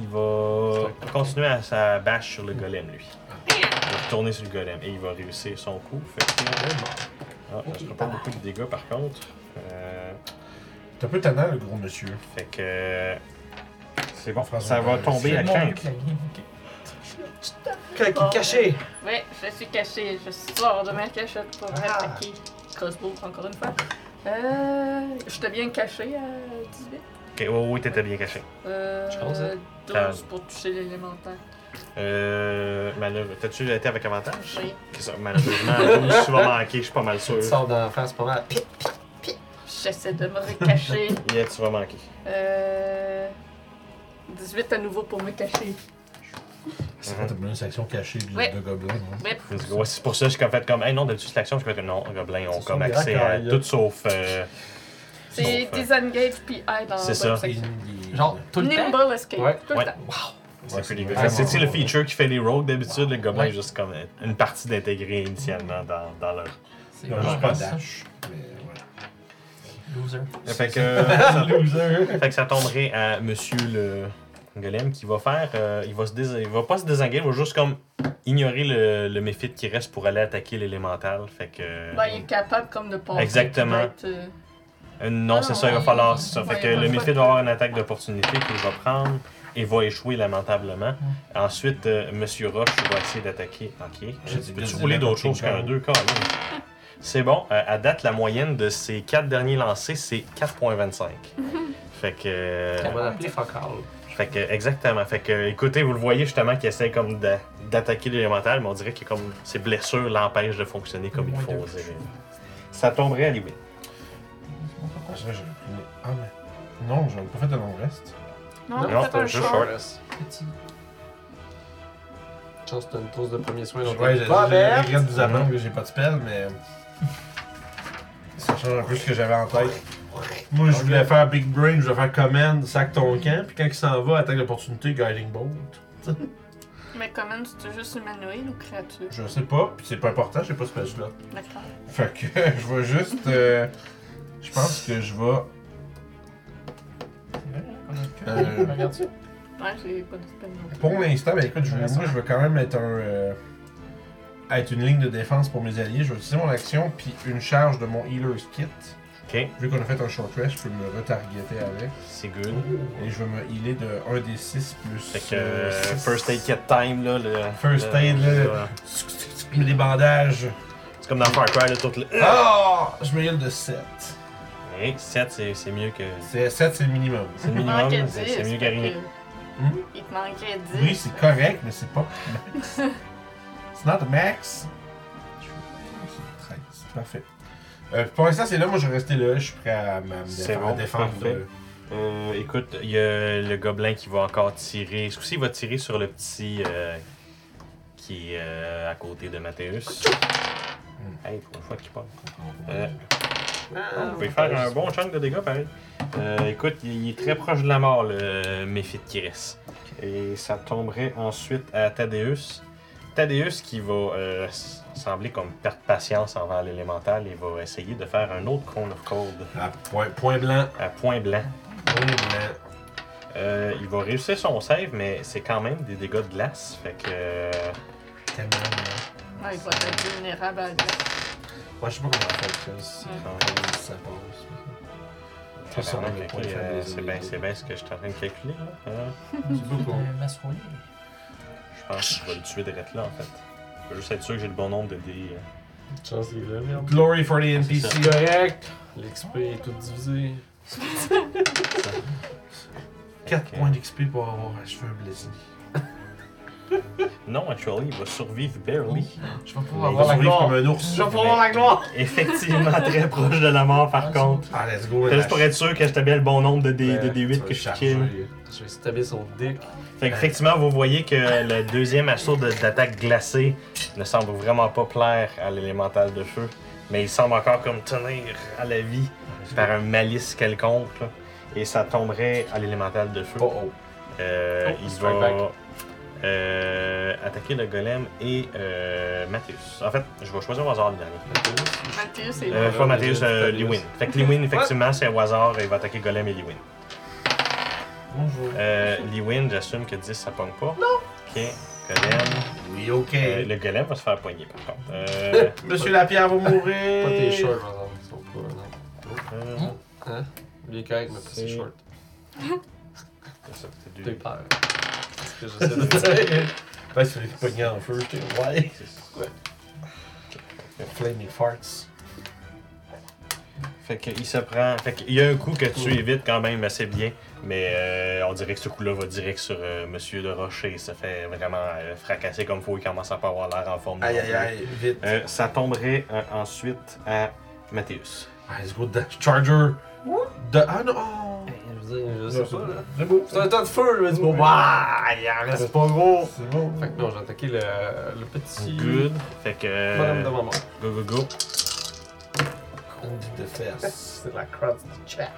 il va continuer à sa bâche sur le golem, lui. Il va retourner sur le golem et il va réussir son coup. Fait que, ah, ça sera pas beaucoup de dégâts par contre. Euh, C'est un peu tannant, le gros monsieur. fait que. C'est bon, François, ça va euh, tomber à. Quand il est caché! Ouais, je suis caché. Je sors de ma cachette pour Ah. attaquer. crossbow, encore une fois. Euh, J'étais bien caché à 18. Ok, oh, oui, t'étais bien caché. Euh, Je pense, hein. 12 pour toucher l'élémentaire. Euh. Malheureusement. T'as-tu été avec avantage? Oui. Ça, malheureusement, tu vas manquer, je suis pas mal sûr. Tu sors d'en face pas mal. Pip! J'essaie de me recacher. Yeah, tu vas manquer. Euh, 18 à nouveau pour me cacher. C'est quoi ta bonus action cachée de, Ouais. de gobelin, hein? Ouais. Ouais, c'est pour ça que je suis comme fait comme, hey non, d'habitude, c'est l'action, je fais que non, les gobelins ont C'est comme accès à tout sauf. euh, C'est euh, disengage puis I dans C'est ça. section. Genre, tout le temps? Nimble escape. Ouais. Tout Ouais. le temps. C'est Ouais, sais, le feature qui fait les rogues d'habitude, le gobelin Ouais. est juste comme une partie d'intégrer initialement dans, dans leur. C'est ça. dash. Mais Loser. Fait que. Loser! fait que ça tomberait à monsieur le golem qui va faire. euh, il, va se dés- il va pas se désengager, il va juste comme ignorer le, le méphite qui reste pour aller attaquer l'élémental. Fait que. Ben, il est capable comme de passer. Exactement. euh, Euh, non, Ah, c'est ça, il va falloir. c'est ça. Ouais, Fait que le choix. va avoir une attaque d'opportunité qu'il va prendre et va échouer lamentablement. Ensuite, euh, Monsieur Roche va essayer d'attaquer. Ok. Dit peux-tu rouler d'autres choses qu'un 2 Colin? C'est bon. Euh, à date, la moyenne de ces quatre derniers lancés, c'est 4.25. fait que. euh, On va l'appeler fuck all. fait que, exactement. Fait que, écoutez, vous le voyez justement qu'il essaie comme d'a- d'attaquer l'élémental, mais on dirait que comme ses blessures l'empêchent de fonctionner comme il faut. Ça tomberait à Louis. Ah, mais. Non, j'avais pas fait de long rest. Non, Non, short. short. Petit. Chance que t'as une trousse de premier soin dans Ouais, je regrette de vous apprendre que j'ai pas de spell, mais. Ça change un peu ce que j'avais en tête. Moi, je voulais faire Big Brain, je voulais faire Command, sac ton camp, puis quand il s'en va, attaque d'opportunité, Guiding Bolt. Mais comment c'est juste humanoïde ou créature? Je sais pas, puis c'est pas important, j'ai pas ce spell là. D'accord. Fait que je vais juste. euh, je pense que je vais. Euh, que. Regarde ça. Ouais, j'ai pas de spell non plus. Pour l'instant, ben écoute, je vais- moi je veux quand même être un. euh, être une ligne de défense pour mes alliés. Je vais utiliser mon action, puis une charge de mon Healer's Kit. Ok, Vu qu'on a fait un short rest, je peux me retargeter avec. c'est good. Et je vais me healer de 1 des 6 plus. Fait que euh, euh, six. First Aid Kit Time, là. Le, First le- aid, là. le- Je mets des bandages. C'est comme dans Far Cry, là, tout le. Ah! Je me heal de 7. Hey, 7, c'est c'est mieux que. C'est 7, c'est le minimum. C'est le minimum, 10. c'est mieux rien. que- Hmm? Il te manquait 10. Oui, c'est correct, mais c'est pas max. It's not the max. 13, parfait. Euh, pour l'instant, c'est là, moi je vais rester là, je suis prêt à me bon, à défendre parfait. de- Euh, écoute, il y a le gobelin qui va encore tirer. Ce coup-ci, il va tirer sur le petit euh, qui est euh, à côté de Mathéus? Hey, pour une fois qu'il parle. Euh, on peut faire un bon chunk de dégâts, pareil. Euh, écoute, il est très proche de la mort, le Méphite qui reste. Et ça tomberait ensuite à Thaddeus. Thaddeus qui va euh, sembler comme perdre patience envers l'élémental et va essayer de faire un autre Cone of Cold À point, point blanc. à point blanc. Point blanc. Euh, il va réussir son save, mais c'est quand même des dégâts de glace. Fait que. euh, Tellement blanc. Ouais, il va être vulnérable à la Moi, je sais pas comment on fait le si Ouais. ça passe. Ça, euh, c'est bien ennemis. c'est bien ce que je suis en train de calculer. Là. Euh. Euh, je pense que je vais le tuer direct là en fait. Je veux juste être sûr que j'ai le bon nombre de dés. euh. Là, merde. Glory for the NPC. C'est C'est correct. L'XP est tout divisé. 4 Ok. points d'XP pour avoir achevé un blessé. Non, actually, il va survivre barely. Je vais Il pouvoir va avoir la survivre gloire. comme un ours. Je vais pouvoir avoir la gloire. Effectivement, très proche de la mort par Ah, contre. Ah, let's go. Juste pour être sûr que j'étais bien le bon nombre de, D, de Ouais, D8 tu que je kill. Je vais stabber son dick. Fait qu'effectivement, vous voyez que le deuxième assaut de- d'attaque glacée ne semble vraiment pas plaire à l'élémental de feu. Mais il semble encore comme tenir à la vie par un malice quelconque. là. Et ça tomberait à l'élémental de feu. Oh oh. Euh, Oh, il strike va back. Euh, attaquer le golem et euh, Mathéus. En fait, je vais choisir au hasard le dernier. Mathieu, c'est Euh, là, pas Mathéus, Mathéus, euh, Mathéus. Lewin. Fait que Lewin, effectivement, c'est au hasard et il va attaquer golem et Lewin. Bonjour. Euh, Lewin, j'assume que 10 ça pogne pas. Non! Ok, golem. Oui, ok. Euh, le golem va se faire poigner par contre. Euh, Monsieur Lapierre va mourir. Pas tes shorts, par exemple. Ils sont pas. euh. Hein? Lui est correct, mais pas ses C'est- shorts. c'est ça, c'est deux. peur. Ce que j'essaie de dire. Ouais, c'est les pognets en feu. j'étais- Ouais. Flaming farts. Fait qu'il se prend. Fait qu'il y a un coup que tu évites quand même assez bien, mais euh, on dirait que ce coup-là va direct sur euh, Monsieur de Rocher. Il se fait vraiment euh, fracasser comme faut. Il commence à pas avoir l'air en forme. Aïe aïe aïe, vite. Euh, ça tomberait euh, ensuite à Mathéus. Ah, let's go, dash Charger. De... Ah non! Veux dire, je sais pas, là. C'est beau. C'est un tas de feu, là, du bon. Bah, il en reste pas gros. C'est bon. Fait que non, j'ai attaqué le, le petit. Good. Fait que. euh, Madame de maman. Go, go, go. de fesses. C'est la crotte du chat.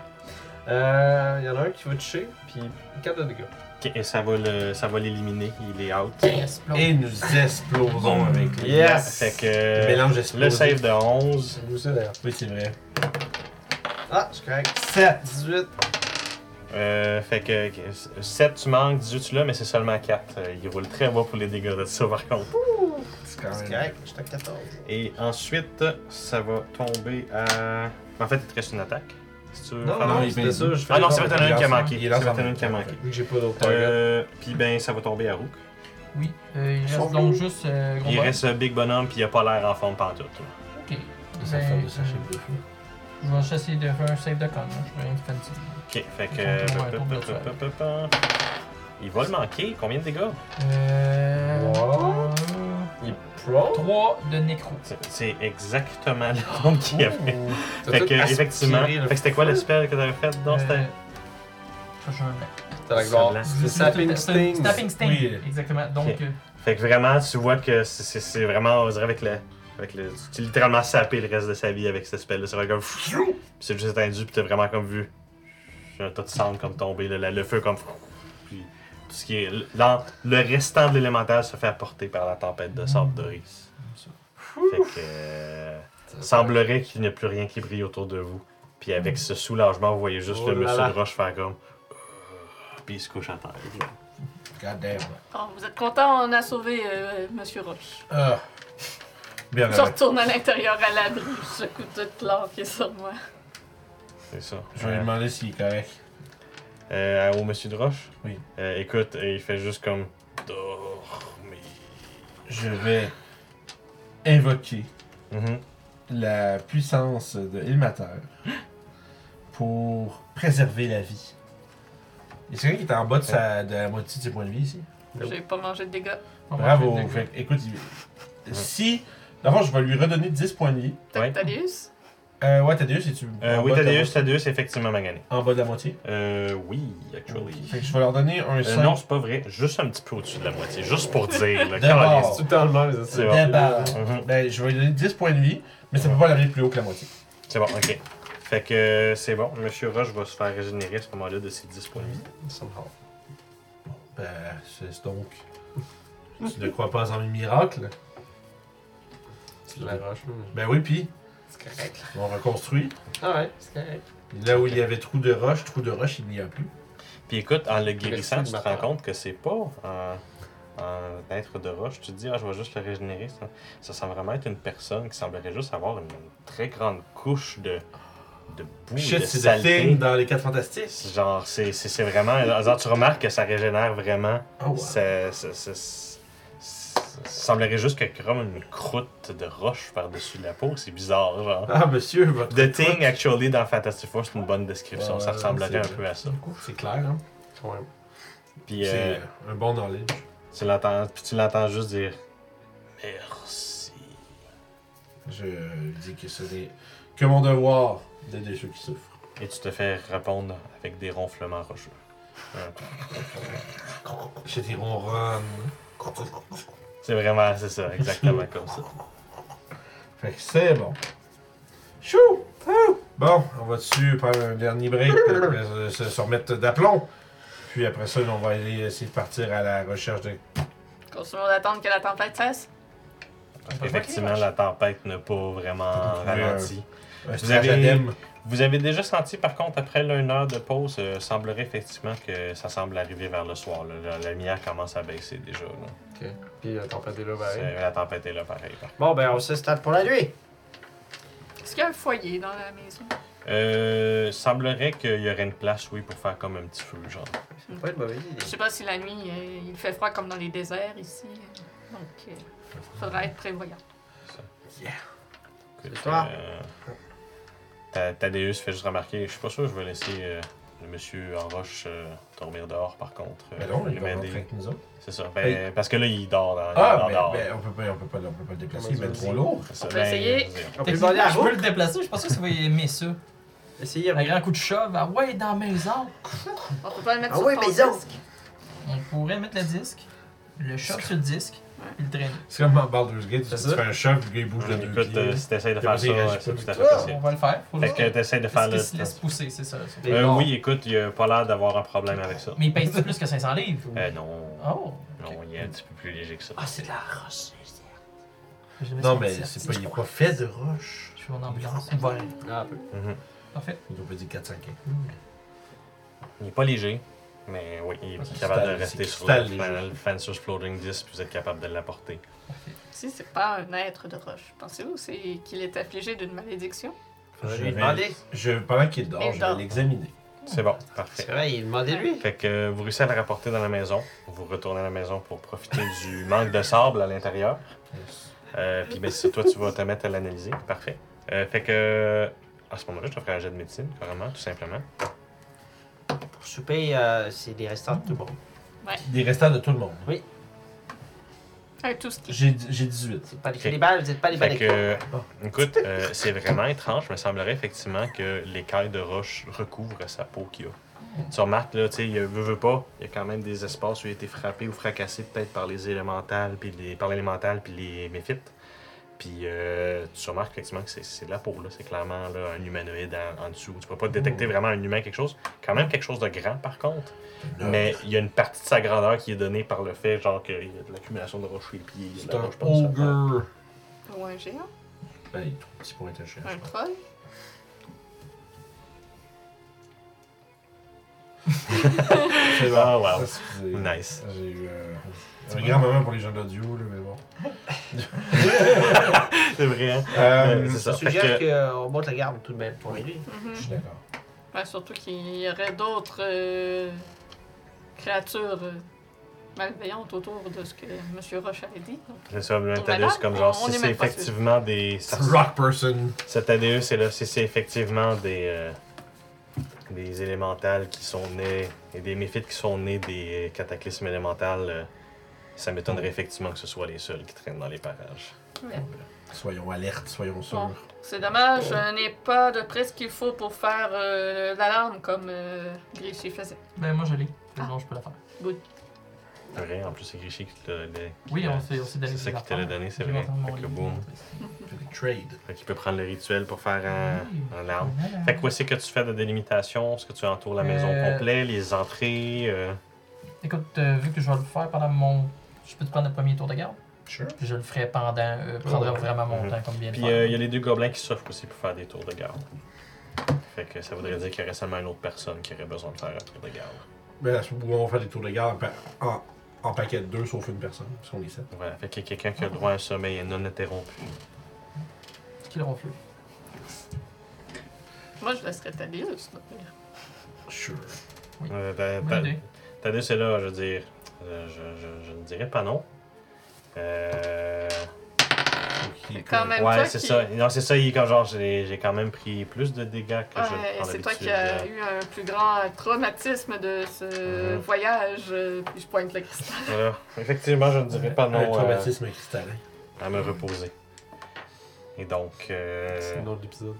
Euh, il y en a un qui va toucher, puis 4 de dégâts. Ok, et ça va le- ça va l'éliminer. Il est out. Explose. Et nous explosons avec les Yes! Fait que. Le mélange explosif. le save de 11. C'est nous aussi d'ailleurs. Oui, c'est vrai. Ah, je suis correct. 7. 18. Euh, fait que 7 tu manques, 18 tu l'as, mais c'est seulement 4. il roule très bas pour les dégâts de ça par contre. C'est quand C'est même. correct, j'étais à 14. Et ensuite, ça va tomber à. En fait, il te reste une attaque. Si tu veux Non, non, non, il c'était ça. Je fais Ah non, c'est vrai, une qui a manqué. Il est C'est là, vrai, qui a manqué. Vu que j'ai pas d'autre. Euh, puis ben, ça va tomber à Rook. Oui, euh, il Sauf reste donc juste euh, gros Il boss. reste euh, Big Bonhomme, puis il a pas l'air en forme pantoute. là. Ok. Ça Ben, fait de sachet de feu. Je vais essayer de faire un save de con. Je vais rien faire petit. Ok, fait que. Il va le manquer. Combien de dégâts? Euh. Wow. Il est pro? 3 de nécro. C'est- exactement le nombre qu'il y avait. Fait que, effectivement. Fait que c'était quoi le spell que t'avais fait dans Euh, c'était la gloire. C'est C'est- Stings. Snapping Sting. Oui. Exactement. Donc, euh, Fait que vraiment, tu vois que c'est- vraiment, on dirait avec le. Avec le tu littéralement sapé le reste de sa vie avec ce spell-là. C'est vraiment comme. Puis c'est juste étendu, puis t'as vraiment comme vu. Un tas de cendres comme tomber, là, le feu comme. Puis tout ce qui est. Le restant de l'élémentaire se fait apporter par la tempête de sable Doris. Fait que. euh, semblerait qu'il n'y a plus rien qui brille autour de vous. Puis avec ce soulagement, vous voyez juste Oh le là monsieur là. de roche faire comme. Puis il se couche à terre. God damn. Bon, vous êtes content, on a sauvé euh, Monsieur Roche. Ah. Bien, Je retourne à l'intérieur à l'abri, je secoue toute l'or qui est sur moi. C'est ça. Je vais lui Euh, demander s'il est correct. Euh, au monsieur de Roche? Oui. Euh, écoute, il fait juste comme. Dormir. Je vais invoquer Mhm. la puissance de Ilmater pour préserver la vie. A quelqu'un qui est en bas de, sa, de la moitié de ses points de vie ici? J'ai pas mangé de dégâts. Bravo. Fait écoute, il- si. D'abord, je vais lui redonner 10 points de vie. Ouais. Tactalius? Euh, ouais, Thaddeus, es-tu Euh, oui, moitié? Thaddeus, effectivement magané. En bas de la moitié? Euh, oui, actually. Fait que je vais leur donner un Euh, 5. non, c'est pas vrai. Juste un petit peu au-dessus de la moitié. Juste pour dire. là, D'abord. calisse. Tout le temps le même, C'est c'est bon. D'abord. Mhm. Ben, je vais lui donner 10 points de vie, mais ça peut pas l'amener plus haut que la moitié. C'est bon, ok. Fait que euh, c'est bon. Monsieur Roche va se faire régénérer à ce moment-là de ses 10 points de vie. Somehow. Ben, c'est donc. tu ne crois pas en mes miracles? C'est de la roche, là. Ben oui, puis Correct. on reconstruit. Ah ouais, c'est correct. Là où il y avait trou de roche, trou de roche, il n'y a plus. Puis écoute, en le guérissant, tu te rends compte que c'est pas un, un être de roche. Tu te dis, ah, je vais juste le régénérer. Ça, ça semble vraiment être une personne qui semblerait juste avoir une très grande couche de, de boue, Shit, de c'est thing dans les 4 fantastiques. Genre, c'est c'est- c'est vraiment. Genre, tu remarques que ça régénère vraiment. Oh, wow. Ça, ça- ça- ça- ça semblerait juste qu'il y a comme une croûte de roche par-dessus la peau. C'est bizarre, genre. Ah, monsieur, votre. The Thing, actually, dans Fantastic Four, c'est une bonne description. Ouais, ça ouais, ressemblerait un peu à ça. C'est clair, hein? Même. Puis, C'est euh, un bon knowledge. tu l'entends, puis tu l'entends juste dire merci. Je dis que ce n'est que mon devoir d'aider ceux qui souffrent. Et tu te fais répondre avec des ronflements rocheux. J'ai des ronronnes. C'est vraiment, c'est ça, exactement comme ça. Fait que c'est bon. Chou! Ouh! Bon, on va dessus prendre un dernier break, puis après, euh, se, se remettre d'aplomb? Puis après ça, on va aller essayer de partir à la recherche de. Continuons d'attendre que la tempête cesse? Parce qu'effectivement, la tempête n'a pas vraiment ralenti. un Vous avez- stratagème. Vous avez déjà senti, par contre, après une heure de pause, euh, semblerait effectivement que ça semble arriver vers le soir. là. La, la lumière commence à baisser déjà. là. Ok. Puis la tempête est là, pareil. C'est- La tempête est là, pareil. par. Bon, ben, on s'installe pour la nuit. Est-ce qu'il y a un foyer dans la maison? Euh, semblerait qu'il y aurait une place, oui, pour faire comme un petit feu, genre. Ça peut être mauvaise idée. Je sais pas si la nuit, euh, il fait froid comme dans les déserts ici. Donc, il faudra être prévoyant. Écoute, C'est toi. euh, Ta- Thaddeus fait juste remarquer, je suis pas sûr que je vais laisser euh, le monsieur en roche euh, dormir dehors par contre. Euh, Ben non, je il va rentrer avec nous autres. C'est ça. Ben, Parce que là, il dort dans il Ah, dort mais, dehors. ben, on peut pas, on peut pas, on peut pas, on peut pas le déplacer, il va être trop lourd. C'est ça. On peut Ben, essayer. vas-y. On peut Techniquement, demander à je peux Rook. le déplacer, je suis pas sûr que ça va aimer ça. Essayez Un grand coup de shove, ah ouais, dans la maison. On peut pas le mettre Ah sur ouais, ton disque. On pourrait mettre le disque, le shove sur le disque, puis le traîner. C'est comme dans Baldur's Gate, tu, fais un choc, le gars il bouge de deux Écoute, pieds. euh, si t'essayes de faire ça, il ouais, c'est tout à fait Ah, on possible. va le faire. Faut Fait le que t'essayes de faire le. se laisse pousser, c'est ça. Euh, non. oui, écoute, il a pas l'air d'avoir un problème avec ça. Mais il pèse plus que 500 livres. Euh, non. Oh. Non, il est un petit peu plus léger que ça. Ah, c'est de la roche. Non, mais c'est pas, il est pas fait de roche. Je suis en ambulance. Ouais. Ah, un peu. Mhm. Parfait. Il doit pas dire 4-5 Il est pas léger, mais oui, il est C'est capable de rester c'est sur le. Final Fancer's Floating Disc, puis vous êtes capable de l'apporter. Si c'est pas un être de roche, pensez-vous c'est qu'il est affligé d'une malédiction? Je lui vais- demander. Je, pendant qu'il dort, je vais l'examiner. C'est bon, C'est parfait. vrai, il demandait lui. Fait que euh, vous réussissez à le rapporter dans la maison. Vous retournez à la maison pour profiter du manque de sable à l'intérieur. Euh, puis ben, c'est toi, tu vas te mettre à l'analyser. Parfait. Euh, fait que à ce moment-là, je te ferai un jet de médecine, carrément, tout simplement. Pour souper, euh, c'est des restants de tout le monde. Des restants de tout le monde. Avec tout ce qui J'ai j'ai 18. C'est pas les Ok. cannibales, vous êtes pas les Fait balais. que, écoute, euh, c'est vraiment étrange. Il me semblerait effectivement que l'écaille de roche recouvre sa peau qu'il a. Tu remarques, là, tu sais, il veut, veut pas, il y a quand même des espaces où il a été frappé ou fracassé peut-être par les élémentales, puis les, par l'élémental, puis les méphites. Puis euh, tu remarques effectivement que c'est- la peau, là. C'est clairement là, un humanoïde en, en dessous. Tu peux pas détecter vraiment un humain, quelque chose. Quand même quelque chose de grand, par contre. Mais il y a une partie de sa grandeur qui est donnée par le fait, genre, qu'il y a de l'accumulation de roches sur les pieds. C'est un ogre. Ou un géant? Ben, il est trop petit pour être un chien. Un troll? C'est bon. Ah, wow. Nice. J'ai eu euh, un grand moment pour les gens d'audio, là, mais bon. C'est vrai, hein? Euh, c'est Je ça. Fait suggère que- qu'on monte la garde tout de même pour lui. Mhm. Je suis d'accord. Ouais, surtout qu'il y aurait d'autres euh, créatures euh, malveillantes autour de ce que M. Roche avait dit. C'est ça, le Thaddeus, comme genre, On- si est c'est effectivement des. ça- Rock person. Ce Thaddeus, c'est là, si c'est effectivement des. euh, des élémentales qui sont nés. et des méphites qui sont nés des cataclysmes élémentales, euh, ça m'étonnerait effectivement que ce soit les seuls qui traînent dans les parages. ouais. Soyons alertes, soyons sûrs. Bon, c'est dommage, je n'ai pas de près ce qu'il faut pour faire euh, l'alarme comme euh, Grishy faisait. Ben, moi, je l'ai. Ah. Je peux la faire. Vrai, en plus, c'est Grishy qui te l'a Oui, on s'est s'est donné C'est ça qui te l'a donné, c'est vrai. Fait que boum. Trade. Fait qu'il peut prendre le rituel pour faire un, Oui. un larme. Fait que quoi, c'est que tu fais de délimitation? Est-ce que tu entoures la maison Euh, complète, les entrées? euh, Écoute, euh, vu que je vais le faire pendant mon. Je peux te prendre le premier tour de garde? Sure. Puis je le ferai pendant. Euh, prendrai vraiment mon Mhm. temps comme bien Puis euh, il y a les deux gobelins qui s'offrent aussi pour faire des tours de garde. Fait que ça voudrait dire qu'il y aurait seulement une autre personne qui aurait besoin de faire un tour de garde. Mais là, où on va faire des tours de garde en, en, en paquet de deux, sauf une personne, parce qu'on est sept. Voilà, fait qu'il y a quelqu'un qui a le droit à un sommeil non interrompu. Qui le ronfle? Moi, je laisserais Thaddeus. euh, Sure. Euh, Bonne ta- idée. Thaddeus est là, je veux dire. Euh, je, je, je ne dirais pas non. Euh, Quand même. ouais, c'est qui- ça. Non, c'est ça, il est comme genre, j'ai j'ai quand même pris plus de dégâts que je Ouais, prends c'est toi qui as eu un plus grand traumatisme de ce Mhm. voyage. euh, Puis je pointe le cristal. Effectivement, je ne dirais pas Un non euh, traumatisme cristallin. à me reposer. Et donc. euh, C'est le nom de l'épisode.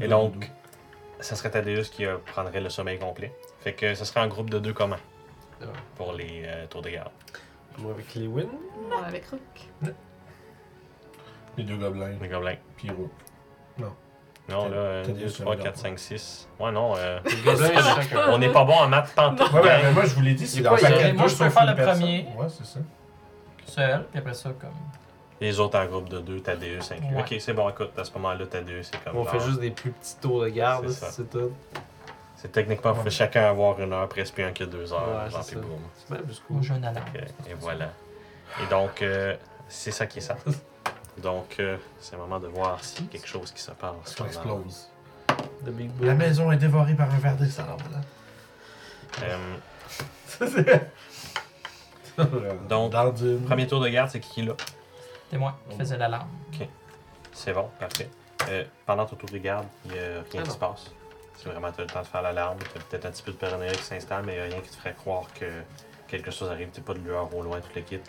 Et donc, ça serait Thaddeus qui euh, prendrait le sommeil complet. Fait que ce serait un groupe de deux communs. Pour les euh, tours de garde. Moi avec Lewin. Non, avec Rook. Les deux gobelins, Les gobelins. puis Rook. Non, là, Thaddeus, 2, ça 3, me 4, donne 5, 6. Ouais, non, euh, Les gobelins, Ça chacun. on n'est pas bon en maths pantoute. Ouais, ouais, mais moi je vous l'ai dit, c'est quoi, paquet moi, je peux faire le premier? Ouais, c'est ça. Seul, puis après ça, comme. Les autres en groupe de deux, Thaddeus inclus. Ouais. Ok, c'est bon, écoute, à ce moment-là, Thaddeus, c'est comme. On fait juste des plus petits tours de garde, ça. c'est tout. C'est techniquement, vous fait chacun avoir une heure, presque un que deux heures. Ouais, c'est même plus cool. Moi, j'ai un alarme. Ok, Et voilà. Et donc, euh, c'est ça qui est ça. Donc, euh, c'est le moment de voir s'il y a quelque chose qui se passe. Ça explose. The Big La maison est dévorée par un verre de sable. Euh, Donc, dans une... premier tour de garde, c'est qui qui est là? C'est moi qui faisais l'alarme. C'est bon, parfait. Euh, pendant ton tour de garde, il n'y a rien Ah qui se passe. C'est vraiment, tu as le temps de faire l'alarme. Tu as peut-être un petit peu de paranoïa qui s'installe, mais il n'y a rien qui te ferait croire que quelque chose arrive. Tu pas de lueur au loin, tout le kit.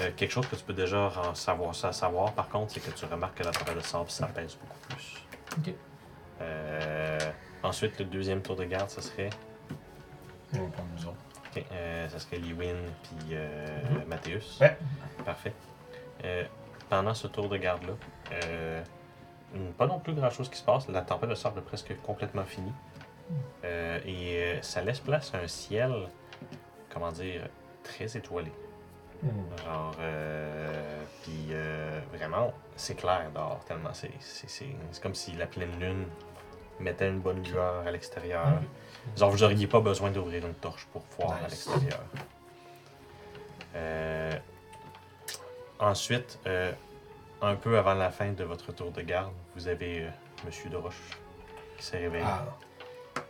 Euh, quelque chose que tu peux déjà en savoir, ça savoir, par contre, c'est que tu remarques que la tempête de sable, ça pèse beaucoup plus. Ok. Euh, ensuite, le deuxième tour de garde, ça serait? On va prendre nous autres. Ok, euh, ça serait Lewin puis euh, Mhm. Mathéus. Ouais. Parfait. Euh, pendant ce tour de garde-là, pas non plus grand-chose qui se passe. La tempête de sable est presque complètement finie. Euh, et euh, ça laisse place à un ciel, comment dire, très étoilé. Genre, euh, puis euh, vraiment, c'est clair dehors tellement c'est, c'est, c'est, c'est comme si la pleine lune mettait une bonne lueur à l'extérieur. Genre, vous n'auriez pas besoin d'ouvrir une torche pour voir à l'extérieur. Ensuite, un peu avant la fin de votre tour de garde, vous avez euh, Monsieur de Roche qui s'est réveillé, Ah,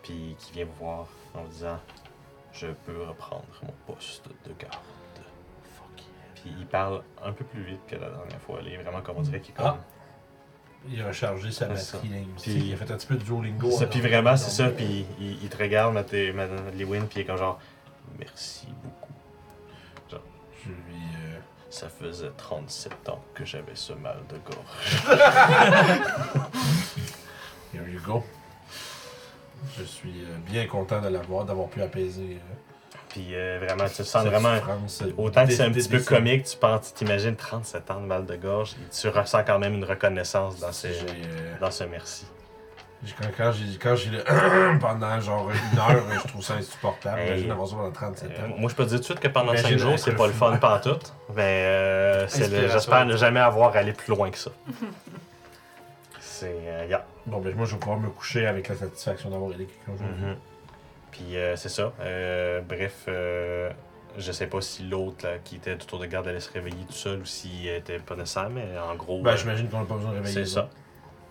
puis qui vient vous voir en vous disant Je peux reprendre mon poste de garde. Puis il parle un peu plus vite que la dernière fois. Il est vraiment comme on dirait qu'il est comme. Ah. il a rechargé sa C'est batterie linguistique. Puis- il a fait un petit peu de Duolingo. ça, puis vraiment, c'est ça. Puis il, il te regarde, Mathé- Ma- Lewin, puis il est comme genre Merci beaucoup. Je lui. Ça faisait 37 ans que j'avais ce mal de gorge. Here you go. Je suis euh, bien content de l'avoir, d'avoir pu apaiser. euh, Puis euh, vraiment, tu sens cette vraiment. souffrance, euh, Autant que c'est un dé- petit peu comique, tu penses, t'imagines 37 ans de mal de gorge, et tu ressens quand même une reconnaissance dans, J'ai, euh, dans ce merci. Quand, quand j'ai quand j'ai le pendant genre une heure, je trouve ça insupportable. Imagine avoir ça pendant 37 Euh, moi, je peux te dire tout de suite que pendant Imagine 5 jours, c'est pas le fun pantoute. Mais euh, c'est le- Inspiration. j'espère ne jamais avoir à aller plus loin que ça. c'est. euh, yeah. Bon, ben moi, je vais pouvoir me coucher avec la satisfaction d'avoir aidé quelqu'un aujourd'hui. Mhm. Puis euh, c'est ça. Euh, bref, euh, je sais pas si l'autre là, qui était autour de garde allait se réveiller tout seul ou s'il était pas nécessaire, mais en gros, Ben, euh, j'imagine qu'on n'a pas besoin de réveiller. c'est les ça. autres.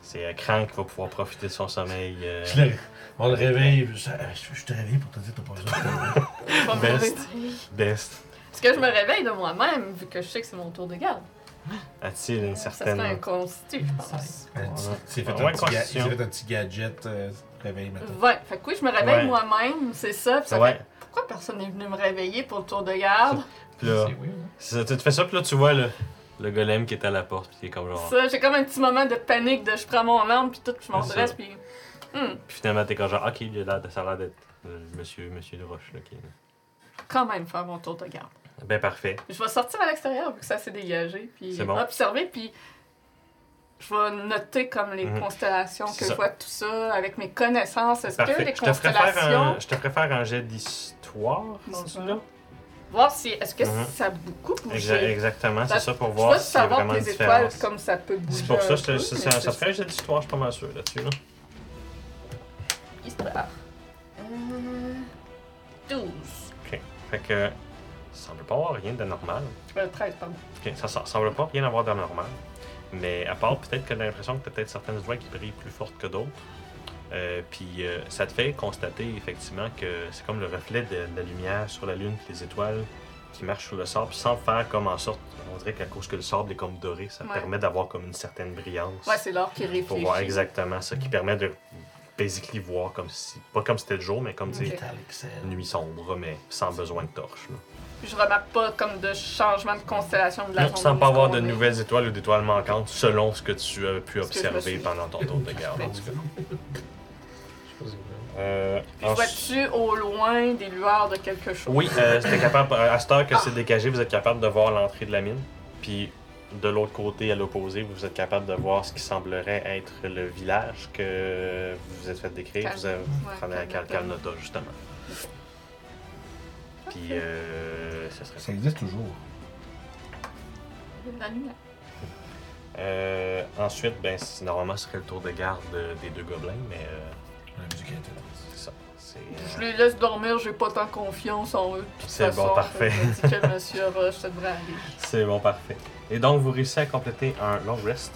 C'est Crank qui va pouvoir profiter de son sommeil. euh, Je le- On le réveille. Je, je- je te réveille pour te dire que t'as pas besoin de te réveiller. Pas me Best. réveiller. best. Est-ce que je me réveille de moi-même, vu que je sais que c'est mon tour de garde? A-t-il une Ça certaine. serait un je pense. Fait, Ouais, un petit ga- constitution. fait un petit gadget euh, réveil maintenant. 20. Fait que oui, je me réveille Ouais. moi-même, c'est ça. Puis ça Ouais. fait, pourquoi personne n'est venu me réveiller pour le tour de garde? Puis là, C'est weird. hein. c'est ça, tu te fais ça, puis là, tu vois le, le golem qui est à la porte, puis il est comme genre. Ça, j'ai comme un petit moment de panique de je prends mon arme, puis tout, je m'en C'est dresse, puis. Hmm, Puis finalement, t'es comme genre, ok, il a l'air de- ça a l'air d'être euh, monsieur, monsieur de Roche, là, qui là. quand même faire mon tour de garde. Ben parfait. Je vais sortir à l'extérieur vu que ça s'est dégagé, puis C'est bon. observer, puis je vais noter comme les Mhm. constellations, que C'est je vois tout ça avec mes connaissances. Est-ce que Parfait. les Je te, faire constellations? un, je te faire un jet d'histoire, Bon, tu veux. Voir si. Est-ce que Mhm. ça a beaucoup bougé? Exa- exactement, c'est Ça- ça pour je voir veux s'il y a savoir vraiment les étoiles, différence. comme ça peut bouger. C'est pour ça, un peu, ça, c'est ça ferait un d'histoire, je suis pas mal sûr là-dessus. Là. Histoire. Euh... 12. Fait que ça semble pas avoir rien de normal. Euh, 13, pardon. Ok, ça, ça semble pas rien avoir de normal. Mais à part peut-être que l'impression que peut-être certaines voix qui brillent plus fortes que d'autres. Euh, puis euh, ça te fait constater effectivement que c'est comme le reflet de, de la lumière sur la lune les étoiles qui marchent sur le sable sans faire comme en sorte, on dirait qu'à cause que le sable est comme doré, ça Ouais. permet d'avoir comme une certaine brillance. Ouais, c'est l'or qui pour réfléchit. voir exactement ça, qui permet de basically voir comme si, pas comme si c'était le jour, mais comme tu sais, Ok. Metallic Cell. nuit sombre, mais sans besoin de torche. là. Puis je remarque pas comme de changement de constellation de la Non, zone sans pas avoir de nouvelles étoiles ou d'étoiles manquantes selon ce que tu as pu observer pendant ton tour de garde. en tout cas. Euh, Puis vois-tu au loin des lueurs de quelque chose? oui, euh, c'était capable, à cette heure que c'est dégagé, vous êtes capable de voir l'entrée de la mine. Puis de l'autre côté, à l'opposé, vous êtes capable de voir ce qui semblerait être le village que vous vous êtes fait décrire. Cal- Vous avez ouais, prenez à Cal- Calnota. Calnota, justement. Puis, euh, serait ça. Existe toujours. La lumière. Euh, ensuite, ben, normalement, ce serait le tour de garde euh, des deux gobelins, mais euh, La musique Je euh, les laisse dormir, j'ai pas tant confiance en eux. C'est bon, parfait. Je Monsieur c'est bon, parfait. Et donc, vous réussissez à compléter un long rest.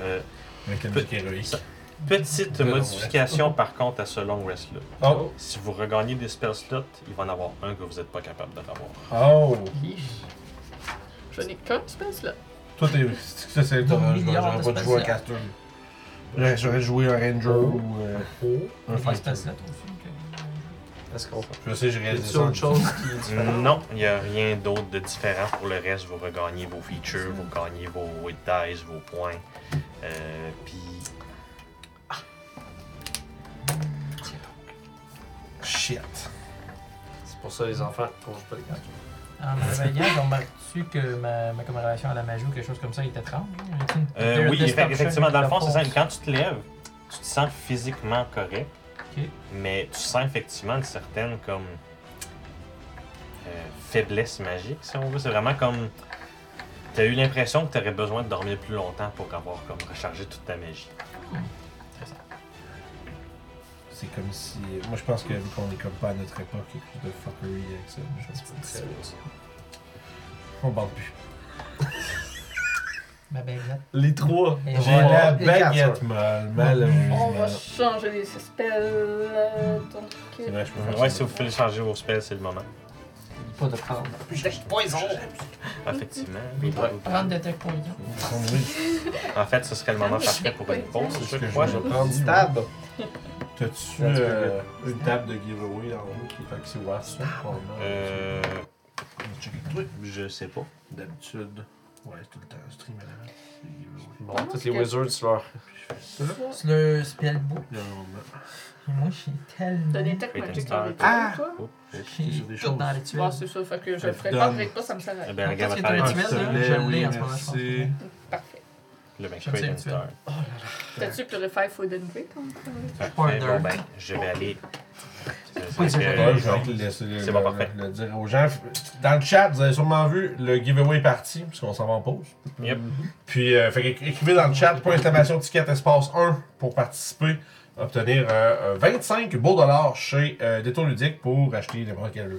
Euh, Avec héroïque. petite modification, par contre, à ce long rest-là. Oh! Si vous regagnez des spell slots, il va en avoir un que vous n'êtes pas capable de revoir. Oh! Je n'ai qu'un space là. Toi, t'es. Ça, c'est. J'aurais milliard j'aurais de pas de jouer à spatial. caster. J'aurais joué un ranger ou euh, Oh. un fighter. là, toi aussi. Que- Est-ce qu'on Je sais, ça. chose qui est différent? Non, il n'y a rien d'autre de différent. Pour le reste, vous regagnez vos features, vous gagnez vos hit dice, vos points. Euh, Puis Shit. C'est pour ça les enfants qu'on joue pas les cartes. En me réveillant, j'ai remarqué que ma, ma comme relation à la magie ou quelque chose comme ça a-t-il une- Euh, there- oui, effectivement, dans le fond, c'est simple. Quand tu te lèves, tu te sens physiquement correct, Mais tu sens effectivement une certaine comme euh, faiblesse magique, si on veut. C'est vraiment comme. Tu as eu l'impression que tu aurais besoin de dormir plus longtemps pour avoir comme rechargé toute ta magie. C'est comme si. Moi, je pense que vu qu'on est comme pas à notre époque, il y a plus de fuckery avec ça. Je sais pas. On parle plus. Ma baguette. Les trois. J'ai la baguette molle, malheureusement. On va changer les spells. C'est vrai, je peux faire Ouais, si vous voulez changer vos spells, c'est le moment. Pas de prendre. Effectivement. Prendre détecte poison. Oui. En fait, ce serait le moment parfait pour une pause. C'est ce que je vais je- prendre. Stab. T'as-tu euh, une table de giveaway en haut qui est fait que c'est ouvert probablement? Euh. On va checker le truc. Je sais pas. D'habitude. Ouais, c'est tout le temps stream à la les giveaways. Bon, tous les wizards, tu leur. C'est le spellbook. Normalement. Moi, j'ai tellement. T'as des dans les Ah! toi? Oh, oh. J'ai sur des tout choses. dans les tuiles. C'est ça, fait que je Ça le ferai donne- pas, avec pas, ça me sert à Eh rien. bien, Donc, regarde, qu'est-ce va qui est faire dans les un tuiles, là? pistolet, Je l'ai oui, en ce moment, je pense. merci. Parfait. Le ben, Je Create tiens and une Start. T'as-tu Purify Food and Drink encore? Parfait. Pas un Bon, nerd. ben, je vais aller. C'est Euh, le- parfait. le dire aux gens. Dans le chat, vous avez sûrement vu le giveaway est parti, puisqu'on s'en va en pause. Yep. Puis, euh, fait écrivez dans le chat pour exclamation ticket espace 1 pour participer, obtenir euh, euh, 25 beaux dollars chez euh, Détour Ludique pour acheter n'importe quel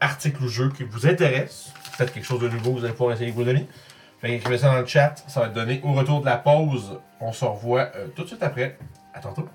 article ou jeu qui vous intéresse. Peut-être quelque chose de nouveau que vous allez pouvoir essayer avec vos amis. Fait écrivez ça dans le chat, ça va être donné au retour de la pause. On se revoit euh, tout de suite après. À tantôt.